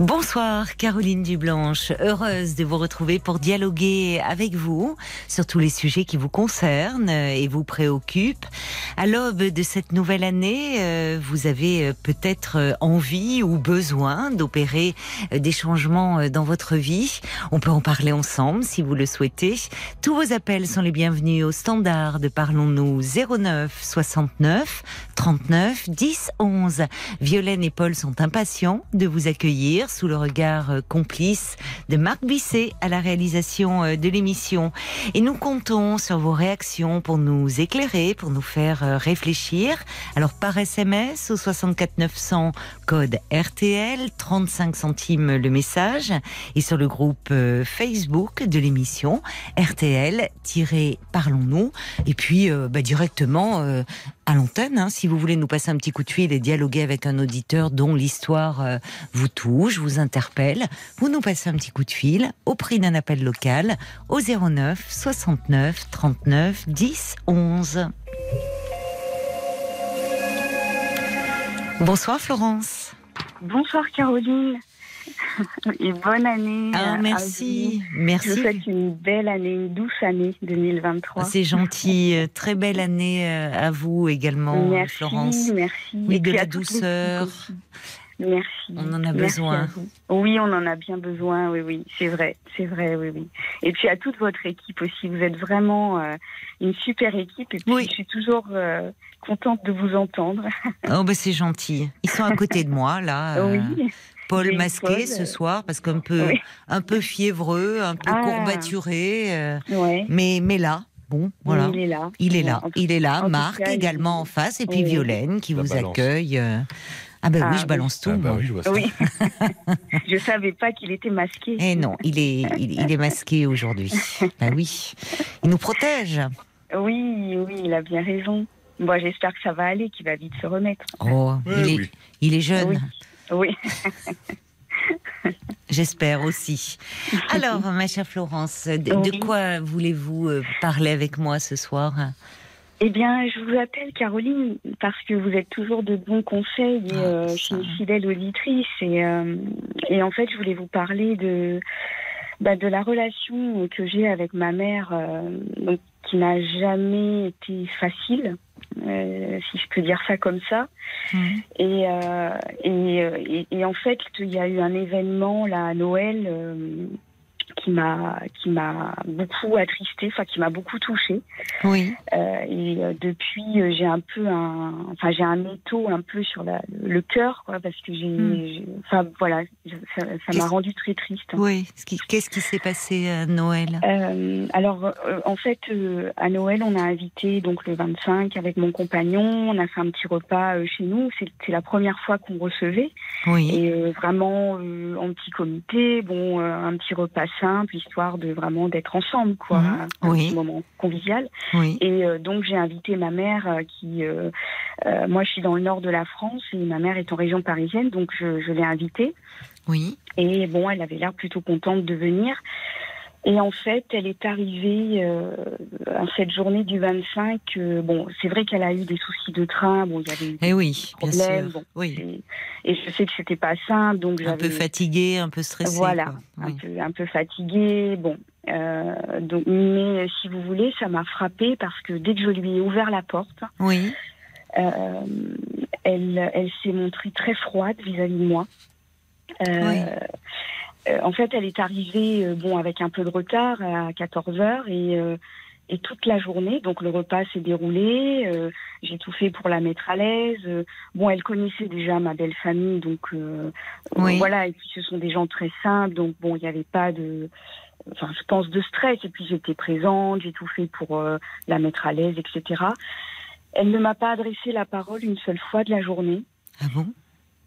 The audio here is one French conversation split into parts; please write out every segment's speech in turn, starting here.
Bonsoir Caroline Dublanche, heureuse de vous retrouver pour dialoguer avec vous sur tous les sujets qui vous concernent et vous préoccupent. À l'aube de cette nouvelle année, euh, vous avez euh, peut-être envie ou besoin d'opérer euh, des changements dans votre vie. On peut en parler ensemble si vous le souhaitez. Tous vos appels sont les bienvenus au standard de Parlons-nous 09 69 39 10 11. Violaine et Paul sont impatients de vous accueillir sous le regard euh, complice de Marc Bisset à la réalisation euh, de l'émission. Et nous comptons sur vos réactions pour nous éclairer, pour nous faire euh, réfléchir. Alors par SMS au 64 900 code RTL, 35 centimes le message, et sur le groupe Facebook de l'émission RTL-Parlons-nous. Et puis bah, directement à l'antenne, hein, si vous voulez nous passer un petit coup de fil et dialoguer avec un auditeur dont l'histoire euh, vous touche, vous interpelle, vous nous passez un petit coup de fil au prix d'un appel local au 09 69 39 10 11. Bonsoir Florence. Bonsoir Caroline. Et bonne année. Ah, merci. Merci. Je vous souhaite une belle année, une douce année 2023. C'est gentil. Euh, très belle année euh, à vous également, merci, Florence. Merci. Oui, de la douceur. Merci. On en a besoin. Oui, on en a bien besoin. Oui, oui, c'est vrai, c'est vrai, oui, oui. Et puis à toute votre équipe aussi. Vous êtes vraiment euh, une super équipe. Et puis oui. je suis toujours contente de vous entendre. Oh, ben c'est gentil. Ils sont à côté de moi là. Oui. Paul masqué ce soir parce qu'un peu, Oui. un peu fiévreux, un peu Ah. courbaturé, euh, Ouais. mais, mais là, bon, voilà. Il est là. Il est là, il est là. en Marc cas, également en face, et puis Oui. Violaine qui La vous balance. accueille. euh. Ah ben Ah, oui, je oui. balance tout. Ah bah moi. oui, je vois ça. Oui. je savais pas qu'il était masqué. Eh non, il est, il, il est masqué aujourd'hui. bah oui, il nous protège. Oui, oui, il a bien raison. Bon, j'espère que ça va aller, qu'il va vite se remettre. Oh, il, est, il est jeune. Oui. J'espère aussi. Alors, ma chère Florence, de, quoi voulez-vous euh, parler avec moi ce soir? Eh bien, je vous appelle Caroline parce que vous êtes toujours de bons conseils et Ah, euh, je suis une fidèle auditrice et, euh, et en fait, je voulais vous parler de bah, de la relation que j'ai avec ma mère, euh, donc, qui n'a jamais été facile, euh, si je peux dire ça comme ça. Et, euh, et, euh, et, et en fait, il y a eu un événement là à Noël qui m'a qui m'a beaucoup attristée, enfin qui m'a beaucoup touchée. Oui. Euh, et euh, depuis, euh, j'ai un peu un, enfin j'ai un étau un peu sur la, le cœur, quoi, parce que j'ai, Hmm. enfin voilà, ça m'a rendu très triste. Oui. Qu'est-ce qui s'est passé à Noël? Euh, alors, euh, en fait, à Noël, on a invité donc le 25 avec mon compagnon. On a fait un petit repas chez nous. C'est la première fois qu'on recevait. Oui. Et vraiment en petit comité, bon, un petit repas simple, histoire de vraiment d'être ensemble, quoi. Mhm. Un Oui. petit moment convivial. Oui. Et euh, donc j'ai invité ma mère euh, qui, euh, moi je suis dans le nord de la France et ma mère est en région parisienne, donc je, je l'ai invitée. Oui. Et bon, elle avait l'air plutôt contente de venir. Et en fait, elle est arrivée euh, cette journée du 25. euh, bon, c'est vrai qu'elle a eu des soucis de train. Bon, il y avait eu des Eh oui, bien problèmes. Bon, Oui. et, et je sais que c'était pas simple, donc Un peu j'avais fatigué, un peu stressé. voilà, un, Oui. peu, un peu fatiguée. Bon, euh, donc, mais si vous voulez, ça m'a frappée parce que dès que je lui ai ouvert la porte, Oui. euh, elle, elle s'est montrée très froide vis-à-vis de moi. Euh, Oui. Euh, en fait, elle est arrivée euh, bon avec un peu de retard à 14 heures et euh, et toute la journée, donc le repas s'est déroulé. euh, J'ai tout fait pour la mettre à l'aise. euh, bon, elle connaissait déjà ma belle famille, donc euh, Oui. voilà. Et puis ce sont des gens très simples, donc bon, il n'y avait pas de, enfin, je pense de stress. Et puis j'étais présente, j'ai tout fait pour la mettre à l'aise, etc. Elle ne m'a pas adressé la parole une seule fois de la journée. Ah bon?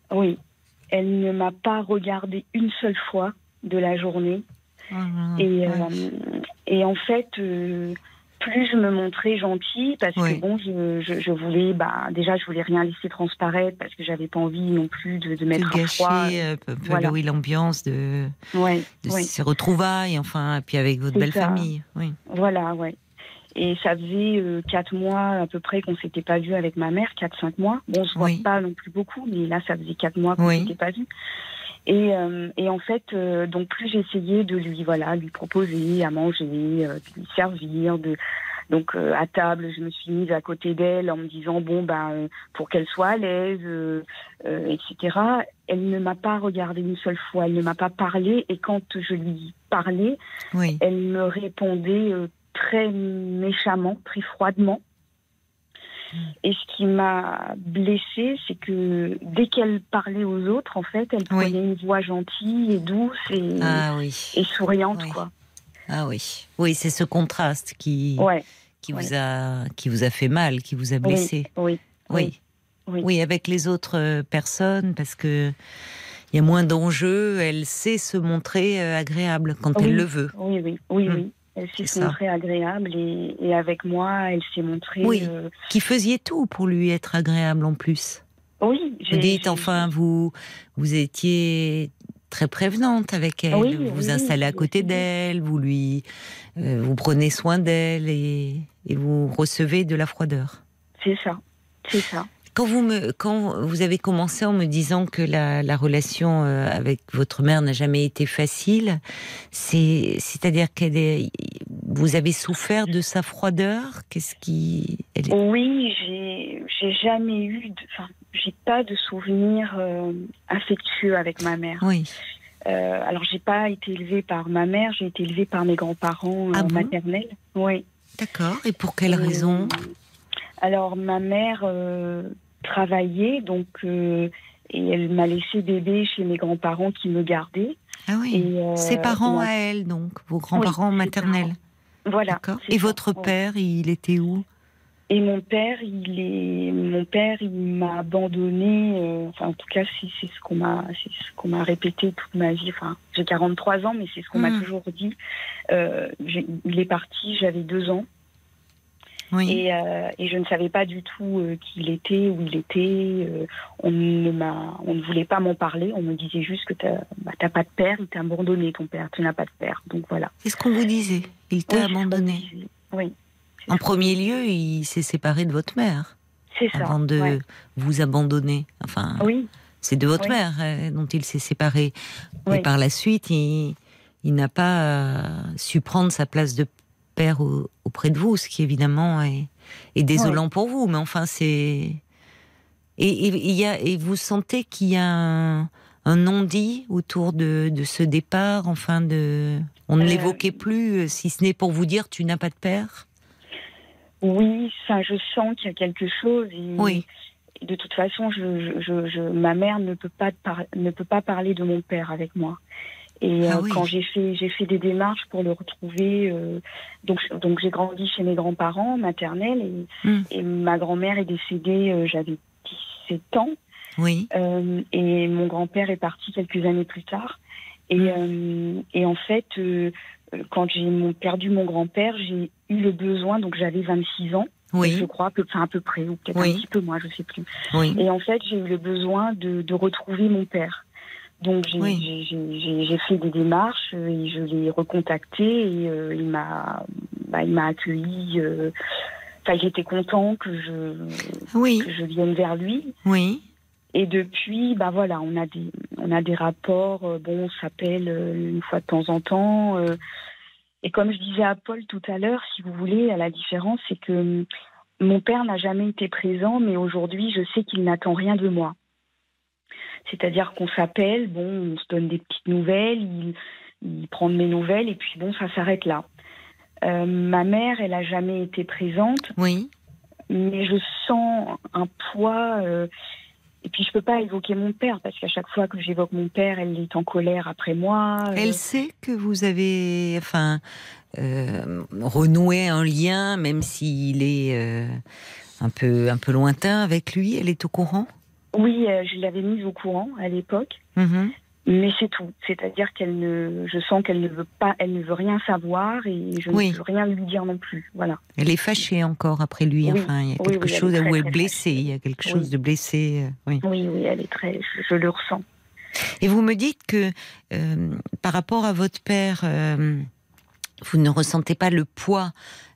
Oui, elle ne m'a pas regardé une seule fois de la journée. Ah, Et, ouais. euh, et en fait, euh, plus je me montrais gentille parce Oui. que bon, je, je, je voulais, bah, déjà, je voulais rien laisser transparaître parce que j'avais pas envie non plus de, de De mettre un gâcher froid. euh, un peu Voilà. oui, l'ambiance de, Ouais, de ouais. ces retrouvailles, enfin, et puis avec votre belle ça. famille. Oui. Voilà, ouais. Et ça faisait euh, quatre mois à peu près qu'on s'était pas vu avec ma mère, quatre cinq mois. Bon, on se voit Oui. pas non plus beaucoup, mais là, ça faisait quatre mois qu'on Oui. s'était pas vu. Et, euh, et en fait, euh, donc plus j'essayais de lui, voilà, lui proposer à manger, euh, de lui servir, de donc euh, à table, je me suis mise à côté d'elle en me disant bon ben euh, pour qu'elle soit à l'aise, euh, etc. Elle ne m'a pas regardé une seule fois, elle ne m'a pas parlé et quand je lui parlais, Oui. elle me répondait très méchamment, très froidement. Hmm. Et ce qui m'a blessée, c'est que dès qu'elle parlait aux autres, en fait, elle Oui. prenait une voix gentille et douce et, Ah oui. et souriante, Oui. quoi. Ah oui. Oui, c'est ce contraste qui, Ouais, qui, ouais. vous a, qui vous a fait mal, qui vous a blessé. oui, Oui. oui. Avec les autres euh, personnes, parce que il y a moins d'enjeux, elle sait se montrer euh, agréable quand Oui. elle le veut. oui, oui, oui, oui. Elle s'est montrée agréable et, et avec moi, elle s'est montrée. Oui. euh, Qui faisiez tout pour lui être agréable en plus. oui, Vous dites enfin, vous, vous étiez très prévenante avec elle. Oui, vous vous oui, installez à côté d'elle, vous lui, euh, vous prenez soin d'elle et, et vous recevez de la froideur. C'est ça, c'est ça. Quand vous, me, quand vous avez commencé en me disant que la, la relation euh, avec votre mère n'a jamais été facile, c'est, c'est-à-dire qu'elle est, vous avez souffert de sa froideur? Qu'est-ce qui, elle est- Oui, j'ai jamais eu, enfin, j'ai pas de souvenir euh, affectueux avec ma mère. Oui, Euh, alors j'ai pas été élevée par ma mère, j'ai été élevée par mes grands-parents euh, Ah bon? maternels. Oui. d'accord. Et pour quelle Euh, raison? Alors ma mère travaillait donc euh, et elle m'a laissé bébé chez mes grands-parents qui me gardaient. Ah oui. Et, euh, Ses parents à elle, donc, vos grands-parents maternels. Voilà. Et votre père, il était où? Et mon père, il est, mon père, il m'a abandonné. euh, enfin, en tout cas, c'est c'est ce qu'on m'a, c'est ce qu'on m'a répété toute ma vie. Enfin, j'ai 43 ans, mais c'est ce qu'on Hmm. m'a toujours dit. Euh, il est parti, j'avais deux ans, Oui. et, euh, et je ne savais pas du tout euh, qui il était, où il était. euh, on ne m'a, on ne voulait pas m'en parler. On me disait juste que t'as, bah, t'as pas de père, il t'a abandonné ton père, tu n'as pas de père. Donc voilà. Qu'est-ce qu'on vous disait? Il t'a Oui, c'est ce abandonné. Oui. c'est En ce premier lieu, il s'est séparé de votre mère C'est ça. avant de ouais. vous abandonner. Enfin, Oui. c'est de votre Oui. mère dont il s'est séparé. Et par la suite, il, il n'a pas su prendre sa place de père au- auprès de vous, ce qui évidemment est, est désolant pour vous. Mais enfin, c'est et, et, y a, et vous sentez qu'il y a un, un non-dit autour de, de ce départ? Enfin, de on ne Euh, l'évoquait plus, euh, si ce n'est pour vous dire tu n'as pas de père? Oui, ça, je sens qu'il y a quelque chose. Et, Oui. de toute façon, je, je, je- je- ma mère ne peut pas par- ne peut pas parler de mon père avec moi. Et Ah euh, oui. quand j'ai fait j'ai fait des démarches pour le retrouver, euh, donc donc j'ai grandi chez mes grands-parents maternels et, Hmm. et ma grand-mère est décédée, euh, j'avais 17 ans. Oui. Euh, et mon grand-père est parti quelques années plus tard. Et, Mm. euh, et en fait, euh, quand j'ai mon- perdu mon grand-père, j'ai eu le besoin, donc j'avais 26 ans, je Oui. crois, que, enfin à peu près, ou peut-être Oui. un petit peu moins, je sais plus. Oui. Et en fait, j'ai eu le besoin de, de retrouver mon père. Donc j'ai Oui. fait des démarches et je l'ai recontacté et euh, il m'a bah, il m'a accueilli. euh, Enfin, il était content que je Oui. que je vienne vers lui. Oui. Et depuis, bah voilà, on a des, on a des rapports. euh, bon, on s'appelle une fois de temps en temps. et comme je disais à Paul tout à l'heure, si vous voulez, la différence, c'est que hum, mon père n'a jamais été présent, mais aujourd'hui, je sais qu'il n'attend rien de moi. C'est-à-dire qu'on s'appelle, bon, on se donne des petites nouvelles, il, il prend de mes nouvelles, et puis bon, ça s'arrête là. Euh, ma mère, elle a jamais été présente Oui. mais je sens un poids. euh, et puis je peux pas évoquer mon père parce qu'à chaque fois que j'évoque mon père, elle est en colère après moi. euh, Elle sait que vous avez, enfin, renoué un lien, même s'il est un peu, un peu lointain avec lui. Elle est au courant? Oui, euh, je l'avais mise au courant à l'époque, Mhm. Mais c'est tout. C'est-à-dire qu'elle ne, je sens qu'elle ne veut pas, elle ne veut rien savoir et je Oui. ne veux rien lui dire non plus. Voilà. Elle est fâchée encore après lui. Oui. Enfin, il y a quelque oui, elle est chose très, où elle est blessée. fâchée. Il y a quelque chose de blessé. euh, Oui. Oui, oui, elle est très, je, je le ressens. Et vous me dites que euh, par rapport à votre père, euh, vous ne ressentez pas le poids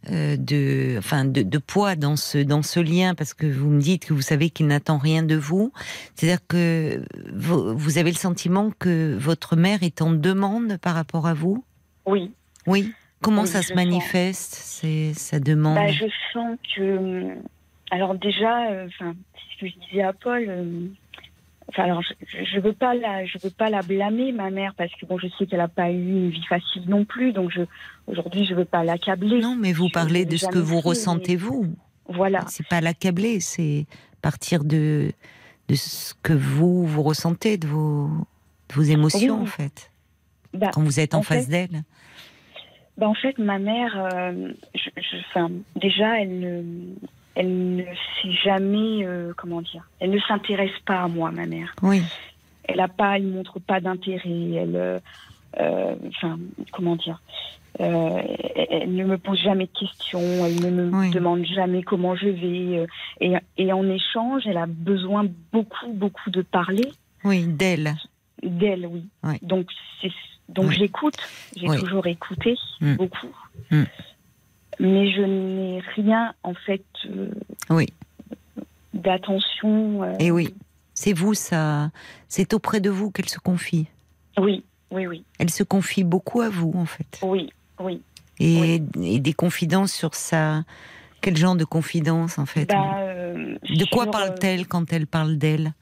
euh, de, enfin, de, de poids dans ce dans ce lien parce que vous me dites que vous savez qu'il n'attend rien de vous. C'est-à-dire que vous, vous avez le sentiment que votre mère est en demande par rapport à vous? Oui. Oui? Comment Oui, ça se manifeste C'est sa demande? Bah, je sens que. Alors, déjà, euh, enfin, c'est ce que je disais à Paul. euh, Enfin, alors, je, je veux pas la, je veux pas la blâmer, ma mère, parce que bon, je sais qu'elle a pas eu une vie facile non plus, donc je, aujourd'hui, je veux pas l'accabler. Non, mais vous Je parlez de ce que vous fait, mais- ressentez vous. Voilà. C'est pas l'accabler, c'est partir de, de ce que vous, vous ressentez, de vos, de vos émotions, Oui. en fait, Bah, quand vous êtes en, en face fait- d'elle. bah, en fait, ma mère, euh, je, je- enfin, déjà, elle ne, elle ne sait jamais, euh, comment dire, elle ne s'intéresse pas à moi, ma mère. Oui, elle a pas, elle montre pas d'intérêt. Elle, euh, euh, enfin, comment dire, elle, elle ne me pose jamais de questions. Elle ne me Oui. demande jamais comment je vais. et, et en échange, elle a besoin beaucoup, beaucoup de parler oui, d'elle. d'elle, oui. Oui. Donc, c'est, donc j'écoute. J'ai toujours écouté Mm. beaucoup. Mm. Mais je n'ai rien, en fait, euh, Oui. d'attention. euh, Et oui, c'est vous, ça. C'est auprès de vous qu'elle se confie. Oui, oui, oui, Elle se confie beaucoup à vous, en fait. oui, oui. Et, et des confidences sur sa. Quel genre de confidence, en fait Bah, euh, De quoi parle-t-elle quand elle parle d'elle?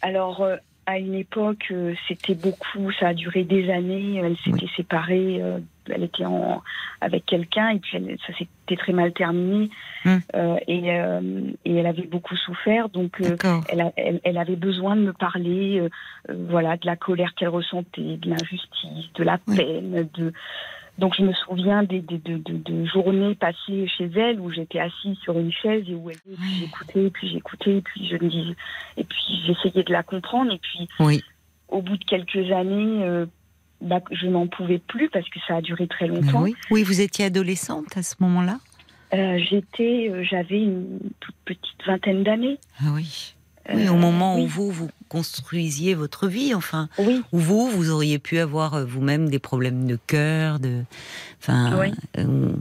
Alors, à une époque, euh, c'était beaucoup, ça a duré des années. Elle s'était séparée, euh, elle était en, avec quelqu'un, et puis elle- ça s'était très mal terminé. Hum. Euh, et, euh, et elle avait beaucoup souffert, donc euh, elle, a- elle, elle avait besoin de me parler, voilà, de la colère qu'elle ressentait, de l'injustice, de la Oui. peine, de. Donc je me souviens des, des- de, de- de journées passées chez elle où j'étais assise sur une chaise et où elle puis j'écoutais, puis j'écoutais, puis je me disais, et puis j'essayais de la comprendre, et puis Oui. au bout de quelques années, euh, bah, je n'en pouvais plus parce que ça a duré très longtemps. oui. oui, vous étiez adolescente à ce moment-là? Euh, j'étais, euh, j'avais une toute petite vingtaine d'années. Ah oui. Oui, Euh, au moment où oui. vous, vous construisiez votre vie, enfin, Oui, où vous, vous auriez pu avoir euh, vous-même des problèmes de cœur, de, enfin, Oui. euh,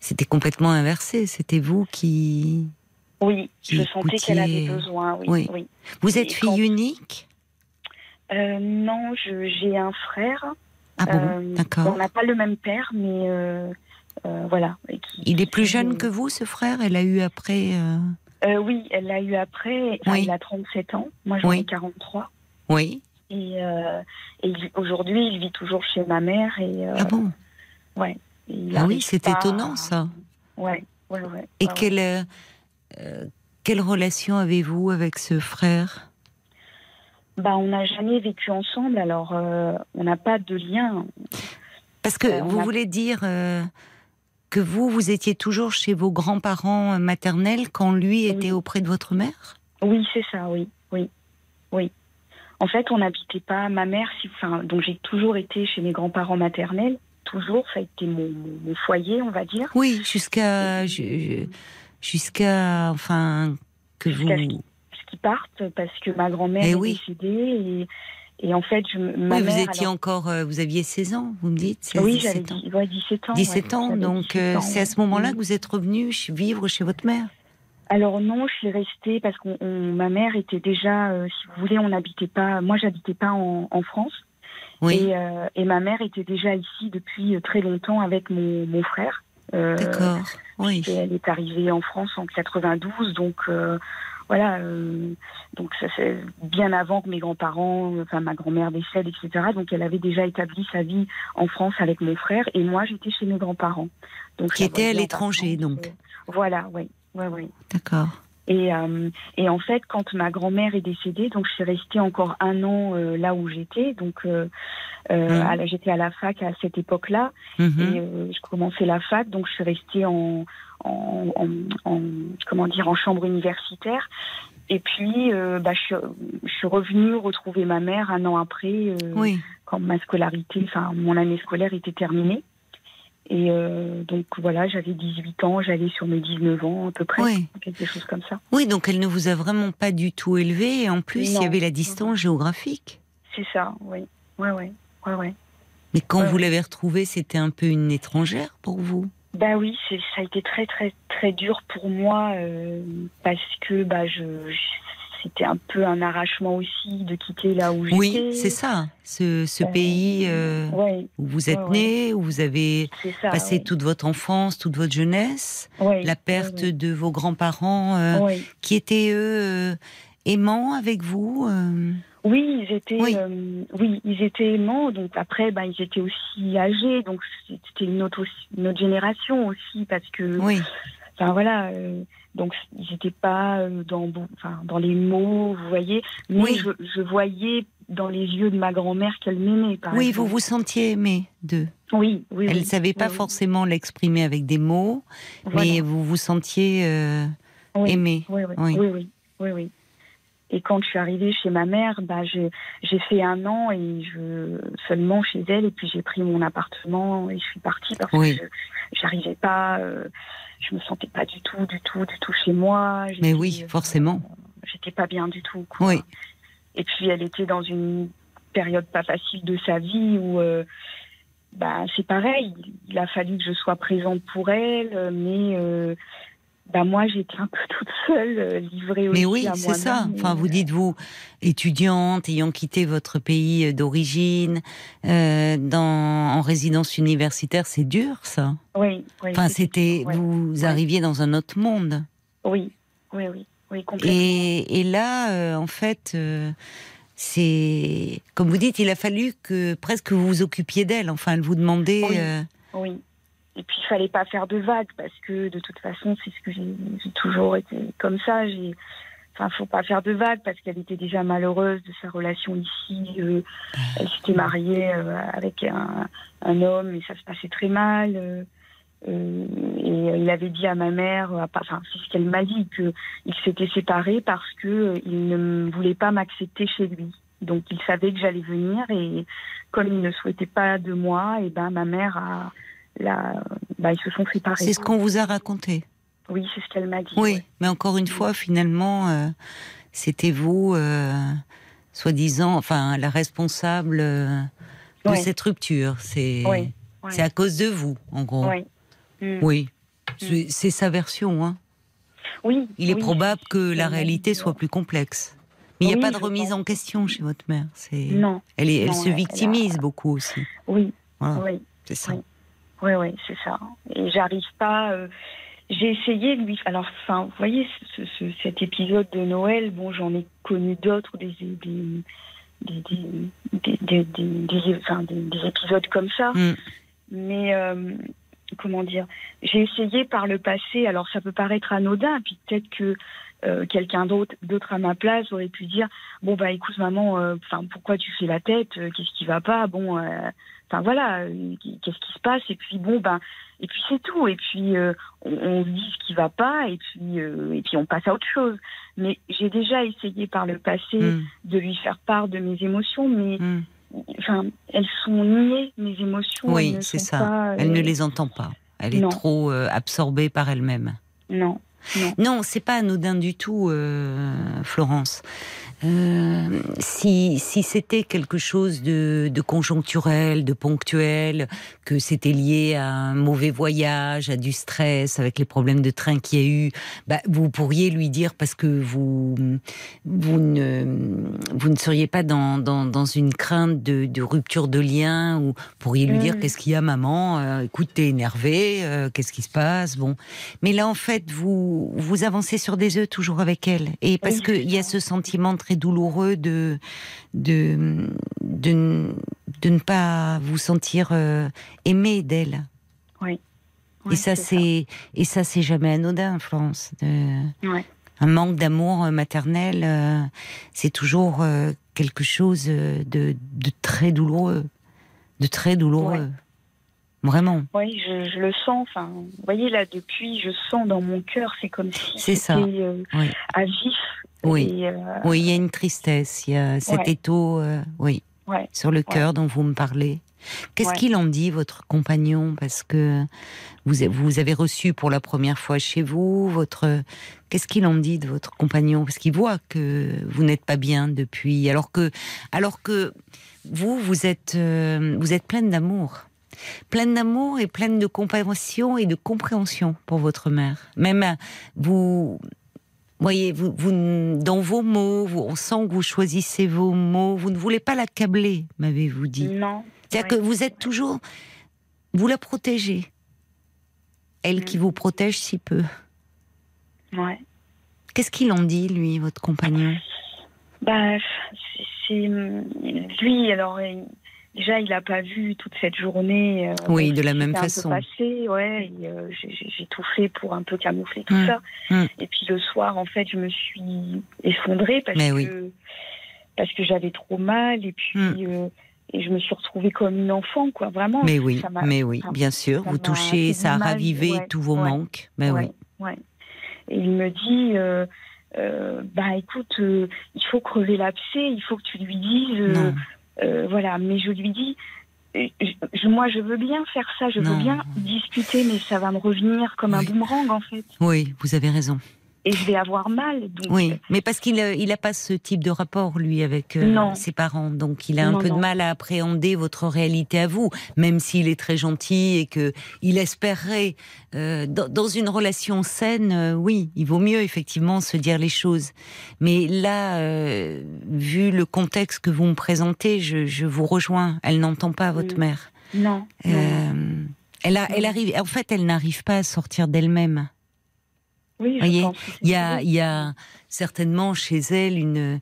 c'était complètement inversé. C'était vous qui, oui, Qui je sentais qu'elle avait écoutiez- besoin. Oui, Oui. vous Et êtes fille quand- unique? Euh, non, j'ai un frère. Ah bon, Euh, d'accord. On n'a pas le même père, mais euh, euh, voilà. qui- Il est plus jeune que vous, ce frère? Elle a eu après. Euh, oui, elle l'a eu après. Enfin, Oui. Il a 37 ans. Moi, j'en Oui. ai 43. Oui. Et, euh, et aujourd'hui, il vit toujours chez ma mère. Et, euh, Ah bon? il Ah oui, c'est pas- étonnant ça. Ouais, ouais, ouais. Et ouais, ouais. quelle quelle relation avez-vous avec ce frère? Bah, on n'a jamais vécu ensemble, alors on n'a pas de lien. Parce que vous a- voulez dire que vous, vous étiez toujours chez vos grands-parents maternels quand lui était auprès de votre mère? Oui, c'est ça, oui, oui, oui. En fait, on n'habitait pas. Ma mère, si- enfin, donc j'ai toujours été chez mes grands-parents maternels. Toujours, ça a été mon, foyer, on va dire. Oui, jusqu'à ju- jusqu'à enfin que vous. Jusqu'à Ce qui partent, parce que ma grand-mère Eh est oui. décédée et, et en fait, je, me- ma Oui, vous mère, étiez alors- encore, euh, vous aviez 16 ans, vous me dites 16, oui, j'avais 17 ans. ouais, 17 ans. 17 ouais, ans, donc 17 euh, c'est à ce moment-là que vous êtes revenu vivre chez votre mère? Alors non, je suis restée parce que ma mère était déjà, euh, si vous voulez, on n'habitait pas. Moi, j'habitais pas en, en France. Oui, Et, euh, et ma mère était déjà ici depuis très longtemps avec mon, mon frère. D'accord. Oui, et elle est arrivée en France en 92, donc voilà. euh, donc ça c'est bien avant que mes grands-parents, enfin ma grand-mère décède, etc. Donc elle avait déjà établi sa vie en France avec mon frère et moi j'étais chez mes grands-parents. Donc Qui la étaient à l'étranger, donc. Voilà, oui, oui, oui. d'accord. Et, euh, et en fait, quand ma grand-mère est décédée, donc je suis restée encore un an euh, là où j'étais. Donc euh, euh, la- j'étais à la fac à cette époque-là et euh, je commençais la fac, donc je suis restée en, en, en- en- comment dire en chambre universitaire. Et puis, euh, bah, je, suis- je suis revenue retrouver ma mère un an après, euh, Oui. quand ma scolarité, enfin mon année scolaire était terminée. Et euh, donc voilà, j'avais 18 ans, j'allais sur mes 19 ans à peu près, Oui. quelque chose comme ça. Oui, donc elle ne vous a vraiment pas du tout élevé. Et en plus, il y avait la distance géographique. C'est ça, oui. Ouais, ouais, ouais, ouais. Mais quand Ouais. vous l'avez retrouvée, c'était un peu une étrangère pour vous? Bah oui, ça a été très très très dur pour moi euh, parce que bah je, je- c'était un peu un arrachement aussi de quitter là où j'étais. Oui, c'est ça. Ce, ce Euh, pays euh, Ouais, où vous êtes ouais, ouais. né, où vous avez ça. passé toute votre enfance, toute votre jeunesse, la perte de vos grands-parents euh, qui étaient eux aimants avec vous. Oui, ils étaient, Oui. euh, oui, ils étaient aimants. Donc après, bah, ils étaient aussi âgés. Donc c'était une autre, aussi- une autre génération aussi parce que, Oui, enfin voilà. euh, donc ils n'étaient pas euh, dans, enfin, dans les mots, vous voyez. Mais Oui. je, je voyais dans les yeux de ma grand-mère qu'elle m'aimait. Oui, exemple. vous vous sentiez aimé d'eux. Oui, oui. Elle ne oui. savait pas Oui, forcément l'exprimer avec des mots, Voilà. mais vous vous sentiez euh, Oui. aimé. Oui, oui, Oui. oui. Et quand je suis arrivée chez ma mère, bah, j'ai fait un an et je seulement chez elle et puis j'ai pris mon appartement et je suis partie parce Oui. que je j'arrivais pas, euh, je me sentais pas du tout, du tout, du tout chez moi. Mais oui, euh, forcément. J'étais pas bien du tout. quoi. Oui. Et puis elle était dans une période pas facile de sa vie où euh, bah, c'est pareil, il a fallu que je sois présente pour elle, euh, mais bah, moi j'étais un peu toute seule, euh, livrée aussi Mais oui, c'est ça. Enfin, vous dites vous, étudiante, ayant quitté votre pays d'origine, euh, en résidence universitaire, c'est dur, ça. Oui, oui. Enfin, c'était, vous arriviez dans un autre monde. Oui, oui, oui, oui, complètement. Et, et là, euh, en fait, euh, c'est comme vous dites, il a fallu que presque vous vous occupiez d'elle. Enfin, elle vous demandait. Oui. Et puis il fallait pas faire de vagues parce que de toute façon c'est ce que j'ai toujours été comme ça. J'ai, enfin faut pas faire de vagues parce qu'elle était déjà malheureuse de sa relation ici. euh, elle s'était mariée euh, avec un, homme et ça se passait très mal. euh, et il avait dit à ma mère, enfin c'est ce qu'elle m'a dit, que il s'était séparé parce que il ne voulait pas m'accepter chez lui. Donc il savait que j'allais venir et comme il ne souhaitait pas de moi, et ben ma mère a, la, bah, ils se sont séparés. c'est ce qu'on vous a raconté. Oui, c'est ce qu'elle m'a dit. Oui, ouais. mais encore une fois, finalement, euh, c'était vous, euh, soi-disant, enfin, la responsable euh, de Ouais. cette rupture. C'est Ouais, c'est à cause de vous, en gros. Ouais. Mm. Oui. C'est c'est sa version. Hein. Oui. Il est oui, probable que la réalité soit plus complexe. Mais il n'y a pas de remise pense. en question chez votre mère. C'est Non. elle, est, elle Non, se elle a- victimise beaucoup aussi. Oui. Voilà, Oui. c'est ça. Oui. Oui, oui, c'est ça. Et j'arrive pas. euh, j'ai essayé lui. Alors, enfin, vous voyez, ce- ce- cet épisode de Noël, bon, j'en ai connu d'autres, des, des, des, des, des, enfin, épisodes comme ça. Mm. Mais euh, comment dire J'ai essayé par le passé. Alors, ça peut paraître anodin, puis peut-être que euh, quelqu'un d'autre, d'autre à ma place aurait pu dire bon bah écoute maman, euh, enfin pourquoi tu fais la tête Euh, Qu'est-ce qui va pas Bon. Enfin voilà, euh, qu'est-ce qui se passe? Et puis bon ben, et puis c'est tout. Et puis euh, on, on dit ce qui va pas, et puis euh, et puis on passe à autre chose. Mais j'ai déjà essayé par le passé Mm, de lui faire part de mes émotions, mais mm. enfin elles sont niées mes émotions. Oui, c'est ça. pas, euh, Elle ne les entend pas. Elle est trop absorbée par elle-même. Non, non. Non, c'est pas anodin du tout, euh, Florence. Euh, si si c'était quelque chose de, conjoncturel, de ponctuel, que c'était lié à un mauvais voyage, à du stress, avec les problèmes de train qu'il y a eu, bah, vous pourriez lui dire parce que vous vous ne vous ne seriez pas dans, dans, dans une crainte de, de rupture de lien ou pourriez lui dire Mm. qu'est-ce qu'il y a maman, Euh, écoute t'es énervée, euh, qu'est-ce qui se passe, bon. Mais là, en fait, vous vous avancez sur des œufs toujours avec elle, et parce Oui, que c'est il y a ce sentiment très douloureux de de de, ne pas vous sentir euh, aimé d'elle. Ouais, et ça, c'est c'est et ça, c'est jamais anodin, Florence. De- Ouais. Un manque d'amour euh, maternel, euh, c'est toujours euh, quelque chose de, de très douloureux, de très douloureux. Vraiment. Oui, je, je le sens. Enfin, vous voyez là, depuis, je sens dans mon cœur, c'est comme si C'est ça. euh, Oui. à vif. Oui. Et, Oui, il y a une tristesse, il y a cet Ouais. étau, oui, ouais. sur le cœur dont vous me parlez. Qu'est-ce Ouais. qu'il en dit, votre compagnon? Parce que vous, vous avez reçu pour la première fois chez vous, votre. Qu'est-ce qu'il en dit de votre compagnon? Parce qu'il voit que vous n'êtes pas bien depuis, alors que, alors que vous, vous êtes, euh, vous êtes pleine d'amour. Pleine d'amour et pleine de compassion et de compréhension pour votre mère. Même euh, vous, voyez, vous, vous, dans vos mots, vous- on sent que vous choisissez vos mots. Vous ne voulez pas l'accabler, m'avez-vous dit. Non. C'est-à-dire que vous êtes toujours, vous la protégez. Elle qui Mm. vous protège si peu. Ouais. Qu'est-ce qu'il en dit, lui, votre compagnon? Bah, c'est- c'est lui. Alors, il- déjà, il n'a pas vu toute cette journée. euh, Oui, de la même façon. passé, ouais. euh, j'ai- tout fait pour un peu camoufler tout Mm. ça. Mm. Et puis le soir, en fait, je me suis effondrée parce Mais que oui. parce que j'avais trop mal et puis Mm. euh, et je me suis retrouvée comme une enfant, quoi. Vraiment. Mais oui, mais oui, bien sûr. Vous touchez, ça a ravivé ouais, tous vos ouais, manques. Mais ouais, oui. ouais. Et il me dit, euh, euh, bah écoute, euh, il faut crever l'abcès, il faut que tu lui dises, euh, euh, voilà. Mais je lui dis, je- moi je veux bien faire ça, je Non. veux bien discuter, mais ça va me revenir comme un boomerang en fait, oui, vous avez raison. Et je vais avoir mal. Donc, Oui, mais parce qu'il n'a il a pas ce type de rapport, lui, avec euh, Non. ses parents. Donc, il a un Non, peu de mal à appréhender votre réalité à vous, même s'il est très gentil et que il espérerait, euh, dans, dans une relation saine, euh, oui, il vaut mieux effectivement se dire les choses. Mais là, euh, vu le contexte que vous me présentez, je, je vous rejoins. Elle n'entend pas votre Mm. mère. non, non. Euh, elle, a, elle arrive. En fait, elle n'arrive pas à sortir d'elle-même. Oui, je pense Il y a, ça. il y a certainement chez elle une,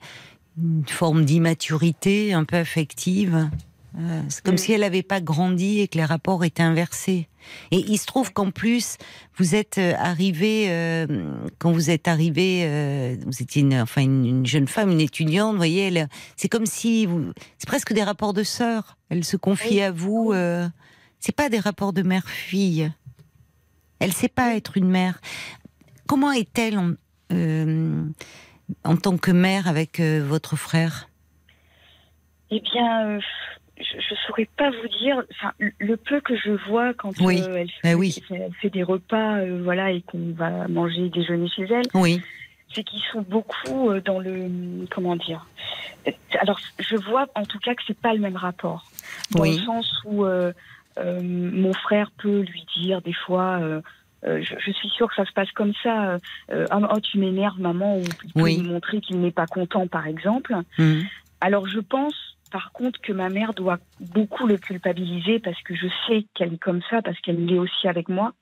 une forme d'immaturité un peu affective. Euh, c'est comme Mm. si elle n'avait pas grandi et que les rapports étaient inversés. Et il se trouve qu'en plus, vous êtes euh, arrivé, euh, quand vous êtes arrivé, euh, vous étiez une, enfin une, une jeune femme, une étudiante, vous voyez, c'est comme si c'est presque des rapports de sœurs. Elle se confie Oui. à vous. C'est pas des rapports de mère-fille. Elle sait pas être une mère. Comment est-elle en, euh, en tant que mère avec euh, votre frère? Eh bien, euh, je ne saurais pas vous dire. Enfin, le- peu que je vois quand Oui. euh, elle, fait, oui. elle fait des repas, voilà, et qu'on va manger, déjeuner chez elle, Oui, c'est qu'ils sont beaucoup dans le comment dire. Alors, je vois en tout cas que c'est pas le même rapport, dans Oui. le sens où euh, euh, mon frère peut lui dire des fois. euh, euh, je, je suis sûre que ça se passe comme ça. euh, Ah, oh, tu m'énerves, maman, ou il peut Oui. lui montrer qu'il n'est pas content, par exemple. Mhm. Alors je pense par contre que ma mère doit beaucoup le culpabiliser parce que je sais qu'elle est comme ça, parce qu'elle l'est aussi avec moi.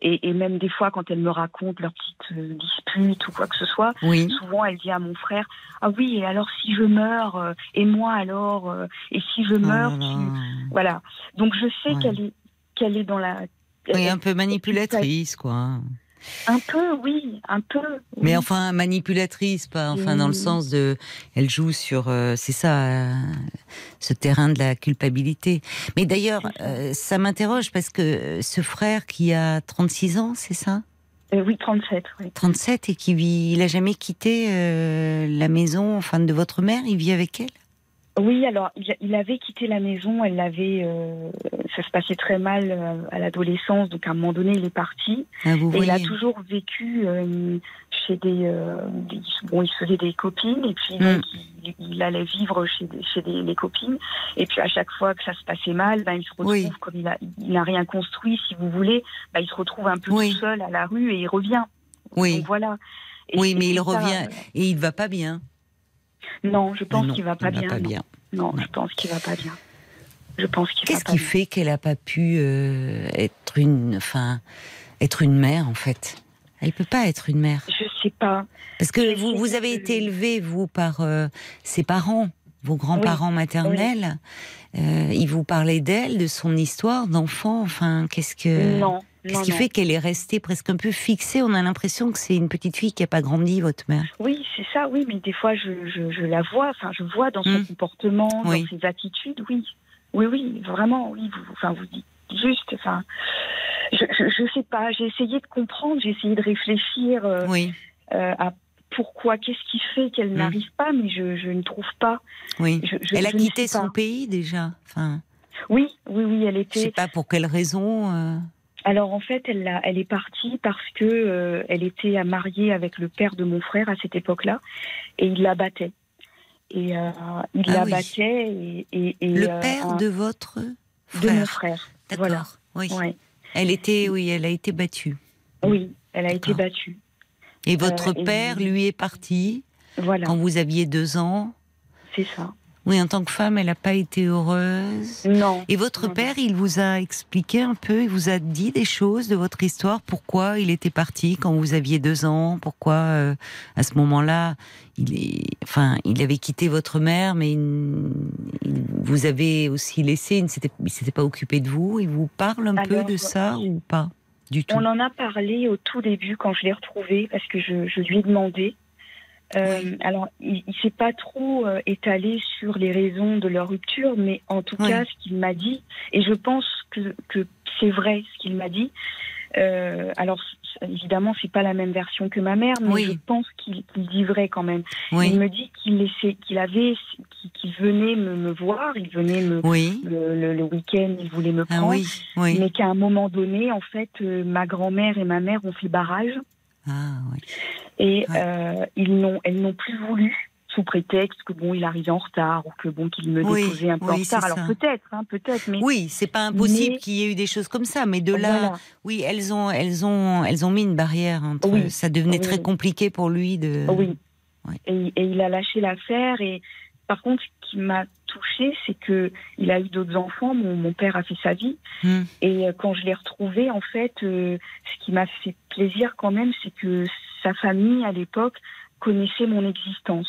Et, et même des fois quand elle me raconte leurs petites euh, disputes ou quoi que ce soit, oui, souvent elle dit à mon frère Ah oui, et alors si je meurs, euh, et moi alors, euh, et si je meurs, Oh là tu... là. Voilà. Donc je sais Ouais. qu'elle est, qu'elle est dans la. Oui, un peu manipulatrice, quoi. Un peu, oui, un peu. Mais enfin, manipulatrice, pas enfin dans le sens de, elle joue sur, euh, c'est ça, euh, ce terrain de la culpabilité. Mais d'ailleurs, ça. euh, ça m'interroge parce que euh, ce frère qui a 36 ans, c'est ça? Euh, oui, 37, oui. 37 et qui vit, il a jamais quitté euh, la maison, enfin de votre mère, il vit avec elle? Oui, alors il, avait quitté la maison, elle l'avait, euh, ça se passait très mal euh, à l'adolescence, donc à un moment donné il est parti. Ah, Vous Et il a toujours vécu euh, chez des, euh, des- bon, il se faisait des copines et puis Mm. donc il, il allait vivre chez, des, chez des, les copines. Et puis à chaque fois que ça se passait mal, ben, il se retrouve Oui. comme il a, il n'a rien construit, si vous voulez, ben, il se retrouve un peu Oui. tout seul à la rue et il revient. Oui. Donc voilà. Et Oui, mais il ça, revient et il va pas bien. Non, je pense qu'il va pas bien. va pas non. bien. Non, je pense qu'il va pas bien. Je pense qu'il Qu'est-ce qui bien. fait qu'elle a pas pu euh, être une, enfin, être une mère en fait? Elle peut pas être une mère Je sais pas. parce que vous, vous avez été élevé vous par euh, ses parents, vos grands-parents maternels. Euh, ils vous parlaient d'elle, de son histoire d'enfant. Enfin, qu'est-ce que non. Qu'est-ce qui non. fait qu'elle est restée presque un peu fixée? On a l'impression que c'est une petite fille qui a pas grandi, votre mère. Oui, c'est ça, oui, mais des fois je, je, je la vois, enfin je vois dans son Mm. comportement, Oui. dans ses attitudes, oui. Oui, oui, vraiment, oui. Vous, enfin, vous dites juste, enfin, je, je, sais pas. J'ai essayé de comprendre, j'ai essayé de réfléchir euh, Oui, euh, à pourquoi, qu'est-ce qui fait qu'elle Mm. n'arrive pas, mais je, je ne trouve pas. oui. Je- je- Elle a ne quitté sais pas. son pays déjà. Enfin, Oui, oui, oui, elle je sais était. pas pour quelle raison. euh, Alors en fait, elle, est partie parce que euh, elle était mariée avec le père de mon frère à cette époque-là, et il la battait. Et euh, il Ah la oui. battait et, et- et, Le euh, père de votre de mon frère. frère. D'accord. Voilà. Oui. Ouais. Elle était, oui, elle a été battue. Oui, elle a été battue. Et votre père, lui, est parti Voilà, quand vous aviez deux ans. c'est ça. Oui, en tant que femme, elle n'a pas été heureuse. Non. Et votre Non, non. père, il vous a expliqué un peu, il vous a dit des choses de votre histoire, pourquoi il était parti quand vous aviez deux ans, pourquoi euh, à ce moment-là, il est, enfin, il avait quitté votre mère, mais il, il vous avez aussi laissé, il ne s'était, pas occupé de vous. Il vous parle un peu de ça ou pas du tout? On en a parlé au tout début quand je l'ai retrouvé parce que je, je lui ai demandé. Euh, Oui. Alors, il, il s'est pas trop euh, étalé sur les raisons de leur rupture, mais en tout Oui. cas, ce qu'il m'a dit, et je pense que, que c'est vrai ce qu'il m'a dit. Euh, alors, évidemment, c'est pas la même version que ma mère, mais Oui. je pense qu'il qu'il dit vrai quand même. Oui, Il me dit qu'il laissait, qu'il avait, qu'il qu'il venait me, me voir, il venait me le, le- le week-end, il voulait me ah prendre mais qu'à un moment donné, en fait, euh, ma grand-mère et ma mère ont fait barrage Ah oui. et Ouais. euh, ils n'ont, elles n'ont plus voulu sous prétexte que bon, il arrivait en retard ou que bon, qu'il me Oui, déposait un peu en oui, retard. c'est Alors peut-être, hein, peut-être, mais Oui, c'est pas impossible Mais- qu'il y ait eu des choses comme ça, mais de là, voilà. oui, elles ont, elles ont, elles ont mis une barrière entre. Oui. Ça devenait très compliqué pour lui de. Oui. Et il a lâché l'affaire. Et par contre, ce qui m'a touchée, c'est que il a eu d'autres enfants. Mon, mon père a fait sa vie. Hmm. Et euh, quand je l'ai retrouvé, en fait, euh, ce qui m'a fait plaisir quand même, c'est que sa famille à l'époque connaissait mon existence,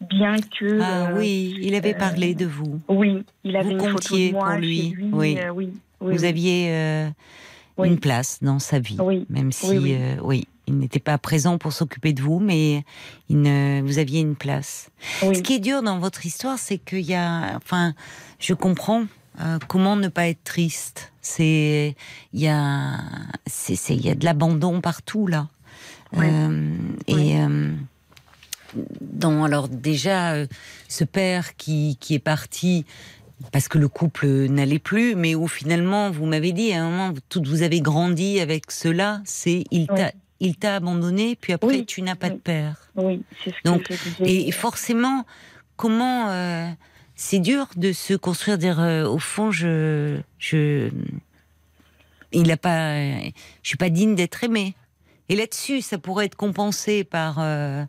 bien que. Ah euh, oui, il avait parlé de vous. Oui, il avait Vous une photo comptiez de moi pour lui, chez lui. oui. oui, oui, vous oui. aviez Oui. une place dans sa vie, Oui. même si, Oui, euh, oui, il n'était pas présent pour s'occuper de vous, mais il ne- vous aviez une place. Ce qui est dur dans votre histoire, c'est qu'il y a, enfin, je comprends. euh, comment ne pas être triste C'est, il y a, c'est, il y a de l'abandon partout là. Euh, et euh, dans, alors déjà, euh, ce père qui, qui est parti parce que le couple n'allait plus, mais où finalement, vous m'avez dit à un moment, vous avez grandi avec cela, c'est il t'a, Ouais. il t'a abandonné, puis après Oui, tu n'as pas de père. Oui, c'est ce que je disais. Et forcément, comment euh, c'est dur de se construire, dire euh, au fond, je, je, il a pas, je suis pas digne d'être aimé. Et là-dessus, ça pourrait être compensé par. euh,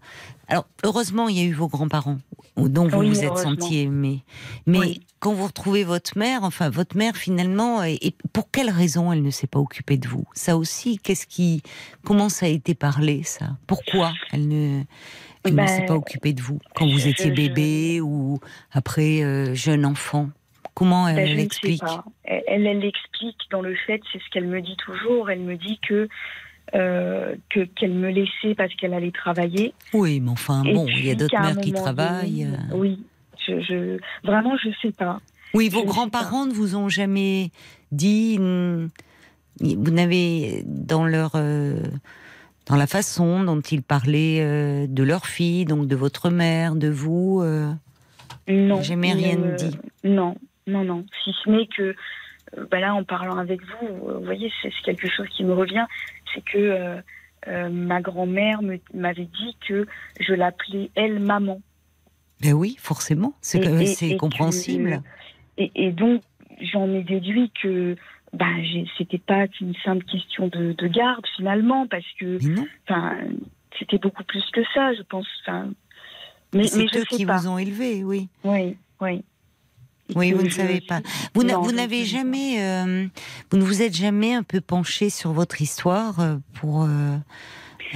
alors, heureusement, il y a eu vos grands-parents dont vous Oui, vous êtes senti aimé. Mais Oui. quand vous retrouvez votre mère, enfin votre mère finalement, et, pour quelle raison elle ne s'est pas occupée de vous? Ça aussi, qu'est-ce qui, comment ça a été parlé ça? Pourquoi elle ne, elle ne Ben, s'est pas occupée de vous quand vous étiez je- bébé ou après euh, jeune enfant? Comment elle Ben, sais l'explique? Elle, elle l'explique dans le fait, c'est ce qu'elle me dit toujours. Elle me dit que euh, que qu'elle me laissait parce qu'elle allait travailler. Oui, mais enfin Et bon, il y a d'autres mères qui travaillent. donné- euh. Oui, je, je vraiment je sais pas. Oui, vos grands-parents ne vous ont jamais dit, mm, vous n'avez dans leur euh, dans la façon dont ils parlaient euh, de leur fille, donc de votre mère, de vous. Non. Jamais rien dit? Non, non, non. Si ce n'est que, bah là, en parlant avec vous, vous voyez, c'est quelque chose qui me revient, c'est que euh, euh, ma grand-mère m'avait dit que je l'appelais elle maman. Ben oui, forcément, c'est Et- que- et- c'est et que- compréhensible. Et, donc, j'en ai déduit que bah, j'ai- c'était pas qu'une simple question de, de garde finalement, parce que Mais c'était beaucoup plus que ça, je pense. Mais, c'est mais je eux qui pas. vous ont élevé, oui. Oui, oui. Oui, vous ne savez pas. Vous n'avez jamais, euh, vous ne vous êtes jamais un peu penché sur votre histoire euh, pour, euh,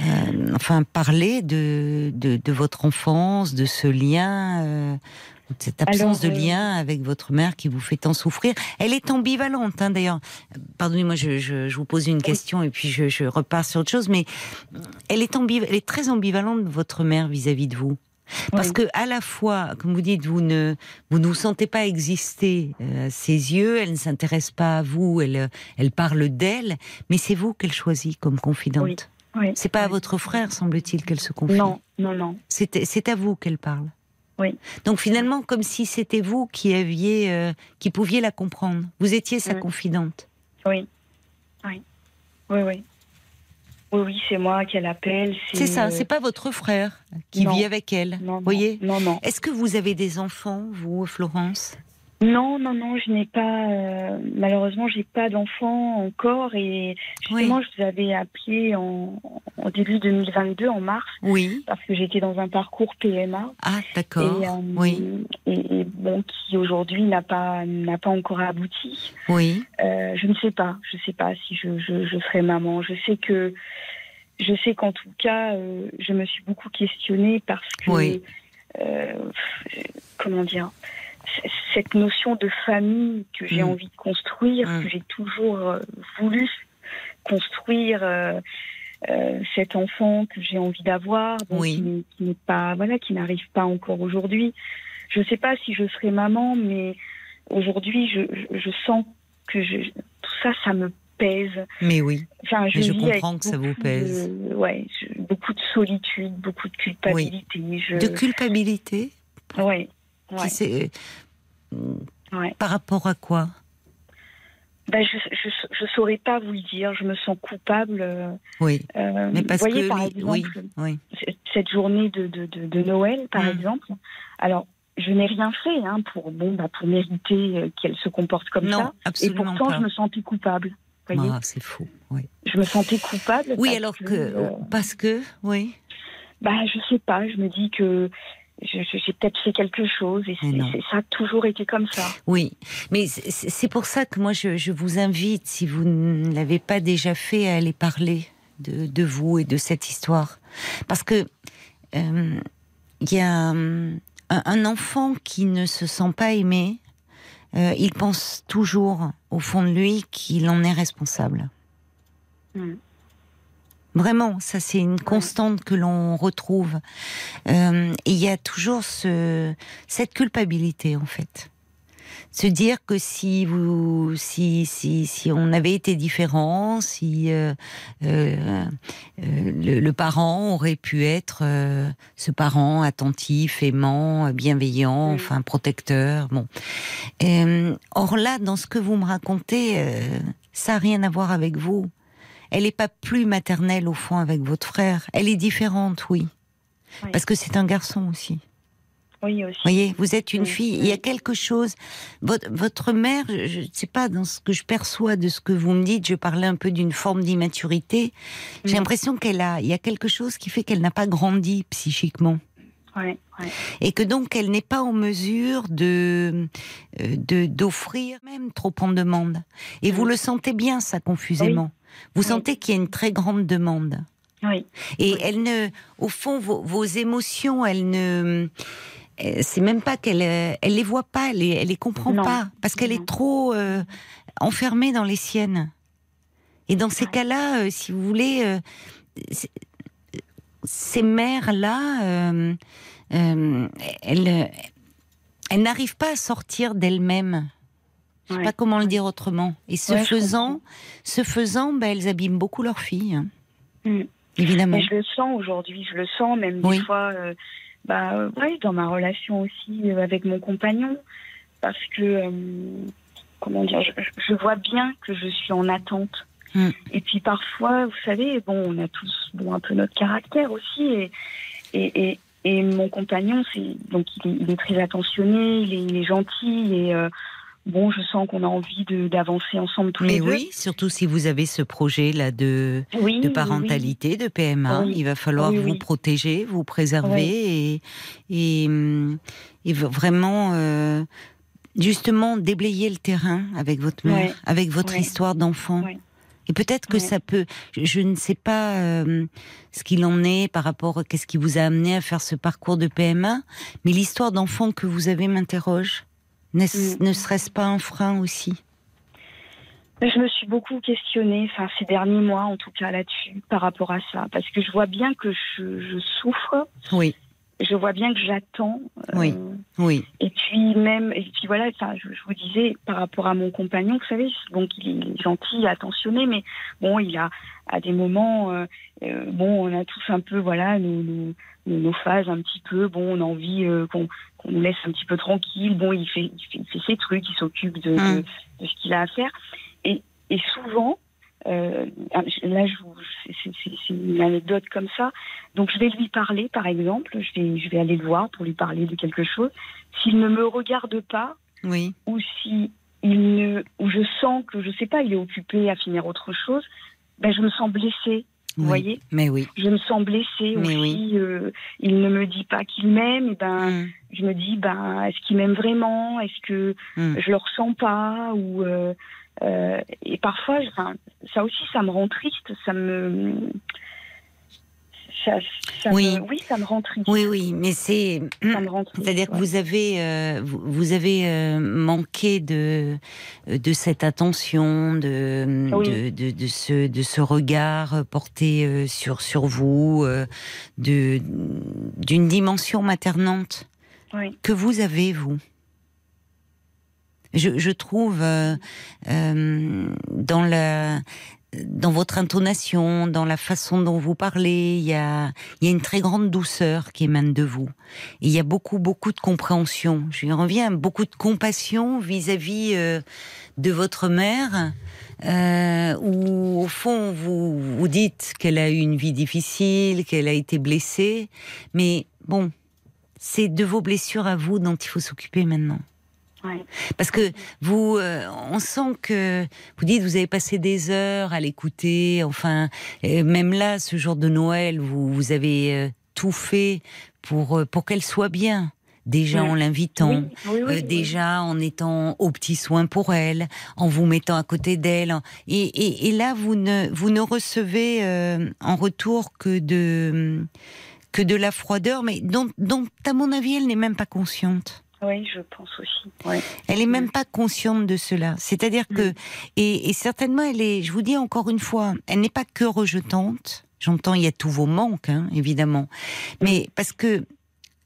euh, enfin, parler de, de, de votre enfance, de ce lien, euh, de cette absence Alors, de lien avec votre mère qui vous fait tant souffrir. Elle est ambivalente, hein, d'ailleurs. Pardonnez-moi, je, je, je vous pose une question et puis je, je repars sur autre chose, mais elle est, ambiv- elle est très ambivalente, votre mère, vis-à-vis de vous. Parce Oui. que à la fois, comme vous dites, vous ne vous ne vous sentez pas exister euh, à ses yeux, elle ne s'intéresse pas à vous, elle euh, elle parle d'elle, mais c'est vous qu'elle choisit comme confidente. Oui. Oui. C'est pas à votre frère, semble-t-il, qu'elle se confie. Non, non, non. C'est c'est à vous qu'elle parle. Oui. Donc finalement, comme si c'était vous qui aviez, euh, qui pouviez la comprendre. Vous étiez sa Mm. confidente. Oui. Oui. Oui, oui. Oui, oui, c'est moi qu'elle appelle. C'est ça. C'est pas votre frère qui non. vit avec elle. Non, non, voyez? Non, non. Est-ce que vous avez des enfants, vous, Florence? Non, non, non, je n'ai pas. euh, malheureusement, j'ai pas d'enfant encore. Et justement, je vous avais appelé en, en début 2022, en mars, Oui. parce que j'étais dans un parcours PMA. Ah, d'accord. Euh, Oui. et, et bon, qui aujourd'hui n'a pas n'a pas encore abouti. Oui. Euh, je ne sais pas. Je sais pas si je, je, je serai maman. Je sais que je sais qu'en tout cas, euh, je me suis beaucoup questionnée parce que Oui. comment dire cette notion de famille que j'ai Mm. envie de construire, Mm. que j'ai toujours euh, voulu construire. euh, euh, cet enfant que j'ai envie d'avoir, Oui. qui n'est- pas, voilà, qui n'arrive pas encore aujourd'hui. Je ne sais pas si je serai maman, mais aujourd'hui, je, je, je sens que je, tout ça, ça me pèse. Mais oui. Enfin, je, Mais je comprends que ça vous pèse. de- ouais, beaucoup de solitude, beaucoup de culpabilité. De culpabilité? ouais, ouais, c'est- ouais. Par rapport à quoi? Ben, je, je, je saurais pas vous le dire. Je me sens coupable. euh, Oui. euh, Mais parce vous voyez, que par oui, exemple, oui. cette journée de, de, de, de Noël, par Mm. exemple. Alors, je n'ai rien fait hein, pour, bon, bah, pour mériter euh, qu'elle se comporte comme non, ça. Et absolument pourtant, pas. je me sentais coupable. voyez Ah, c'est fou. Oui. je me sentais coupable. Oui, parce alors que euh, parce que oui. bah, je sais pas. Je me dis que j'ai peut-être fait quelque chose et c'est, ça a toujours été comme ça. Oui, mais c'est pour ça que moi je, je vous invite, si vous ne l'avez pas déjà fait, à aller parler de, de vous et de cette histoire, parce que euh, il y a un, un enfant qui ne se sent pas aimé, euh, il pense toujours au fond de lui qu'il en est responsable. Mm. Vraiment, ça c'est une constante que l'on retrouve. Euh, et il y a toujours ce, cette culpabilité en fait. Se dire que si vous, si si si on avait été différent, si euh, euh, euh, le, le parent aurait pu être euh, ce parent attentif, aimant, bienveillant, Mm. enfin protecteur. Bon. Euh, or là, dans ce que vous me racontez, euh, ça n'a rien à voir avec vous. Elle n'est pas plus maternelle au fond avec votre frère. Elle est différente, oui. Oui. Parce que c'est un garçon aussi. Oui, aussi. Vous voyez, vous êtes une fille. Il y a quelque chose. Votre, votre mère, je ne sais pas, dans ce que je perçois de ce que vous me dites, je parlais un peu d'une forme d'immaturité. J'ai l'impression qu'elle a. Il y a quelque chose qui fait qu'elle n'a pas grandi psychiquement. Ouais, ouais. Et que donc elle n'est pas en mesure de euh, d'offrir même trop en demande. Et vous le sentez bien ça confusément. Vous Oui. sentez qu'il y a une très grande demande. Oui. Et Oui. elle ne, au fond, vos, vos émotions, elle ne, euh, c'est même pas qu'elle, euh, elle les voit pas, elle elle les comprend Non. pas, parce qu'elle est trop euh, enfermée dans les siennes. Et dans ces Ouais. cas-là, euh, si vous voulez, euh, ces mères-là, elles, elles n'arrivent pas à sortir d'elles-mêmes. Je sais Ouais. pas comment le dire autrement. Et ce Ouais, faisant, ce faisant, ben, elles abîment beaucoup leurs filles, hein, Mm. évidemment. Je le sens aujourd'hui, je le sens même Oui. des fois, euh, bah, ouais, dans ma relation aussi euh, avec mon compagnon, parce que, euh, comment dire, je, je vois bien que je suis en attente. Mm. Et puis parfois, vous savez, bon, on a tous bon, un peu notre caractère aussi, et, et, et, et mon compagnon, c'est donc il est, il est très attentionné, il est, il est gentil, et bon, je sens qu'on a envie d'avancer ensemble tous Mais les deux. oui, surtout si vous avez ce projet là de, oui, de oui, parentalité, de PMA, Oui. il va falloir Oui, vous oui. protéger, vous préserver et, et, et v- vraiment euh, justement déblayer le terrain avec votre mère, avec votre histoire d'enfant. Et peut-être que Ouais. ça peut. Je, je ne sais pas euh, ce qu'il en est par rapport à qu'est-ce qui vous a amené à faire ce parcours de PMA, mais l'histoire d'enfant que vous avez m'interroge. Mm. Ne serait-ce pas un frein aussi? Je me suis beaucoup questionnée, enfin ces derniers mois en tout cas là-dessus, par rapport à ça, parce que je vois bien que je, je souffre Oui. Je vois bien que j'attends. euh, Oui. Oui. Et puis même, et puis voilà, enfin, je, je vous disais par rapport à mon compagnon, vous savez, donc il est gentil, attentionné, mais bon, il a à des moments, euh, euh, bon, on a tous un peu, voilà, nos, nos, phases un petit peu, bon, on a envie euh, qu'on nous laisse un petit peu tranquille. Bon, il fait, il fait, il fait ses trucs, il s'occupe de, Mm. de, de ce qu'il a à faire, et, et souvent. Euh, là, je vous, c'est- une anecdote comme ça. Donc, je vais lui parler, par exemple. Je vais, je vais aller le voir pour lui parler de quelque chose. S'il ne me regarde pas, Oui. ou si il ne, ou je sens que je sais pas, il est occupé à finir autre chose, ben je me sens blessée. Vous oui. voyez, Mais oui. je me sens blessée. Mais ou oui. euh, il ne me dit pas qu'il m'aime, ben Mm. je me dis ben est-ce qu'il m'aime vraiment? Est-ce que Mm. je le ressens pas? Ou euh, euh, et parfois, enfin, ça aussi, ça me rend triste. Ça me ça, ça Oui. me, oui, ça me rend triste. Oui, oui, mais c'est. C'est-à-dire que vous avez, euh, vous, vous avez euh, manqué de de cette attention, de Oui. de, de, de ce de ce regard porté sur sur vous, de d'une dimension maternante Oui. que vous avez vous. Je, je trouve euh, euh, dans la dans votre intonation, dans la façon dont vous parlez, il y a, il y a une très grande douceur qui émane de vous. Il y a beaucoup, beaucoup de compréhension. Je reviens, beaucoup de compassion vis-à-vis euh, de votre mère, euh, où au fond vous vous dites qu'elle a eu une vie difficile, qu'elle a été blessée, mais bon, c'est de vos blessures à vous dont il faut s'occuper maintenant. Ouais. Parce que vous, euh, on sent que vous dites vous avez passé des heures à l'écouter. Enfin, euh, même là, ce jour de Noël, vous, vous avez euh, tout fait pour euh, pour qu'elle soit bien. Déjà Ouais. en l'invitant, Oui, oui, oui, oui. déjà en étant aux petits soins pour elle, en vous mettant à côté d'elle. Et, et, et là, vous ne vous ne recevez en retour que de que de la froideur, mais dont, dont à mon avis, elle n'est même pas consciente. Oui, je pense aussi. Ouais. Elle est même pas consciente de cela. C'est-à-dire que, et, et certainement, elle est, je vous dis encore une fois, elle n'est pas que rejetante. J'entends, il y a tous vos manques, hein, évidemment. Mais parce que,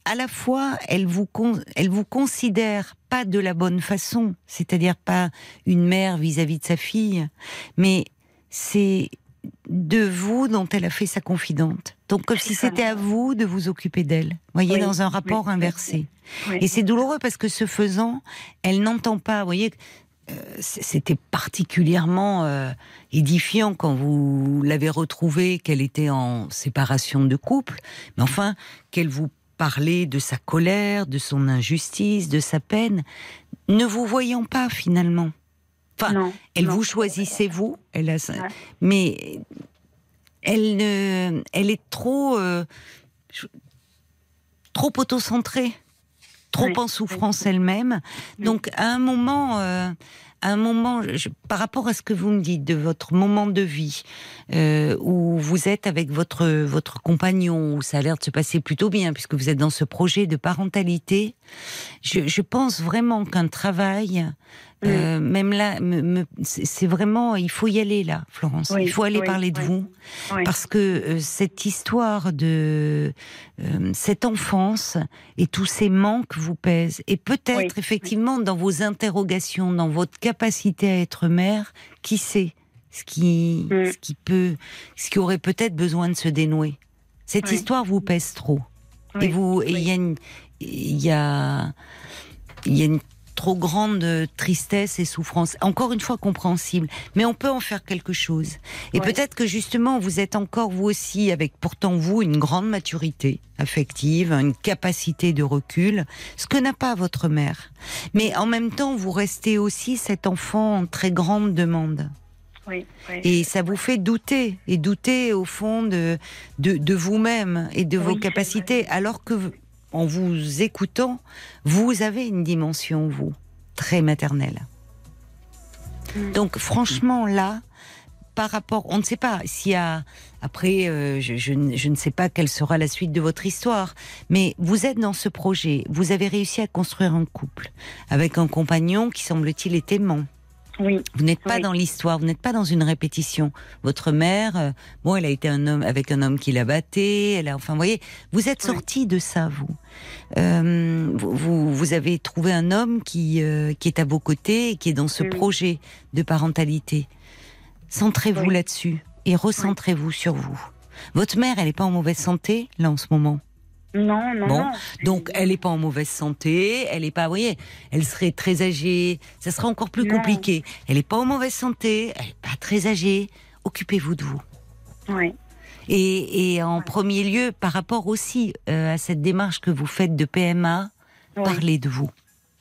à la fois, elle vous, con- elle vous considère pas de la bonne façon. C'est-à-dire pas une mère vis-à-vis de sa fille, mais c'est de vous dont elle a fait sa confidente. Donc, comme si c'était à vous de vous occuper d'elle. Voyez, Oui, dans un rapport oui, inversé. Oui. Et c'est douloureux parce que ce faisant, elle n'entend pas. Vous voyez, euh, c'était particulièrement euh, édifiant quand vous l'avez retrouvée, qu'elle était en séparation de couple, mais enfin, qu'elle vous parlait de sa colère, de son injustice, de sa peine, ne vous voyant pas finalement. Enfin, non, elle non. vous choisissait vous, elle a, Ouais. mais elle ne, elle est trop, euh, trop autocentrée, trop en souffrance elle-même. Oui. Donc à un moment, euh, à un moment, je- par rapport à ce que vous me dites de votre moment de vie euh, où vous êtes avec votre votre compagnon, où ça a l'air de se passer plutôt bien puisque vous êtes dans ce projet de parentalité, je, je pense vraiment qu'un travail euh, même là, me- me- c'est vraiment, il faut y aller là, Florence. Oui, il faut aller oui, parler de vous, parce que euh, cette histoire de euh, cette enfance et tous ces manques vous pèsent. Et peut-être effectivement dans vos interrogations, dans votre capacité à être mère, qui sait ce qui, Mm. ce qui peut, ce qui aurait peut-être besoin de se dénouer. Cette histoire vous pèse trop. Et vous, il y a une, il y a, il y a une trop grande tristesse et souffrance. Encore une fois compréhensible, mais on peut en faire quelque chose. Et Ouais. peut-être que justement vous êtes encore vous aussi avec pourtant vous une grande maturité affective, une capacité de recul, ce que n'a pas votre mère. Mais en même temps, vous restez aussi cet enfant en très grande demande. Oui, oui. Et ça vous fait douter, et douter au fond de, de, de vous-même et de Oui, vos capacités, alors que en vous écoutant, vous avez une dimension, vous, très maternelle. Donc franchement, là, par rapport, on ne sait pas s'il y a, après, euh, je, je ne sais pas quelle sera la suite de votre histoire, mais vous êtes dans ce projet, vous avez réussi à construire un couple avec un compagnon qui semble-t-il est aimant. Oui. Vous n'êtes pas Oui. dans l'histoire, vous n'êtes pas dans une répétition. Votre mère, euh, bon, elle a été un homme avec un homme qui l'a batté. Elle a, enfin, vous voyez, vous êtes Oui. sorti de ça, vous. Euh, vous, vous. vous avez trouvé un homme qui euh, qui est à vos côtés et qui est dans ce Oui. projet de parentalité. Centrez-vous là-dessus et recentrez-vous sur vous. Votre mère, elle n'est pas en mauvaise santé là en ce moment? Non, non, Bon, non. Donc, elle n'est pas en mauvaise santé, elle n'est pas, vous voyez, elle serait très âgée, ça serait encore plus Non. compliqué. Elle n'est pas en mauvaise santé, elle n'est pas très âgée. Occupez-vous de vous. Oui. Et, et en premier lieu, par rapport aussi euh, à cette démarche que vous faites de PMA, Oui. parlez de vous.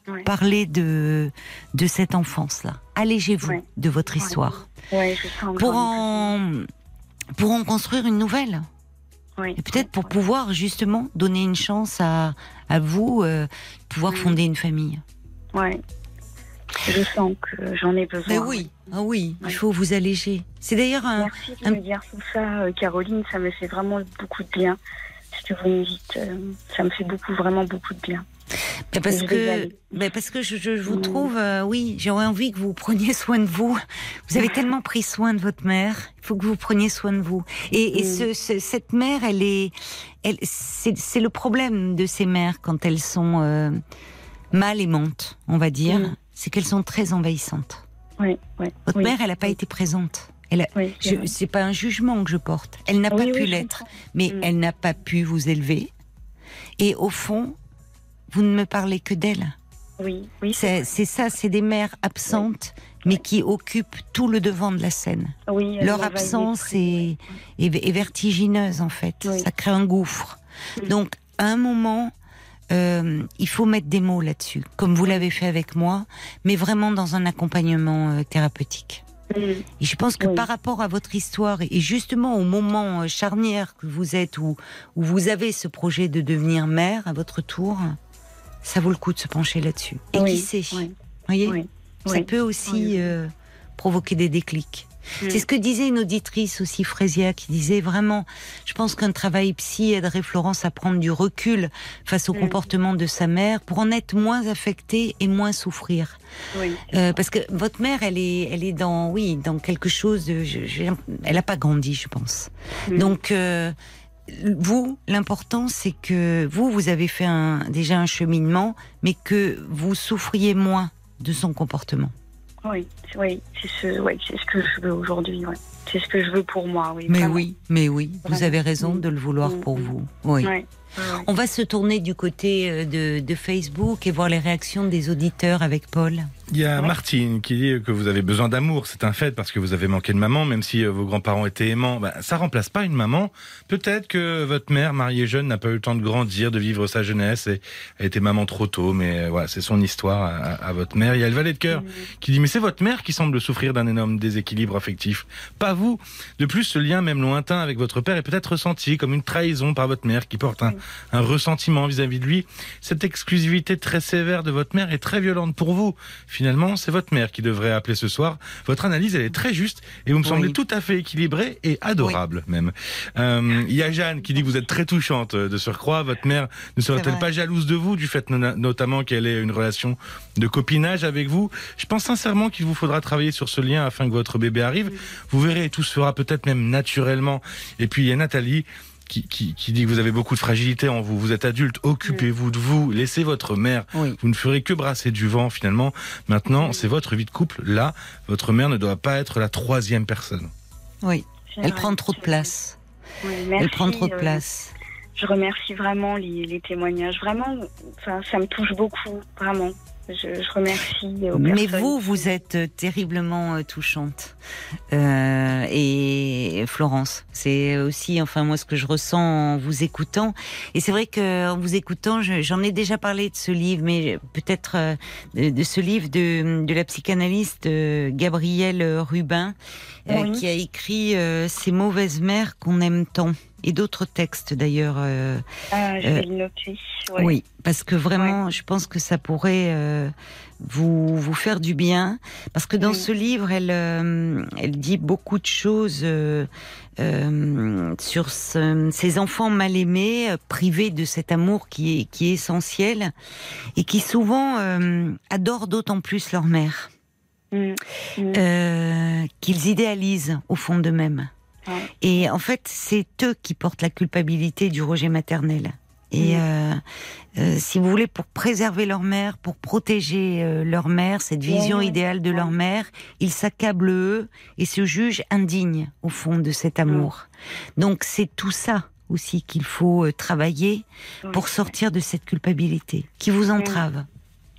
Oui. Parlez de, de cette enfance-là. Allégez-vous de votre histoire. Oui, je Pour en, pour en construire une nouvelle. Oui. Et peut-être pour Oui. pouvoir justement donner une chance à, à vous, euh, pouvoir fonder une famille. Ouais. Je sens que j'en ai besoin. Mais oui, ah oui, il Ouais. faut vous alléger. C'est d'ailleurs un. Merci de un- me dire tout ça, euh, Caroline. Ça me fait vraiment beaucoup de bien. Que vous me dites, euh, ça me fait beaucoup, vraiment beaucoup de bien. Ben, parce que, ben, parce que je, vous Mm. trouve, euh, oui, j'aurais envie que vous preniez soin de vous. Vous avez tellement pris soin de votre mère. Il faut que vous preniez soin de vous. Et, et Mm. ce, ce- cette mère, elle est, elle, c'est le problème de ces mères quand elles sont euh, mal aimantes, on va dire. Mm. C'est qu'elles sont très envahissantes. Oui, oui. Votre mère, elle n'a pas été présente. Elle a, Oui, c'est pas un jugement que je porte. Elle n'a Oui, pas oui, pu l'être, mais Mm. elle n'a pas pu vous élever. Et au fond, vous ne me parlez que d'elle. Oui, oui. C'est ça, c'est des mères absentes, mais qui occupent tout le devant de la scène. Leur absence est, est, est vertigineuse en fait. Ça crée un gouffre. Donc, à un moment, euh, il faut mettre des mots là-dessus, comme vous l'avez fait avec moi, mais vraiment dans un accompagnement euh, thérapeutique. Mm. Et je pense que Oui. par rapport à votre histoire et justement au moment euh, charnière que vous êtes où, où vous avez ce projet de devenir mère à votre tour, ça vaut le coup de se pencher là-dessus. Et Oui, qui sait, oui, voyez, ça peut aussi euh, provoquer des déclics. C'est ce que disait une auditrice aussi, Frésia, qui disait vraiment, je pense qu'un travail psy aiderait Florence à prendre du recul face au Mm. comportement de sa mère pour en être moins affectée et moins souffrir. Oui. Euh, parce que votre mère, elle est, elle est dans, oui, dans quelque chose de, je- je- elle n'a pas grandi, je pense. Mm. Donc, euh, vous, l'important, c'est que vous, vous avez fait un, déjà un cheminement, mais que vous souffriez moins de son comportement. Oui, oui, c'est ce, ouais, c'est ce que je veux aujourd'hui. Ouais. C'est ce que je veux pour moi. Oui, Mais vraiment. oui, mais oui, vous avez raison de le vouloir Mm, pour mm. vous. Oui. Ouais. On va se tourner du côté euh, de, de Facebook et voir les réactions des auditeurs avec Paul. Il y a Ouais. Martine qui dit que vous avez besoin d'amour, c'est un fait parce que vous avez manqué de maman, même si euh, vos grands-parents étaient aimants. Bah, ça remplace pas une maman. Peut-être que votre mère, mariée jeune, n'a pas eu le temps de grandir, de vivre sa jeunesse et a été maman trop tôt. Mais euh, voilà, c'est son histoire à, votre mère. Il y a le valet de cœur qui dit mais c'est votre mère qui semble souffrir d'un énorme déséquilibre affectif, pas vous. De plus, ce lien même lointain avec votre père est peut-être ressenti comme une trahison par votre mère qui porte un, un ressentiment vis-à-vis de lui. Cette exclusivité très sévère de votre mère est très violente pour vous. Finalement, c'est votre mère qui devrait appeler ce soir. Votre analyse, elle est très juste et vous me Oui. semblez tout à fait équilibrée et adorable même. Euh, Il y a Jeanne qui dit que vous êtes très touchante euh, de surcroît. Votre mère ne serait-elle pas jalouse de vous du fait notamment qu'elle ait une relation de copinage avec vous? Je pense sincèrement qu'il vous faudra travailler sur ce lien afin que votre bébé arrive. Vous verrez, tout se fera peut-être même naturellement. Et puis il y a Nathalie qui, qui, qui dit que vous avez beaucoup de fragilité en vous. Vous êtes adulte, occupez-vous de vous, laissez votre mère. Oui. Vous ne ferez que brasser du vent finalement. Maintenant, c'est votre vie de couple. Là, votre mère ne doit pas être la troisième personne. Oui. Elle prend trop de place. Elle prend trop de euh, place. Je remercie vraiment les, les témoignages. Vraiment, ça me touche beaucoup, vraiment. Je, je remercie. Aux Mais personnes vous, vous êtes euh, terriblement euh, touchante. Euh, et Florence, c'est aussi, enfin moi, ce que je ressens en vous écoutant. Et c'est vrai que en vous écoutant, je- j'en ai déjà parlé de ce livre, mais peut-être euh, de, de ce livre de, de la psychanalyste Gabrielle Rubin, euh, qui a écrit euh, Ces mauvaises mères qu'on aime tant. Et d'autres textes d'ailleurs. euh, Ah, je euh, vais le noter. ouais. oui, parce que vraiment, je pense que ça pourrait euh, vous vous faire du bien, parce que dans Oui. ce livre, elle euh, elle dit beaucoup de choses euh, euh, sur ce- ces enfants mal aimés, euh, privés de cet amour qui est qui est essentiel et qui souvent euh, adorent d'autant plus leur mère. Mm, mm. euh, qu'ils idéalisent au fond d'eux-mêmes. Ouais. Et en fait, c'est eux qui portent la culpabilité du rejet maternel. Et Mm. euh, euh, si vous voulez, pour préserver leur mère, pour protéger euh, leur mère, cette vision idéale de leur mère, ils s'accablent eux et se jugent indignes au fond de cet amour. Donc c'est tout ça aussi qu'il faut euh, travailler pour sortir de cette culpabilité qui vous entrave.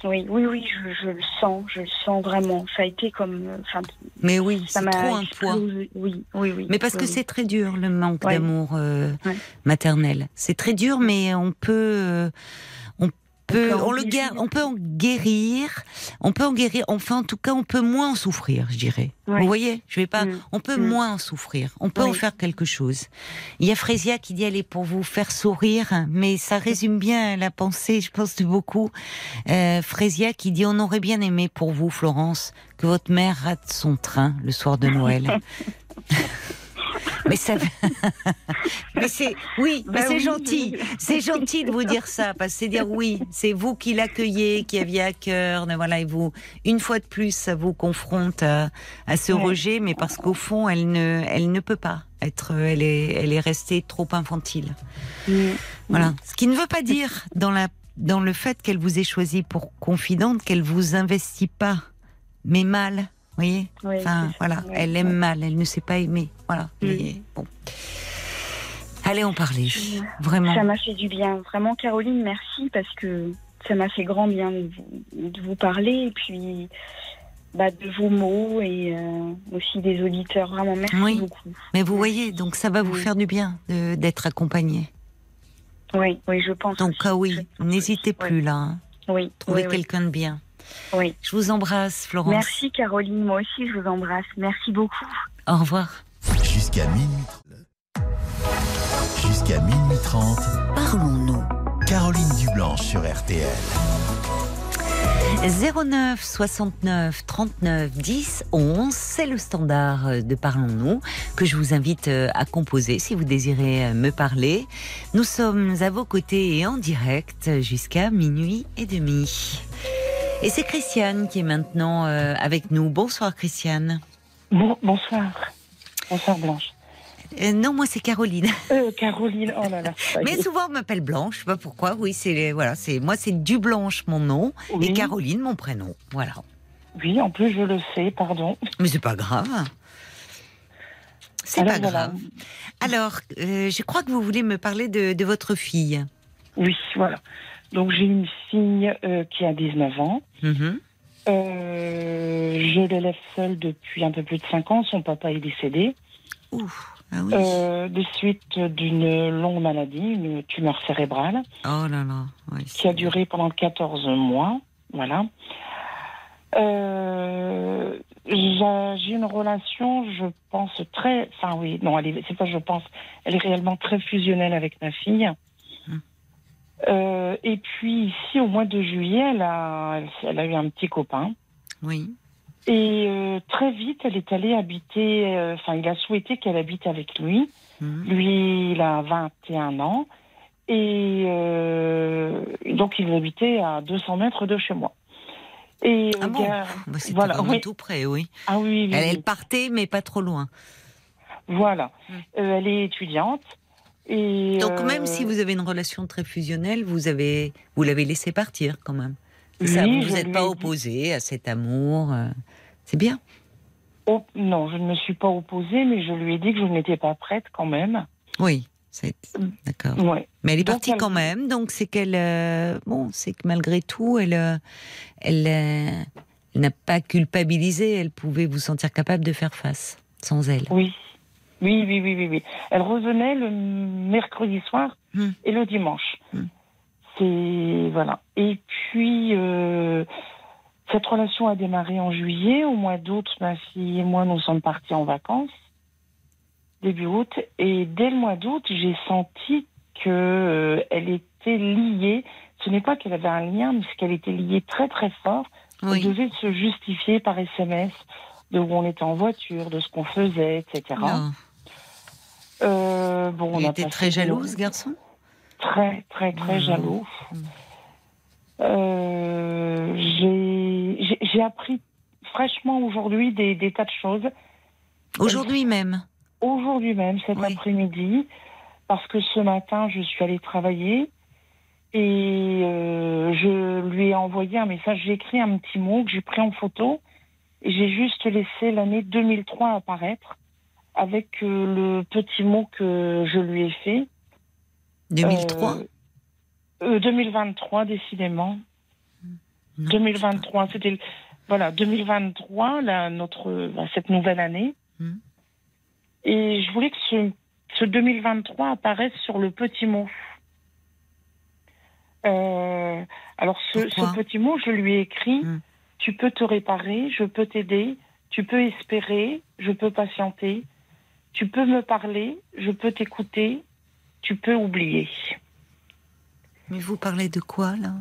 Oui, oui, oui, je, je le sens, je le sens vraiment. Ça a été comme, euh, enfin, Mais oui, ça c'est m'a trop un poids. Oui, oui, oui. Mais parce que oui, c'est très dur le manque Ouais. d'amour euh, Ouais. maternel. C'est très dur, mais on peut, euh, peut, on le guérir. on peut en guérir, on peut en guérir. Enfin, en tout cas, on peut moins en souffrir, je dirais. Ouais. Vous voyez, je vais pas. Mm. On peut Mm. moins en souffrir. On peut en faire quelque chose. Il y a Frésia qui dit elle est pour vous faire sourire, mais ça résume bien la pensée, je pense de beaucoup. Euh, Frésia qui dit on aurait bien aimé pour vous, Florence, que votre mère rate son train le soir de Noël. Mais ça, mais c'est, oui, mais Bah c'est oui, gentil, c'est gentil de vous dire ça, parce que c'est dire oui, c'est vous qui l'accueillez, qui aviez à cœur, voilà, et vous, une fois de plus, ça vous confronte à, à ce Ouais. rejet, mais parce qu'au fond, elle ne, elle ne peut pas être, elle est, elle est restée trop infantile. Mm. Voilà. Ce qui ne veut pas dire dans la, dans le fait qu'elle vous ait choisi pour confidente qu'elle vous investit pas, mais mal. Vous voyez Oui, Enfin, voilà, elle aime mal, elle ne sait pas aimer. Voilà. Mm. Mais bon. Allez en parler, vraiment. Ça m'a fait du bien. Vraiment, Caroline, merci parce que ça m'a fait grand bien de vous, de vous parler et puis bah, de vos mots et euh, aussi des auditeurs. Vraiment, merci Oui. beaucoup. Mais vous voyez, donc ça va vous Mm. faire du bien de- d'être accompagné. Oui, oui, je pense. Donc ah oui, n'hésitez plus là. hein. Oui, Trouvez quelqu'un de bien. Oui. Je vous embrasse, Florence. Merci, Caroline. Moi aussi, je vous embrasse. Merci beaucoup. Au revoir. Jusqu'à minuit. Jusqu'à minuit 30. Parlons-nous. Caroline Dublanche sur RTL. 09 69 39 10 11, c'est le standard de Parlons-nous que je vous invite euh, à composer si vous désirez euh, me parler. Nous sommes à vos côtés et en direct jusqu'à minuit et demi. Et c'est Christiane qui est maintenant euh, avec nous. Bonsoir Christiane. Bon, bonsoir. Bonsoir Blanche. Euh, non, moi c'est Caroline. Euh, Caroline, oh là là. Mais souvent on m'appelle Blanche, je sais pas pourquoi. Oui, c'est voilà, c'est moi c'est du Blanche mon nom et. Caroline mon prénom. Voilà. Oui, en plus je le sais, pardon. Mais c'est pas grave. C'est pas voilà. grave. Alors, euh, je crois que vous voulez me parler de, de votre fille. Oui, voilà. Donc j'ai une fille euh, qui a 19 ans. Mhm. Euh, je l'élève seule depuis un peu plus de 5 ans. Son papa est décédé Ouf. Ah oui. euh, de suite d'une longue maladie, une tumeur cérébrale, Oh là là. Oui, qui a duré pendant 14 mois. Voilà. Euh, j'ai j'ai une relation, je pense, très. Enfin, oui, non, elle est- c'est pas je pense, elle est réellement très fusionnelle avec ma fille. Euh, et puis, ici, au mois de juillet, elle a, elle, elle a eu un petit copain. Oui. Et euh, très vite, elle est allée habiter. euh, Enfin, il a souhaité qu'elle habite avec lui. Mhm. Lui, il a 21 ans. Et donc, il habitait à 200 mètres de chez moi. Et Ah bon Bah, C'était voilà, vraiment oui. tout près, oui. Ah oui, oui, Elle, elle partait, mais pas trop loin. Voilà. Euh, elle est étudiante. Et Donc euh, même si vous avez une relation très fusionnelle, vous avez, vous l'avez laissé partir quand même. Oui, vous je vous êtes lui pas opposé à cet amour. euh, C'est bien. Oh, non, je ne me suis pas opposée, mais je lui ai dit que je n'étais pas prête quand même. Oui. D'accord. Ouais. Mais elle est Donc, partie elle- quand même, donc c'est qu'elle, euh, bon, c'est que malgré tout, elle, euh, elle, euh, elle n'a pas culpabilisé. Elle pouvait vous sentir capable de faire face sans elle. Oui. Oui, oui, oui, oui, oui. Elle revenait le mercredi soir Hmm. et le dimanche. Hmm. C'est voilà. Et puis euh, cette relation a démarré en juillet. Au mois d'août, ma fille et moi nous sommes partis en vacances début août. Et dès le mois d'août, j'ai senti que euh, elle était liée. Ce n'est pas qu'elle avait un lien, mais qu'elle était liée très très fort. Elle Oui. devait se justifier par SMS de où on était en voiture, de ce qu'on faisait, etc. Non. Euh, bon, on Il était très jaloux, ce garçon? Très, très, très Mhm. jaloux. Mhm. Euh, j'ai appris, fraîchement aujourd'hui des, des tas de choses. Aujourd'hui même? Aujourd'hui même, cet Oui. après-midi, parce que ce matin, je suis allée travailler et euh, je lui ai envoyé un message. J'ai écrit un petit mot que j'ai pris en photo et j'ai juste laissé l'année 2003 apparaître avec euh, le petit mot que je lui ai fait. 2003 Euh, euh, 2023, décidément. Non, 2023, c'était voilà 2023, là, notre bah, cette nouvelle année. Hmm. Et je voulais que ce, ce 2023 apparaisse sur le petit mot. Euh, alors ce petit mot, je lui ai écrit Hmm. tu peux te réparer, je peux t'aider, tu peux espérer, je peux patienter, tu peux me parler, je peux t'écouter, tu peux oublier. Mais vous parlez de quoi là?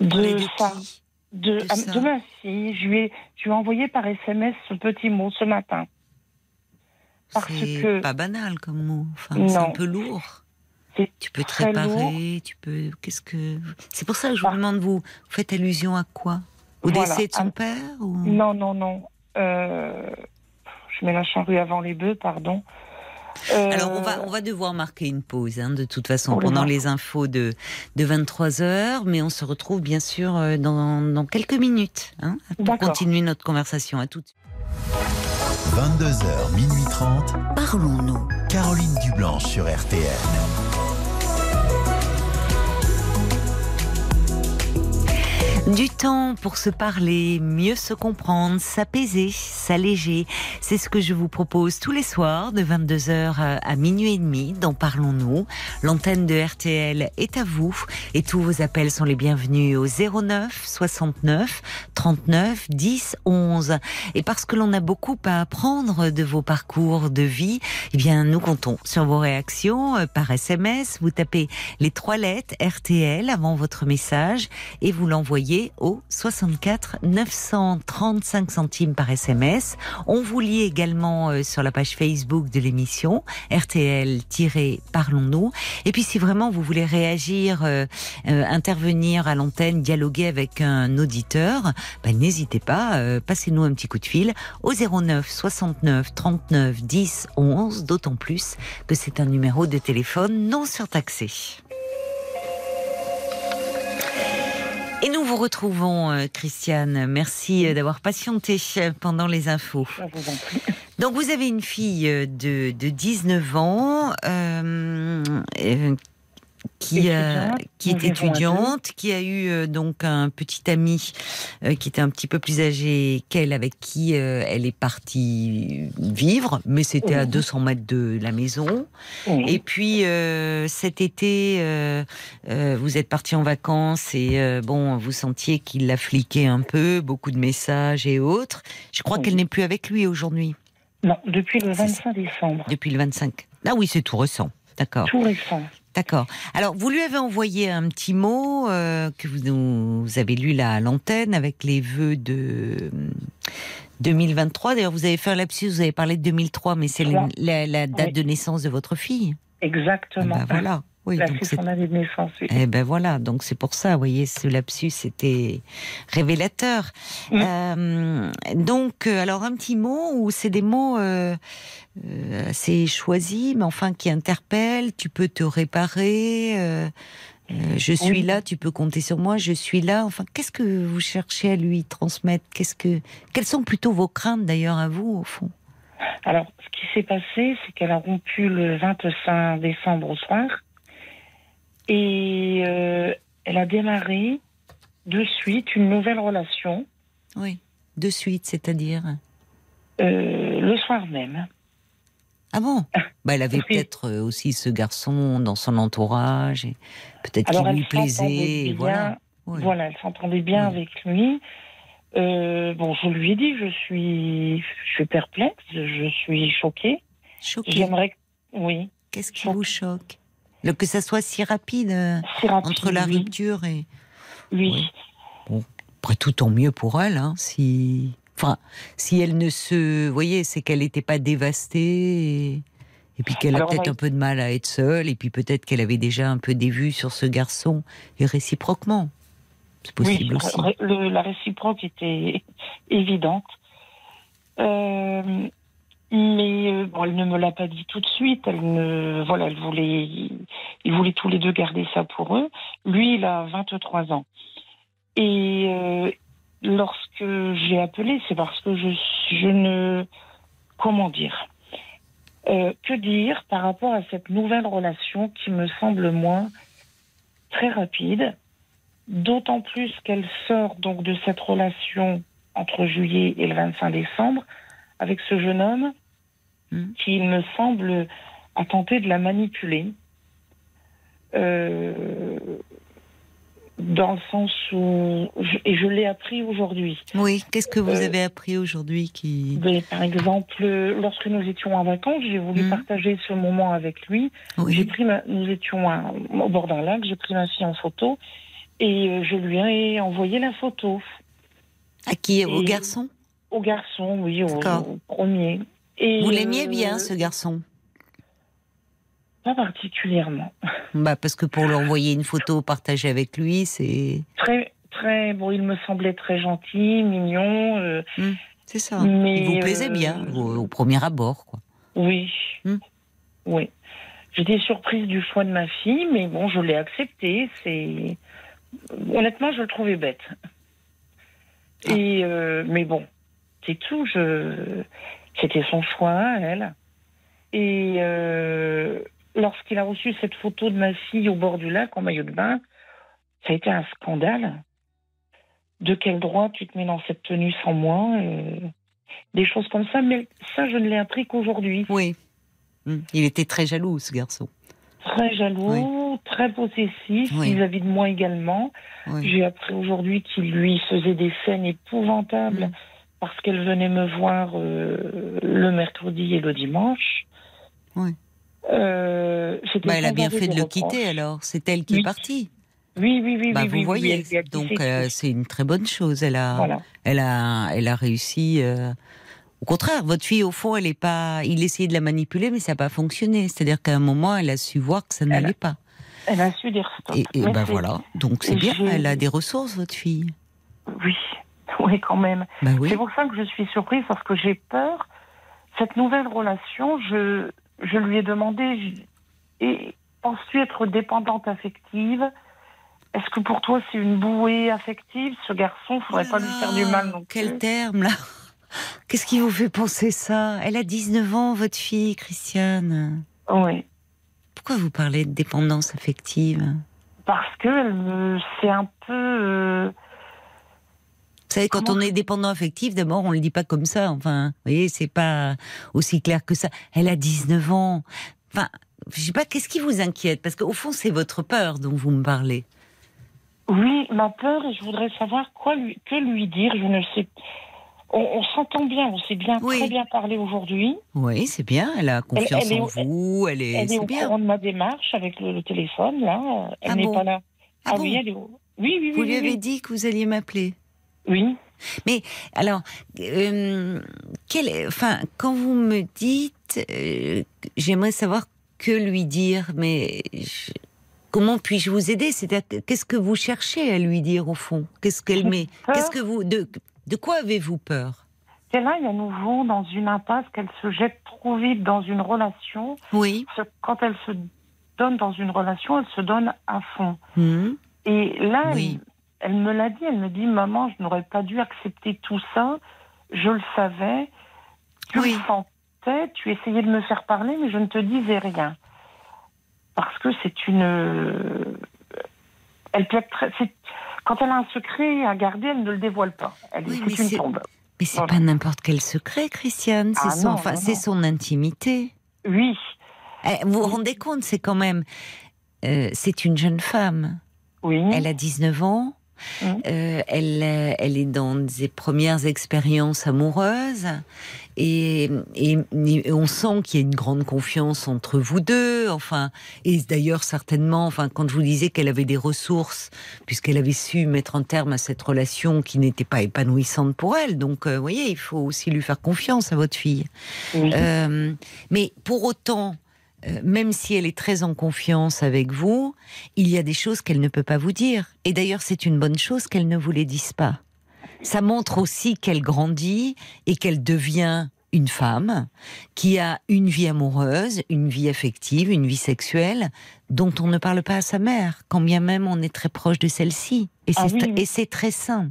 Vous De de ça. qui? De, De ah, ça. de ma fille, je lui, ai, je lui ai envoyé par SMS ce petit mot ce matin. Parce que- pas banal comme mot. Enfin, c'est un peu lourd. Tu peux te réparer, lourd. tu peux. Qu'est-ce que. C'est pour ça que je vous Bah. demande, vous, vous faites allusion à quoi? Au Voilà. décès de son père ou... Non, non, non. Euh, je mets la charrue avant les bœufs, pardon. Euh, Alors, on va, on va devoir marquer une pause, hein, de toute façon, Oh pendant les infos de, de 23 heures, mais on se retrouve bien sûr euh, dans, dans quelques minutes hein, pour continuer notre conversation. À tout de suite. 22h, minuit 30. Parlons-nous. Caroline Dublanche sur RTL. Du temps pour se parler, mieux se comprendre, s'apaiser, s'alléger. C'est ce que je vous propose tous les soirs de 22h à minuit et demi dans Parlons-nous. L'antenne de RTL est à vous et tous vos appels sont les bienvenus au 09 69 39 10 11. Et parce que l'on a beaucoup à apprendre de vos parcours de vie, eh bien, nous comptons sur vos réactions euh, par SMS. Vous tapez les trois lettres RTL avant votre message et vous l'envoyez au 64 935 centimes par SMS. On vous lit également euh, sur la page Facebook de l'émission RTL-Parlons-nous. Et puis si vraiment vous voulez réagir, euh, euh, intervenir à l'antenne, dialoguer avec un auditeur, ben, n'hésitez pas, passez-nous un petit coup de fil au 09 69 39 10 11, d'autant plus que c'est un numéro de téléphone non surtaxé. Et nous vous retrouvons, euh, Christiane. Merci euh, d'avoir patienté euh, pendant les infos. Vous. Donc vous avez une fille de, de 19 ans euh, qui, a- Étudiante, qui est étudiante, qui a eu euh, donc un petit ami euh, qui était un petit peu plus âgé qu'elle, avec qui euh, elle est partie vivre, mais c'était à Mhm. 200 mètres de la maison. Et puis euh, cet été, euh, euh, vous êtes parti en vacances et euh, bon, vous sentiez qu'il la fliquait un peu, beaucoup de messages et autres. Je crois qu'elle n'est plus avec lui aujourd'hui, Non, depuis le C'est 25 décembre. depuis le 25. Ah oui, c'est tout récent. D'accord, Tout récent. D'accord. Alors, vous lui avez envoyé un petit mot euh, que vous, avez lu là à l'antenne avec les vœux de euh, 2023. D'ailleurs, vous avez fait un lapsus, vous avez parlé de 2003, mais c'est la, la date Oui. de naissance de votre fille. Ah Exactement. bah voilà. Oui, Là, donc c'est c'est son année de naissance. oui. Eh ben voilà, donc c'est pour ça, vous voyez, ce lapsus était révélateur. Mm. Euh, donc, euh, alors un petit mot où c'est des mots euh, euh, assez choisis, mais enfin qui interpellent. Tu peux te réparer. euh, je suis Oui. là, tu peux compter sur moi. Je suis là. Enfin, qu'est-ce que vous cherchez à lui transmettre? Qu'est-ce que, quelles sont plutôt vos craintes d'ailleurs à vous au fond? Alors, ce qui s'est passé, c'est qu'elle a rompu le 25 décembre au soir. Et euh, elle a démarré de suite une nouvelle relation Oui, de suite, c'est-à-dire? euh, le soir même. Ah bon? Bah, Elle avait Oui. peut-être euh, aussi ce garçon dans son entourage, et peut-être qu'il lui plaisait. bien. Voilà. Oui. Voilà, elle s'entendait bien Oui. avec lui. Euh, bon, je lui ai dit, je suis, je suis perplexe, je suis choquée. Choqué. J'aimerais, oui, Qu'est-ce qui choquée. vous choque? Le, Que ça soit si rapide euh, si rapide, entre la oui. rupture et. Oui. Oui. Après tout, tant mieux pour elle. Hein, si... Enfin, si elle ne se. Vous voyez, c'est qu'elle n'était pas dévastée. Et... et puis qu'elle a peut-être va- un peu de mal à être seule. Et puis peut-être qu'elle avait déjà un peu des vues sur ce garçon. Et réciproquement. C'est possible oui, aussi. le- la réciproque était évidente. Euh, mais euh, bon, elle ne me l'a pas dit tout de suite. Elle ne, voilà, elle voulait, ils voulaient tous les deux garder ça pour eux. Lui, il a 23 ans. Et euh, lorsque j'ai appelé, c'est parce que je, je ne, comment dire, euh, que dire par rapport à cette nouvelle relation qui me semble moi très rapide, d'autant plus qu'elle sort donc de cette relation entre juillet et le 25 décembre avec ce jeune homme Mhm. qui, il me semble, a tenté de la manipuler. Euh, dans le sens où, je- et je l'ai appris aujourd'hui. Oui, qu'est-ce que vous Euh, avez appris aujourd'hui qui. Mais, par exemple, lorsque nous étions en vacances, j'ai voulu Mhm. partager ce moment avec lui. J'ai Oui. pris ma- nous étions à- au bord d'un lac, j'ai pris ma fille en photo et euh, je lui ai envoyé la photo À qui? Au Et- garçon? Au garçon, oui, au, premier. Et, Vous l'aimiez euh, bien, ce garçon? Pas particulièrement. bah, Parce que pour lui envoyer une photo partagée avec lui, c'est. Très, très, bon, il me semblait très gentil, mignon. euh, C'est ça. Mais, Il vous plaisait euh, bien, au, au premier abord, quoi. oui, Hmm. oui. J'étais surprise du choix de ma fille, mais bon, je l'ai accepté. C'est honnêtement, je le trouvais bête. Ah. Et euh, mais bon, c'est tout. Je c'était son choix, à elle. Et euh, lorsqu'il a reçu cette photo de ma fille au bord du lac en maillot de bain, ça a été un scandale. De quel droit tu te mets dans cette tenue sans moi euh, Des choses comme ça, mais ça, je ne l'ai appris qu'aujourd'hui. Oui. Hum. Il était très jaloux, ce garçon. Très jaloux, très possessif Oui. vis-à-vis de moi également. Oui. J'ai appris aujourd'hui qu'il lui faisait des scènes épouvantables Mm. Parce qu'elle venait me voir euh, le mercredi et le dimanche. Oui. Euh, Bah, elle a bien fait de le reproches. quitter alors. C'est elle qui Oui. est partie. Oui, oui, oui, bah, oui, vous oui, voyez. Donc euh, c'est une très bonne chose. Elle a, voilà. elle a, elle a réussi. Au contraire, votre fille, au fond, elle est pas. Il essayait de la manipuler, mais ça n'a pas fonctionné. C'est-à-dire qu'à un moment, elle a su voir que ça n'allait pas. Elle a su dire stop. Et, et ben voilà. Donc c'est bien. Elle a des ressources, votre fille. Oui, oui, quand même. Bah oui. C'est pour ça que je suis surprise parce que j'ai peur. Cette nouvelle relation, je, je lui ai demandé je- et penses-tu être dépendante affective? Est-ce que pour toi c'est une bouée affective Ce garçon, faudrait pas lui faire du mal Oh Quel terme là Qu'est-ce qui vous fait penser ça? Elle a 19 ans, votre fille, Christiane. Oui, Pourquoi vous parlez de dépendance affective? Parce que c'est un peu. euh, Vous savez, quand Comment on est dépendant affectif, d'abord, on le dit pas comme ça. Enfin, vous voyez, c'est pas aussi clair que ça. Elle a 19 ans. Enfin, je sais pas, qu'est-ce qui vous inquiète? Parce qu'au fond, c'est votre peur dont vous me parlez. Oui, ma peur, et je voudrais savoir quoi lui, que lui dire. Je ne sais. On, on s'entend bien, on s'est bien Oui. très bien parlé aujourd'hui. Oui, c'est bien. Elle a confiance elle est en vous. Elle est, Elle est c'est au bien. courant de ma démarche avec le, le téléphone, là. Elle Ah n'est bon? pas là. Ah oui, bon? elle est au... Oui, oui, Vous oui. lui oui, avez oui. dit que vous alliez m'appeler? Oui. Alors, euh, quel enfin, quand vous me dites, euh, j'aimerais savoir que lui dire, mais je- comment puis-je vous aider? C'est-à-dire, que- qu'est-ce que vous cherchez à lui dire au fond? Qu'est-ce qu'elle met? Qu'est-ce que vous de, de quoi avez-vous peur? C'est là, il y a nouveau dans une impasse qu'elle se jette trop vite dans une relation. Oui. Quand elle se donne dans une relation, elle se donne à fond. Mhm. Et là, Oui. elle, elle me l'a dit, elle me dit, maman, je n'aurais pas dû accepter tout ça. Je le savais. Tu Oui. le sentais, tu essayais de me faire parler, mais je ne te disais rien. Parce que c'est une... Elle peut être très... Quand elle a un secret à garder, elle ne le dévoile pas. Elle Oui, une tombe. Mais c'est Voilà. pas n'importe quel secret, Christiane. C'est Ah son, non, enfin, non, son intimité. Oui, Eh, vous vous rendez compte, c'est quand même, euh, c'est une jeune femme. oui. Elle a 19 ans. Euh, elle, euh, elle est dans ses premières expériences amoureuses et, et- et on sent qu'il y a une grande confiance entre vous deux. Enfin, et d'ailleurs certainement, enfin, quand je vous disais qu'elle avait des ressources, puisqu'elle avait su mettre un terme à cette relation qui n'était pas épanouissante pour elle. Donc, euh, vous voyez, il faut aussi lui faire confiance à votre fille. Euh, mais pour autant, euh, même si elle est très en confiance avec vous, il y a des choses qu'elle ne peut pas vous dire. Et d'ailleurs, c'est une bonne chose qu'elle ne vous les dise pas. ça montre aussi qu'elle grandit et qu'elle devient une femme qui a une vie amoureuse, une vie affective, une vie sexuelle dont on ne parle pas à sa mère, quand bien même on est très proche de celle-ci. Et Ah c'est oui, très sain.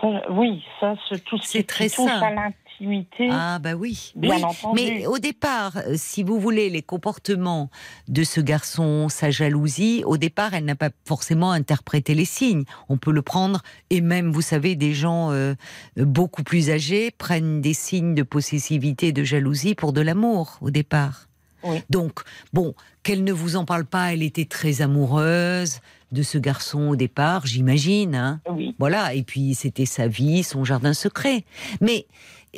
Ça, oui, ça, c'est tout ce qui, très touche sain. à Ah bah oui. Bien oui. entendu. Mais au départ, euh, si vous voulez, les comportements de ce garçon, sa jalousie, au départ, elle n'a pas forcément interprété les signes. On peut le prendre, et même, vous savez, des gens euh, beaucoup plus âgés prennent des signes de possessivité et de jalousie pour de l'amour, au départ. Oui. Donc, bon, qu'elle ne vous en parle pas, elle était très amoureuse de ce garçon au départ, j'imagine. Hein. Oui. Voilà, et puis c'était sa vie, son jardin secret. Mais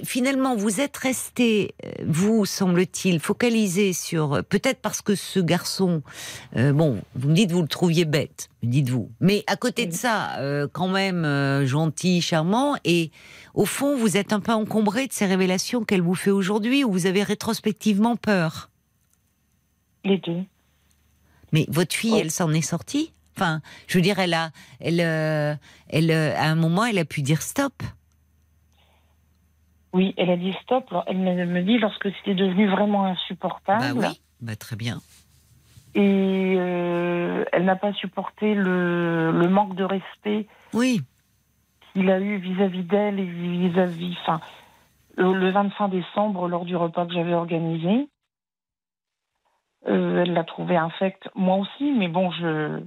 finalement, vous êtes resté, euh, vous, semble-t-il, focalisé sur. euh, Peut-être parce que ce garçon. euh, bon, vous me dites, vous le trouviez bête, dites-vous. Mais à côté de ça, euh, quand même euh, gentil, charmant, et au fond, vous êtes un peu encombré de ces révélations qu'elle vous fait aujourd'hui, où vous avez rétrospectivement peur? Les deux. Mais votre fille, Oh. elle s'en est sortie? Enfin, je veux dire, elle a, elle, elle, à un moment, elle a pu dire stop. Oui, elle a dit stop. Elle me dit lorsque c'était devenu vraiment Bah insupportable. oui, bah très bien. Et euh, elle n'a pas supporté le, le manque de respect Oui, qu'il a eu vis-à-vis d'elle et vis-à-vis. Enfin, le, le 25 décembre, lors du repas que j'avais organisé, euh, elle l'a trouvé infect. Moi aussi, mais bon, je,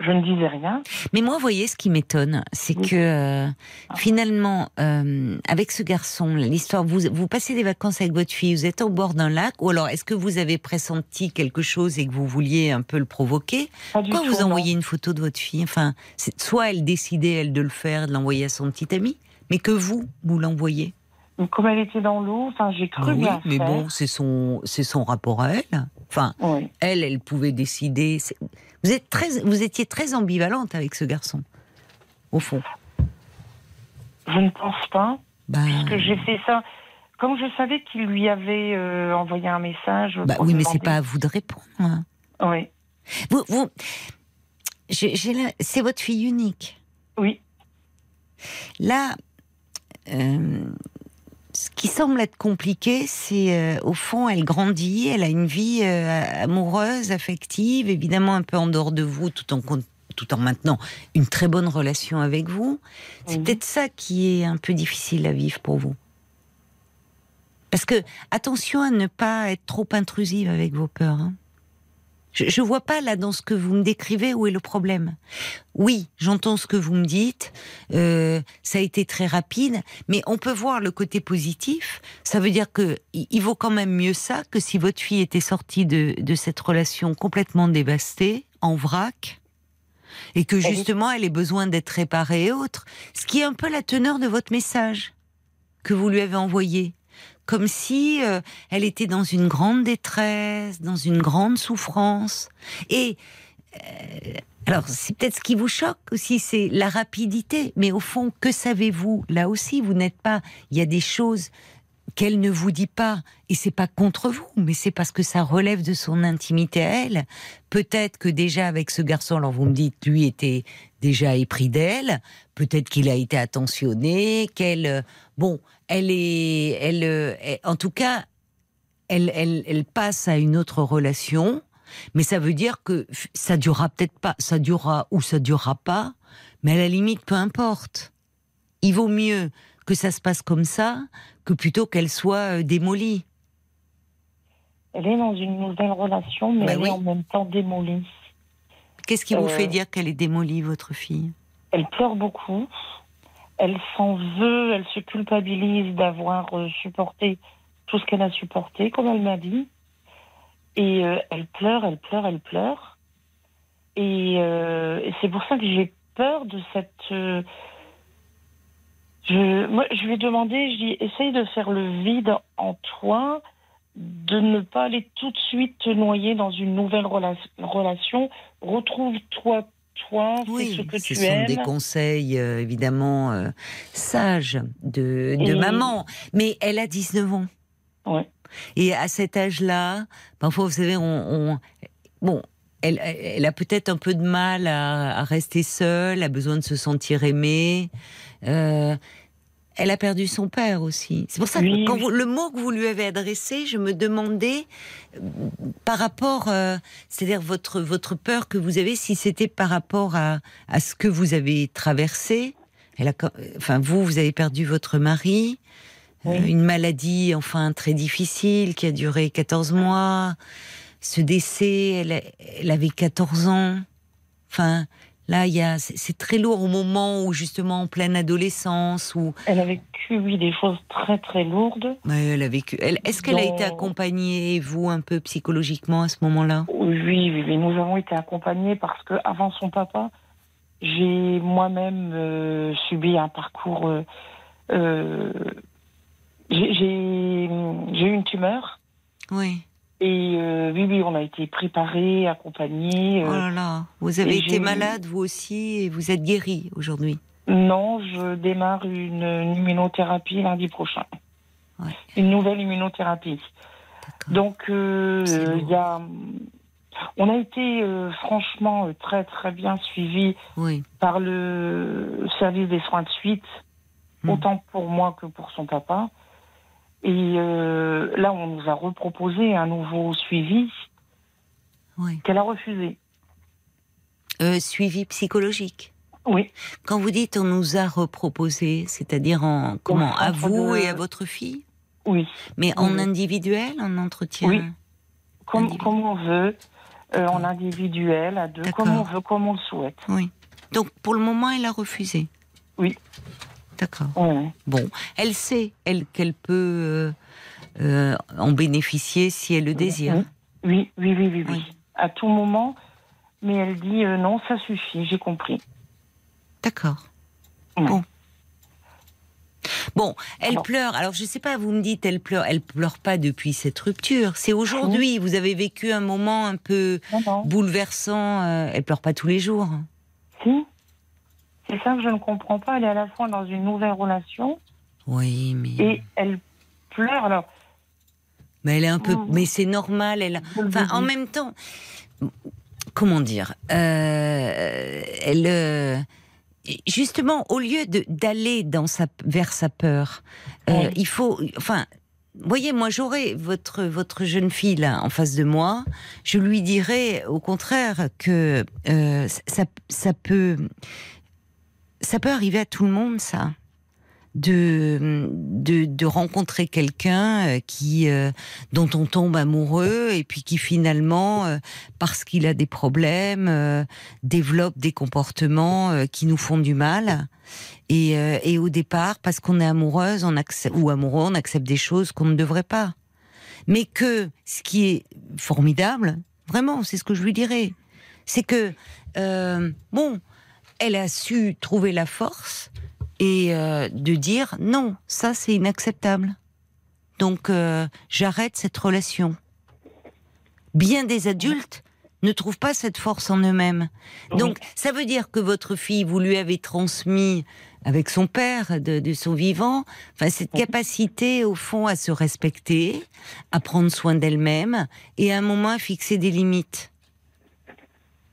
je ne disais rien. mais moi, vous voyez, ce qui m'étonne, c'est Oui. que euh, Ah. finalement, euh, avec ce garçon, l'histoire, vous, vous passez des vacances avec votre fille, vous êtes au bord d'un lac, ou alors est-ce que vous avez pressenti quelque chose et que vous vouliez un peu le provoquer Pourquoi vous envoyez une photo de votre fille? Enfin, soit elle décidait, elle, de le faire, de l'envoyer à son petit ami, mais que vous, vous l'envoyez? Comme elle était dans l'eau, enfin, j'ai cru Bah oui, bien mais faire. bon, c'est son, c'est son rapport à elle. Enfin, Oui. elle, elle pouvait décider. Vous êtes très, vous étiez très ambivalente avec ce garçon, au fond. Je ne pense pas. Bah, que j'ai fait ça. Comme je savais qu'il lui avait euh, envoyé un message. bah oui, mais c'est pas à vous de répondre. hein. Oui. Vous, vous, c'est votre fille unique. Oui. Là, euh, ce qui semble être compliqué, c'est euh, au fond, elle grandit, elle a une vie euh, amoureuse, affective, évidemment un peu en dehors de vous, tout en con- tout en maintenant une très bonne relation avec vous. C'est peut-être ça qui est un peu difficile à vivre pour vous. Parce que attention à ne pas être trop intrusive avec vos peurs. hein. Je, je vois pas là dans ce que vous me décrivez où est le problème. Oui, j'entends ce que vous me dites. euh, ça a été très rapide, mais on peut voir le côté positif. Ça veut dire que il vaut quand même mieux ça que si votre fille était sortie de, de cette relation complètement dévastée, en vrac, et que oui. justement elle ait besoin d'être réparée et autres. Ce qui est un peu la teneur de votre message que vous lui avez envoyé. Comme si euh, elle était dans une grande détresse, dans une grande souffrance. Et euh, alors, c'est peut-être ce qui vous choque aussi, c'est la rapidité. Mais au fond, que savez-vous Là aussi, vous n'êtes pas. Il y a des choses qu'elle ne vous dit pas, et c'est pas contre vous, mais c'est parce que ça relève de son intimité à elle. Peut-être que déjà avec ce garçon, alors vous me dites, lui était déjà épris d'elle, peut-être qu'il a été attentionné, qu'elle, euh, bon, elle est, elle, euh, elle- en tout cas, elle, elle, elle passe à une autre relation, mais ça veut dire que ça durera peut-être pas, ça durera ou ça durera pas, mais à la limite, peu importe. Il vaut mieux que ça se passe comme ça que plutôt qu'elle soit euh, démolie. Elle est dans une nouvelle relation, mais Bah elle oui. est en même temps démolie. Qu'est-ce qui vous Euh, fait dire qu'elle est démolie, votre fille? Elle pleure beaucoup. Elle s'en veut, elle se culpabilise d'avoir euh, supporté tout ce qu'elle a supporté, comme elle m'a dit. Et euh, elle pleure, elle pleure, elle pleure. Et, euh, et c'est pour ça que j'ai peur de cette. je, moi, je lui ai demandé, je dis, essaye de faire le vide en toi, de ne pas aller tout de suite te noyer dans une nouvelle rela- relation. Retrouve-toi, toi, fais ce que ce tu sont aimes. des conseils euh, évidemment euh, sages de, de Et- maman. Mais elle a 19 ans. Ouais. Et à cet âge-là, parfois, vous savez, on, on- bon, elle, elle a peut-être un peu de mal à, à rester seule, a besoin de se sentir aimée. Euh, elle a perdu son père aussi. C'est pour ça que Oui, quand oui. vous- le mot que vous lui avez adressé, je me demandais euh, par rapport, euh, c'est-à-dire votre votre peur que vous avez, si c'était par rapport à à ce que vous avez traversé. Elle a, enfin vous, vous avez perdu votre mari, Oui. euh, une maladie enfin très difficile qui a duré 14 mois. Ce décès, elle, elle avait 14 ans. Enfin, là, il y a, c'est très lourd au moment où justement en pleine adolescence, où Elle a vécu, oui, des choses très très lourdes. Ouais, elle a vécu. Elle, Est-ce qu'elle a été accompagnée, vous, un peu psychologiquement à ce moment-là? Oui, oui, oui, nous avons été accompagnés parce que avant son papa, j'ai moi-même euh, subi un parcours. euh, euh, j'ai j'ai- j'ai eu une tumeur Oui. Et euh, oui, oui, on a été préparés, accompagnés. euh, Oh là là. Vous avez été malade, vous aussi, et vous êtes guérie aujourd'hui. Non, je démarre une, une immunothérapie lundi prochain. Ouais. Une nouvelle immunothérapie. Donc, euh, y a, on a été euh, franchement très très bien suivis Oui. par le service des soins de suite, Hmm. autant pour moi que pour son papa. Et euh, là, on nous a reproposé un nouveau suivi Oui. qu'elle a refusé. Euh, suivi psychologique. Oui, Quand vous dites on nous a reproposé, c'est-à-dire en comment à vous de- et à votre fille, oui. mais en Oui. individuel, en entretien. Oui. Comme, comme on veut, euh, en individuel, à deux, comme on veut, comme on le souhaite. Oui. Donc pour le moment, elle a refusé. Oui. D'accord. Ouais. Bon, elle sait, elle, qu'elle peut euh, euh, en bénéficier si elle le désire. Oui, oui, oui, oui, oui. À tout moment, mais elle dit euh, non, ça suffit, j'ai compris. D'accord. Ouais. Bon. Bon, elle pleure. Alors je sais pas, vous me dites elle pleure. Elle pleure pas depuis cette rupture. C'est aujourd'hui. Vous avez vécu un moment un peu Non, non. bouleversant. elle pleure pas tous les jours. Si. C'est ça que je ne comprends pas. Elle est à la fois dans une nouvelle relation Oui, mais et elle pleure. Alors, mais elle est un peu. Mm. Mais c'est normal. Elle. Enfin, en même temps, comment dire euh, Elle. euh, justement, au lieu d'aller dans sa vers sa peur, euh, Ouais. il faut. Enfin. Voyez, moi j'aurais votre votre jeune fille là en face de moi, je lui dirais au contraire que euh, ça ça peut ça peut arriver à tout le monde ça. De de, rencontrer quelqu'un euh, qui euh, dont on tombe amoureux et puis qui finalement euh, parce qu'il a des problèmes développe des comportements qui nous font du mal. Et, et au départ parce qu'on est amoureuse on accepte, ou amoureux on accepte des choses qu'on ne devrait pas. Mais que ce qui est formidable vraiment c'est ce que je lui dirais. C'est que bon elle a su trouver la force et euh, de dire non, ça c'est inacceptable. Donc euh, j'arrête cette relation. Bien des adultes ne trouvent pas cette force en eux-mêmes. Donc ça veut dire que votre fille, vous lui avez transmis avec son père de, de son vivant, enfin cette capacité au fond à se respecter, à prendre soin d'elle-même et à un moment à fixer des limites.